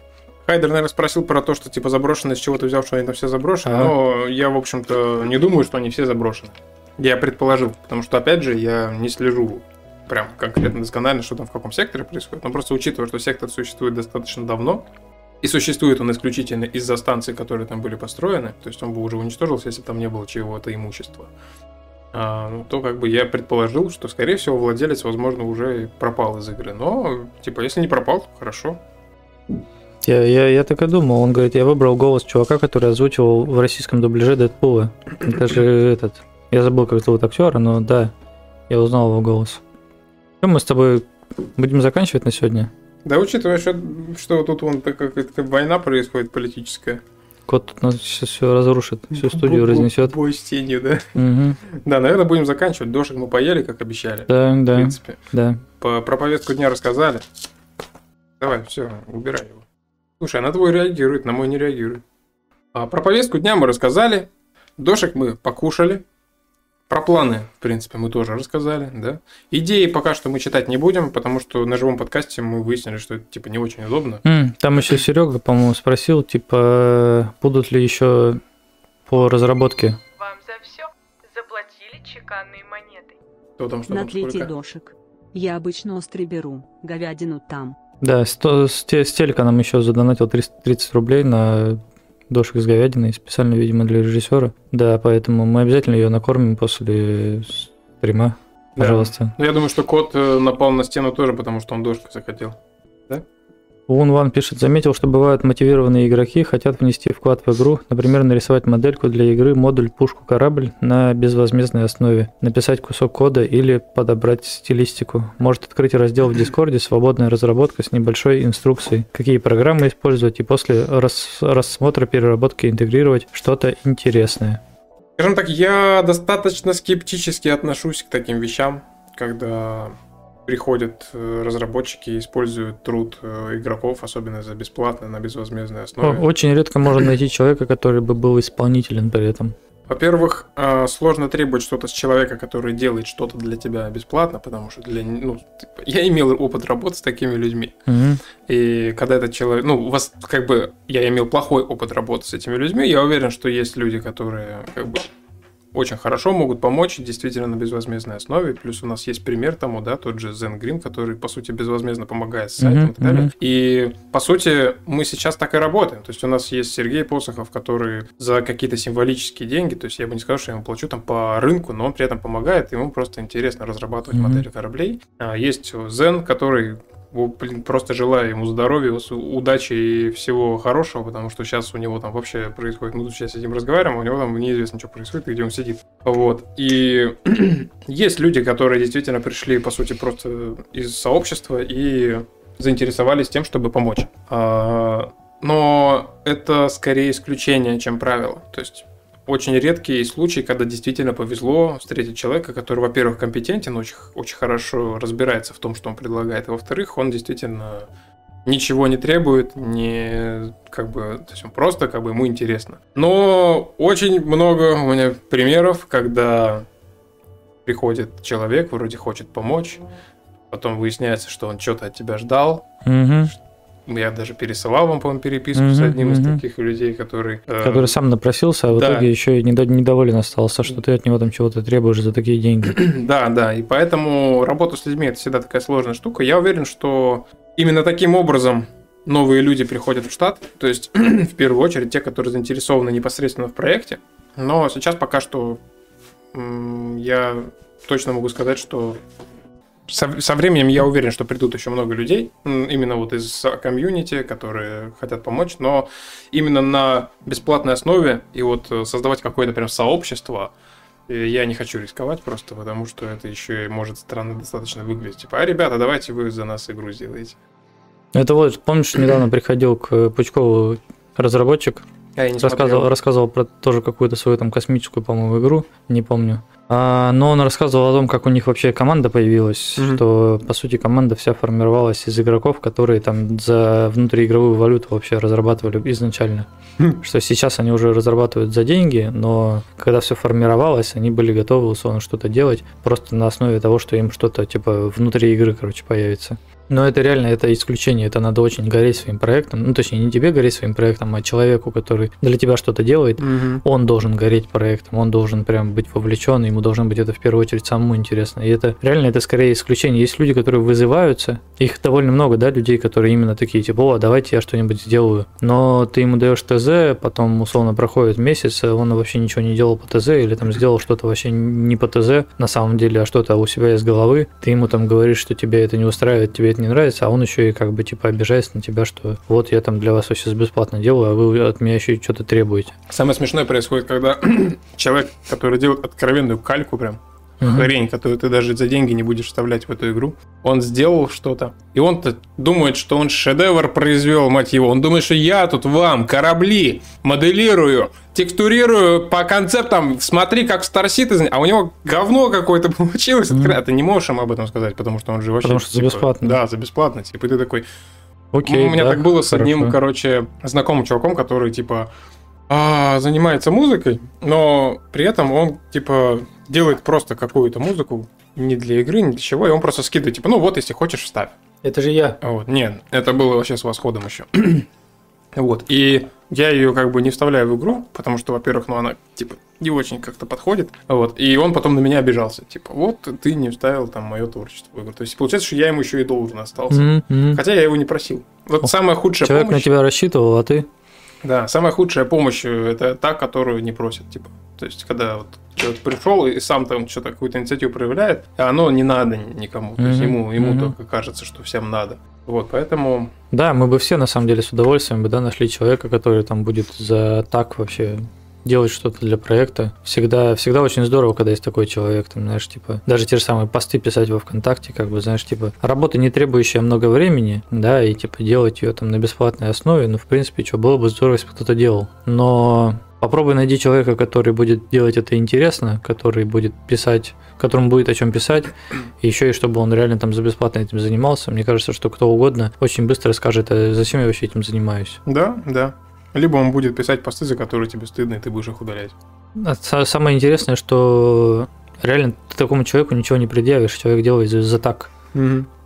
Хайдер, наверное, спросил про то, что типа заброшено, с чего ты взял, что они там все заброшены. Ага. Но я, в общем-то, не думаю, что они все заброшены. Я предположил, потому что, опять же, я не слежу прям конкретно досконально, что там в каком секторе происходит. Но просто учитывая, что сектор существует достаточно давно, и существует он исключительно из-за станций, которые там были построены, то есть он бы уже уничтожился, если бы там не было чего-то имущества, а, ну, то как бы я предположил, что, скорее всего, владелец, возможно, уже пропал из игры. Но, типа, если не пропал, то хорошо. Я, я, я так и думал. Он говорит, я выбрал голос чувака, который озвучивал в российском дубляже Дэдпула. Это же этот... Я забыл, как зовут актера, но да, я узнал его голос. Что мы с тобой будем заканчивать на сегодня? Да, учитывая, что, что тут вон такая какая-то война происходит политическая. Кот тут нас сейчас все разрушит, всю студию разнесет. Бой с тенью, да? Мгм. Да, наверное, будем заканчивать. Дошек мы поели, как обещали. Да, В да, принципе. да. По, про повестку дня рассказали. Давай, все, убирай его. Слушай, а на твой реагирует, на мой не реагирует. А, про повестку дня мы рассказали. Дошек мы покушали. Про планы, в принципе, мы тоже рассказали, да. Идеи пока что мы читать не будем, потому что на живом подкасте мы выяснили, что это типа не очень удобно. М, Там еще Серега, по-моему, спросил, типа, будут ли еще по разработке. Вам за все заплатили чеканные монеты. Кто там, что На там, третий сколько? дошек. Я обычно острый беру, говядину там. Да, сто- с, те- с телека нам еще задонатил 330 рублей на дошек с говядиной, специально, видимо, для режиссера. Да, поэтому мы обязательно ее накормим после стрима. Да. Пожалуйста. Ну, я думаю, что кот э, напал на стену тоже, потому что он дошку захотел. Вун Ван пишет, заметил, что бывают мотивированные игроки, хотят внести вклад в игру, например, нарисовать модельку для игры, модуль, пушку, корабль на безвозмездной основе, написать кусок кода или подобрать стилистику. Может открыть раздел в Дискорде «Свободная разработка» с небольшой инструкцией, какие программы использовать и после рас- рассмотра переработки интегрировать что-то интересное. Скажем так, я достаточно скептически отношусь к таким вещам, когда приходят э, разработчики и используют труд э, игроков, особенно за бесплатно, на безвозмездной основе. Очень редко можно найти человека, который бы был исполнителен при этом. Во-первых, э, сложно требовать что-то с человека, который делает что-то для тебя бесплатно, потому что для, ну, типа, я имел опыт работы с такими людьми. Мгм. И когда этот человек, ну, у вас как бы, я имел плохой опыт работы с этими людьми, я уверен, что есть люди, которые как бы очень хорошо могут помочь действительно на безвозмездной основе. Плюс у нас есть пример тому, да, тот же Zen Green, который, по сути, безвозмездно помогает с сайтом Мгм, и так далее. И, по сути, мы сейчас так и работаем. То есть у нас есть Сергей Посохов, который за какие-то символические деньги, то есть я бы не сказал, что я ему плачу там по рынку, но он при этом помогает, ему просто интересно разрабатывать Мгм. модели кораблей. А, Есть Zen, который блин, просто желаю ему здоровья, удачи и всего хорошего, потому что сейчас у него там вообще происходит, мы тут сейчас сидим разговариваем, а у него там неизвестно, что происходит и где он сидит. Вот. И есть люди, которые действительно пришли, по сути, просто из сообщества и заинтересовались тем, чтобы помочь. А, Но это скорее исключение, чем правило. То есть очень редкий случай, когда действительно повезло встретить человека, который, во-первых, компетентен, очень, очень хорошо разбирается в том, что он предлагает, и во-вторых, он действительно ничего не требует, не как бы, то есть он просто как бы ему интересно. Но очень много у меня примеров, когда приходит человек, вроде хочет помочь, потом выясняется, что он что-то от тебя ждал. Мгм. Я даже пересылал вам, по-моему, переписку с Мгм, одним из мгм. таких людей, который... э, Который сам напросился, а в да. итоге еще и недо- недоволен остался, что ты от него там чего-то требуешь за такие деньги. Да, да, и поэтому работа с людьми это всегда такая сложная штука. Я уверен, что именно таким образом новые люди приходят в штат, то есть в первую очередь те, которые заинтересованы непосредственно в проекте. Но сейчас пока что я точно могу сказать, что со, со временем я уверен, что придут еще много людей, именно вот из комьюнити, которые хотят помочь, но именно на бесплатной основе и вот э, создавать какое-то прям сообщество, э, я не хочу рисковать просто, потому что это еще и может странно достаточно выглядеть. Типа, а ребята, давайте вы за нас игру сделаете. Это вот, помнишь, недавно приходил к Пучкову разработчик, А рассказывал, смотрел. рассказывал про тоже какую-то свою там космическую, по-моему, игру, не помню. А, но он рассказывал о том, как у них вообще команда появилась, Мгм. что, по сути, команда вся формировалась из игроков, которые там за внутриигровую валюту вообще разрабатывали изначально. Хм. Что сейчас они уже разрабатывают за деньги, но когда все формировалось, они были готовы условно что-то делать просто на основе того, что им что-то типа внутри игры, короче, появится. Но это реально, это исключение, это надо очень гореть своим проектом. Ну, точнее, не тебе гореть своим проектом, а человеку, который для тебя что-то делает, Мгм. он должен гореть проектом, он должен прям быть вовлечен, ему должно быть это в первую очередь самому интересно. И это реально это скорее исключение. Есть люди, которые вызываются, их довольно много, да, людей, которые именно такие, типа, о, давайте я что-нибудь сделаю. Но ты ему даешь ТЗ, потом условно проходит месяц, а он вообще ничего не делал по ТЗ, или там сделал что-то вообще не по ТЗ на самом деле, а что-то у себя из головы. Ты ему там говоришь, что тебе это не устраивает, тебе это не нравится, а он еще и как бы типа обижается на тебя, что вот я там для вас все бесплатно делаю, а вы от меня еще что-то требуете. Самое смешное происходит, когда человек, который делает откровенную кальку прям, Мгм. хрень, которую ты даже за деньги не будешь вставлять в эту игру. Он сделал что-то, и он-то думает, что он шедевр произвел, мать его. Он думает, что я тут вам корабли моделирую, текстурирую по концептам, смотри, как Star Citizen, а у него говно какое-то получилось. А ты не можешь ему об этом сказать, потому что он же вообще... Потому что за типа, бесплатно. Да, за бесплатно. Типа, ты такой, Окей, у меня да, так было с одним, хорошо. короче, знакомым чуваком, который, типа, а, занимается музыкой, но при этом он, типа, делает просто какую-то музыку, не для игры, не для чего, и он просто скидывает, типа, ну вот, если хочешь, вставь. Это же я. Вот, нет, это было вообще с восходом еще. вот, и я ее как бы не вставляю в игру, потому что, во-первых, ну она, типа, не очень как-то подходит, вот, и он потом на меня обижался, типа, вот, ты не вставил там мое творчество в игру. То есть, получается, что я ему еще и должен остался. Мгм. Хотя я его не просил. Вот О, самая худшая Человек помощь... на тебя рассчитывал, а ты? Да, самая худшая помощь э, это та, которую не просят, типа. То есть, когда вот человек пришел и сам там что-то какую-то инициативу проявляет, а оно не надо никому. То есть ему, ему мгм. только кажется, что всем надо. Вот, поэтому Да, мы бы все на самом деле с удовольствием бы да, нашли человека, который там будет за так вообще делать что-то для проекта. Всегда, всегда очень здорово, когда есть такой человек, там, знаешь, типа, даже те же самые посты писать во ВКонтакте, как бы, знаешь, типа, работа, не требующая много времени, да, и, типа, делать ее там на бесплатной основе, ну, в принципе, что, было бы здорово, если бы кто-то делал. Но попробуй найди человека, который будет делать это интересно, который будет писать, которому будет о чем писать, и еще и чтобы он реально там за бесплатно этим занимался. Мне кажется, что кто угодно очень быстро скажет, а зачем я вообще этим занимаюсь. да, да. Либо он будет писать посты, за которые тебе стыдно, и ты будешь их удалять. А са- Самое интересное, что реально ты такому человеку ничего не предъявишь, человек делает за, так.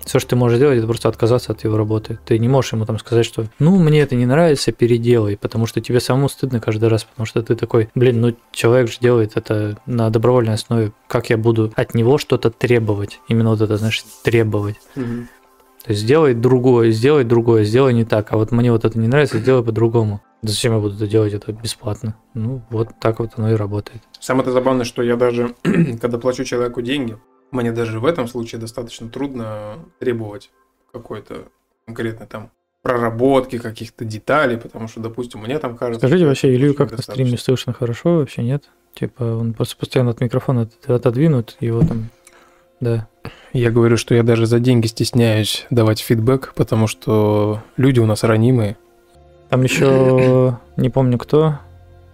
Все, что ты можешь сделать, это просто отказаться от его работы. Ты не можешь ему там сказать, что ну, мне это не нравится, переделай, потому что тебе самому стыдно каждый раз, потому что ты такой, блин, ну человек же делает это на добровольной основе, как я буду от него что-то требовать? Именно вот это, знаешь, требовать. Мгм. То есть сделай другое, сделай другое, сделай не так, а вот мне вот это не нравится, сделай по-другому. Зачем я буду это делать, это бесплатно? Ну, вот так вот оно и работает. Самое-то забавное, что я даже, когда плачу человеку деньги, мне даже в этом случае достаточно трудно требовать какой-то конкретной там проработки каких-то деталей, потому что, допустим, мне там кажется... Скажите вообще, Илью как на стриме слышно хорошо, вообще нет? Типа он просто постоянно от микрофона от- отодвинут, его там... Да. Я говорю, что я даже за деньги стесняюсь давать фидбэк, потому что люди у нас ранимые. Там еще не помню кто,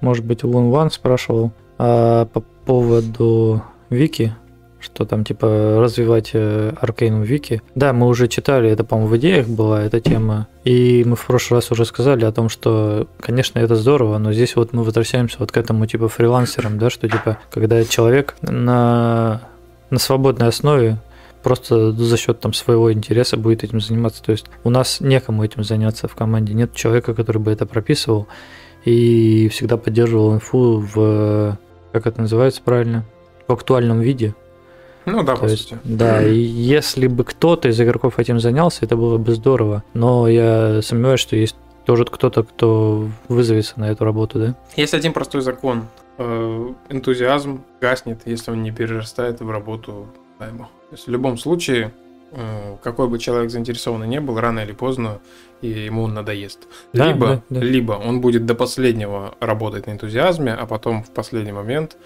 может быть, Лун Ван спрашивал а, по поводу Вики, что там типа развивать э, Аркейну Вики. Да, мы уже читали, это, по-моему, в идеях была эта тема. И мы в прошлый раз уже сказали о том, что, конечно, это здорово, но здесь вот мы возвращаемся вот к этому типа фрилансерам, да, что типа, когда человек на, на свободной основе просто за счет там своего интереса будет этим заниматься. То есть у нас некому этим заняться в команде. Нет человека, который бы это прописывал и всегда поддерживал инфу в, как это называется правильно, в актуальном виде. Ну да, То по есть, сути. да, и если бы кто-то из игроков этим занялся, это было бы здорово. Но я сомневаюсь, что есть тоже кто-то, кто вызовется на эту работу, да? Есть один простой закон. Э, Энтузиазм гаснет, если он не перерастает в работу найма. То есть в любом случае, э, какой бы человек заинтересованный не был, рано или поздно и ему он надоест. Да, либо, да, да. либо он будет до последнего работать на энтузиазме, а потом в последний момент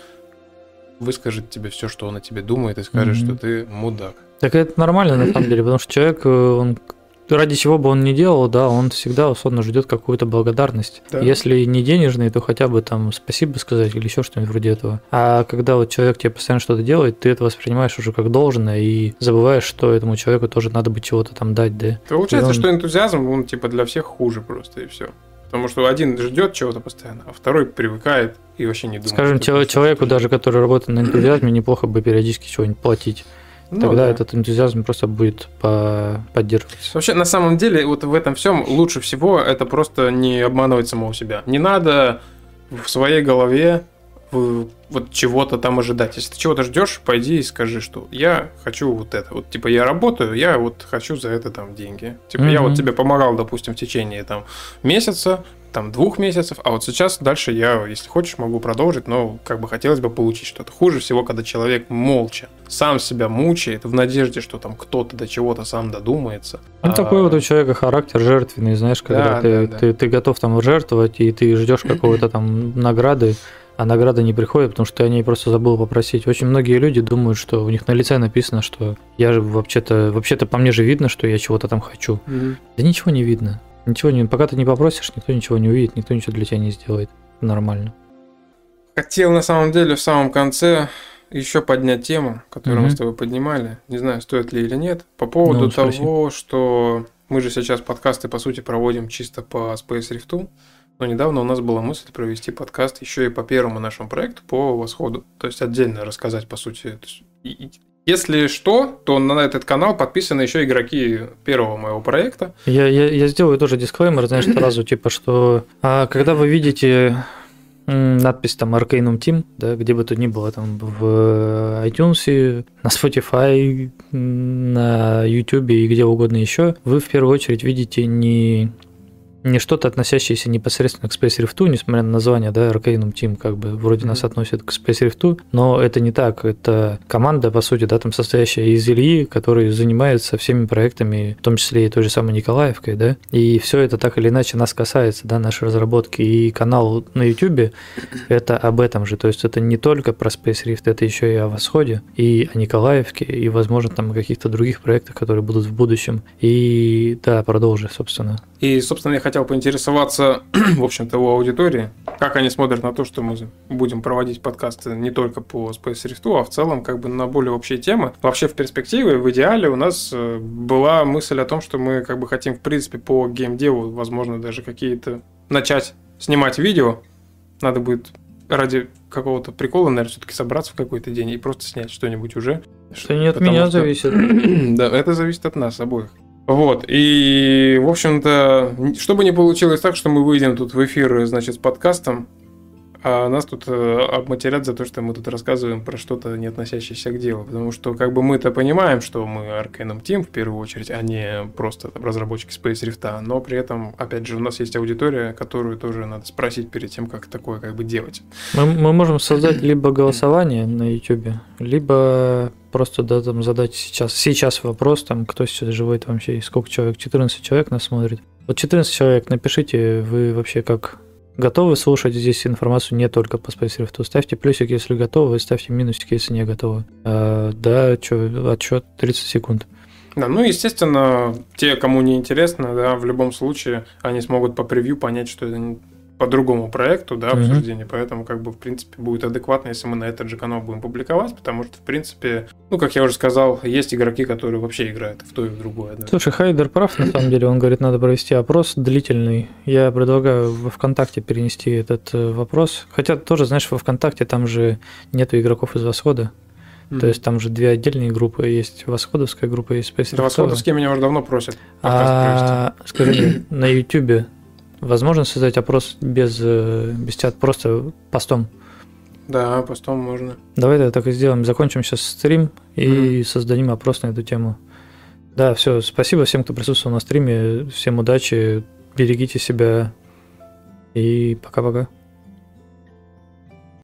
выскажет тебе все, что он о тебе думает, и скажет, Мгм. что ты мудак. Так это нормально на самом деле, потому что человек, э, он ради чего бы он ни делал, да, он всегда условно ждет какую-то благодарность. Да. Если не денежный, то хотя бы там спасибо сказать или еще что-нибудь вроде этого. А когда вот человек тебе постоянно что-то делает, ты это воспринимаешь уже как должное и забываешь, что этому человеку тоже надо бы чего-то там дать, да. Получается, он- что энтузиазм, он типа для всех хуже просто, и все. Потому что один ждет чего-то постоянно, а второй привыкает и вообще не думает. Скажем, человеку даже, который работает на энтузиазме, неплохо бы периодически чего-нибудь платить. Ну Тогда да. этот энтузиазм просто будет по- поддерживаться. Вообще, на самом деле, вот в этом всем лучше всего это просто не обманывать самого себя. Не надо в своей голове вот чего-то там ожидать. Если ты чего-то ждешь, пойди и скажи, что я хочу вот это. Вот типа я работаю, я вот хочу за это там деньги. Типа я Мгм. вот тебе помогал, допустим, в течение там месяца, там двух месяцев, а вот сейчас дальше я, если хочешь, могу продолжить, но как бы хотелось бы получить что-то. Хуже всего, когда человек молча сам себя мучает в надежде, что там кто-то до чего-то сам додумается. Ну, А, такой вот у человека характер жертвенный, знаешь, когда Да, ты, да, да. Ты, ты готов там жертвовать, и ты ждешь какого-то там награды, а награда не приходит, потому что ты о ней просто забыл попросить. Очень многие люди думают, что у них на лице написано, что я же вообще-то, вообще-то по мне же видно, что я чего-то там хочу. Да ничего не видно. Ничего не, пока ты не попросишь, никто ничего не увидит, никто ничего для тебя не сделает. Нормально. Хотел на самом деле в самом конце еще поднять тему, которую мы Мгм. с тобой поднимали. Не знаю, стоит ли или нет. По поводу Ну, спроси. того, что мы же сейчас подкасты, по сути, проводим чисто по Space Rift. Но недавно у нас была мысль провести подкаст еще и по первому нашему проекту, по Восходу. То есть отдельно рассказать, по сути. Если что, то на этот канал подписаны еще игроки первого моего проекта. Я, я, я сделаю тоже дисклеймер, знаешь, сразу, типа, что а, когда вы видите надпись там Arcanum Team, да, где бы то ни было, там в iTunes, на Spotify, на YouTube и где угодно еще, вы в первую очередь видите не не что-то, относящееся непосредственно к Space Rift, несмотря на название, да, Arcanum Team, как бы вроде нас Мгм. относят к Space Rift, но это не так. Это команда, по сути, да, там состоящая из Ильи, который занимается всеми проектами, в том числе и той же самой Николаевкой, да, и все это так или иначе нас касается, да, нашей разработки. И канал на YouTube это об этом же, то есть это не только про Space Rift, это еще и о Восходе, и о Николаевке, и, возможно, там о каких-то других проектах, которые будут в будущем. И да, продолжи, собственно. И, собственно, я хотел поинтересоваться, в общем-то, у аудитории, как они смотрят на то, что мы будем проводить подкасты не только по Space Rift, а в целом как бы на более общие темы. Вообще, в перспективе, в идеале у нас э, была мысль о том, что мы как бы хотим, в принципе, по геймдеву, возможно, даже какие-то начать снимать видео. Надо будет ради какого-то прикола, наверное, все-таки собраться в какой-то день и просто снять что-нибудь уже. Что не от Потому меня что- зависит. Да, это зависит от нас обоих. Вот, и, в общем-то, чтобы не получилось так, что мы выйдем тут в эфир, значит, с подкастом, а нас тут э, обматерят за то, что мы тут рассказываем про что-то, не относящееся к делу. Потому что, как бы, мы-то понимаем, что мы Arcanum Team, в первую очередь, а не просто там, разработчики Space Rift, но при этом, опять же, у нас есть аудитория, которую тоже надо спросить перед тем, как такое, как бы, делать. Мы, мы можем создать либо голосование на YouTube, либо просто да, там задать сейчас, сейчас вопрос, там, кто сейчас живет вообще, и сколько человек, 14 человек нас смотрит. Вот 14 человек, напишите, вы вообще как готовы слушать здесь информацию не только по Space Rift. Ставьте плюсик, если готовы, ставьте минусик, если не готовы. А, да, что, отчет 30 секунд. Да, ну, естественно, те, кому не интересно, да, в любом случае, они смогут по превью понять, что это по другому проекту, да, обсуждение, поэтому, как бы, в принципе, будет адекватно, если мы на этот же канал будем публиковать, потому что, в принципе, ну, как я уже сказал, есть игроки, которые вообще играют в то и в другое, да. Слушай, Хайдер прав, на самом деле. Он говорит, надо провести опрос длительный. Я предлагаю во ВКонтакте перенести этот э, вопрос. Хотя тоже, знаешь, во ВКонтакте там же нету игроков из Восхода. То есть там же две отдельные группы. Есть Восходовская группа, есть Space Да. Восходовские меня уже давно просят А скажи на YouTube возможно создать опрос без, э, без чат, просто постом? Да, постом можно. Давай тогда так и сделаем. Закончим сейчас стрим и создадим опрос на эту тему. Да, все. Спасибо всем, кто присутствовал на стриме. Всем удачи, берегите себя и пока-пока.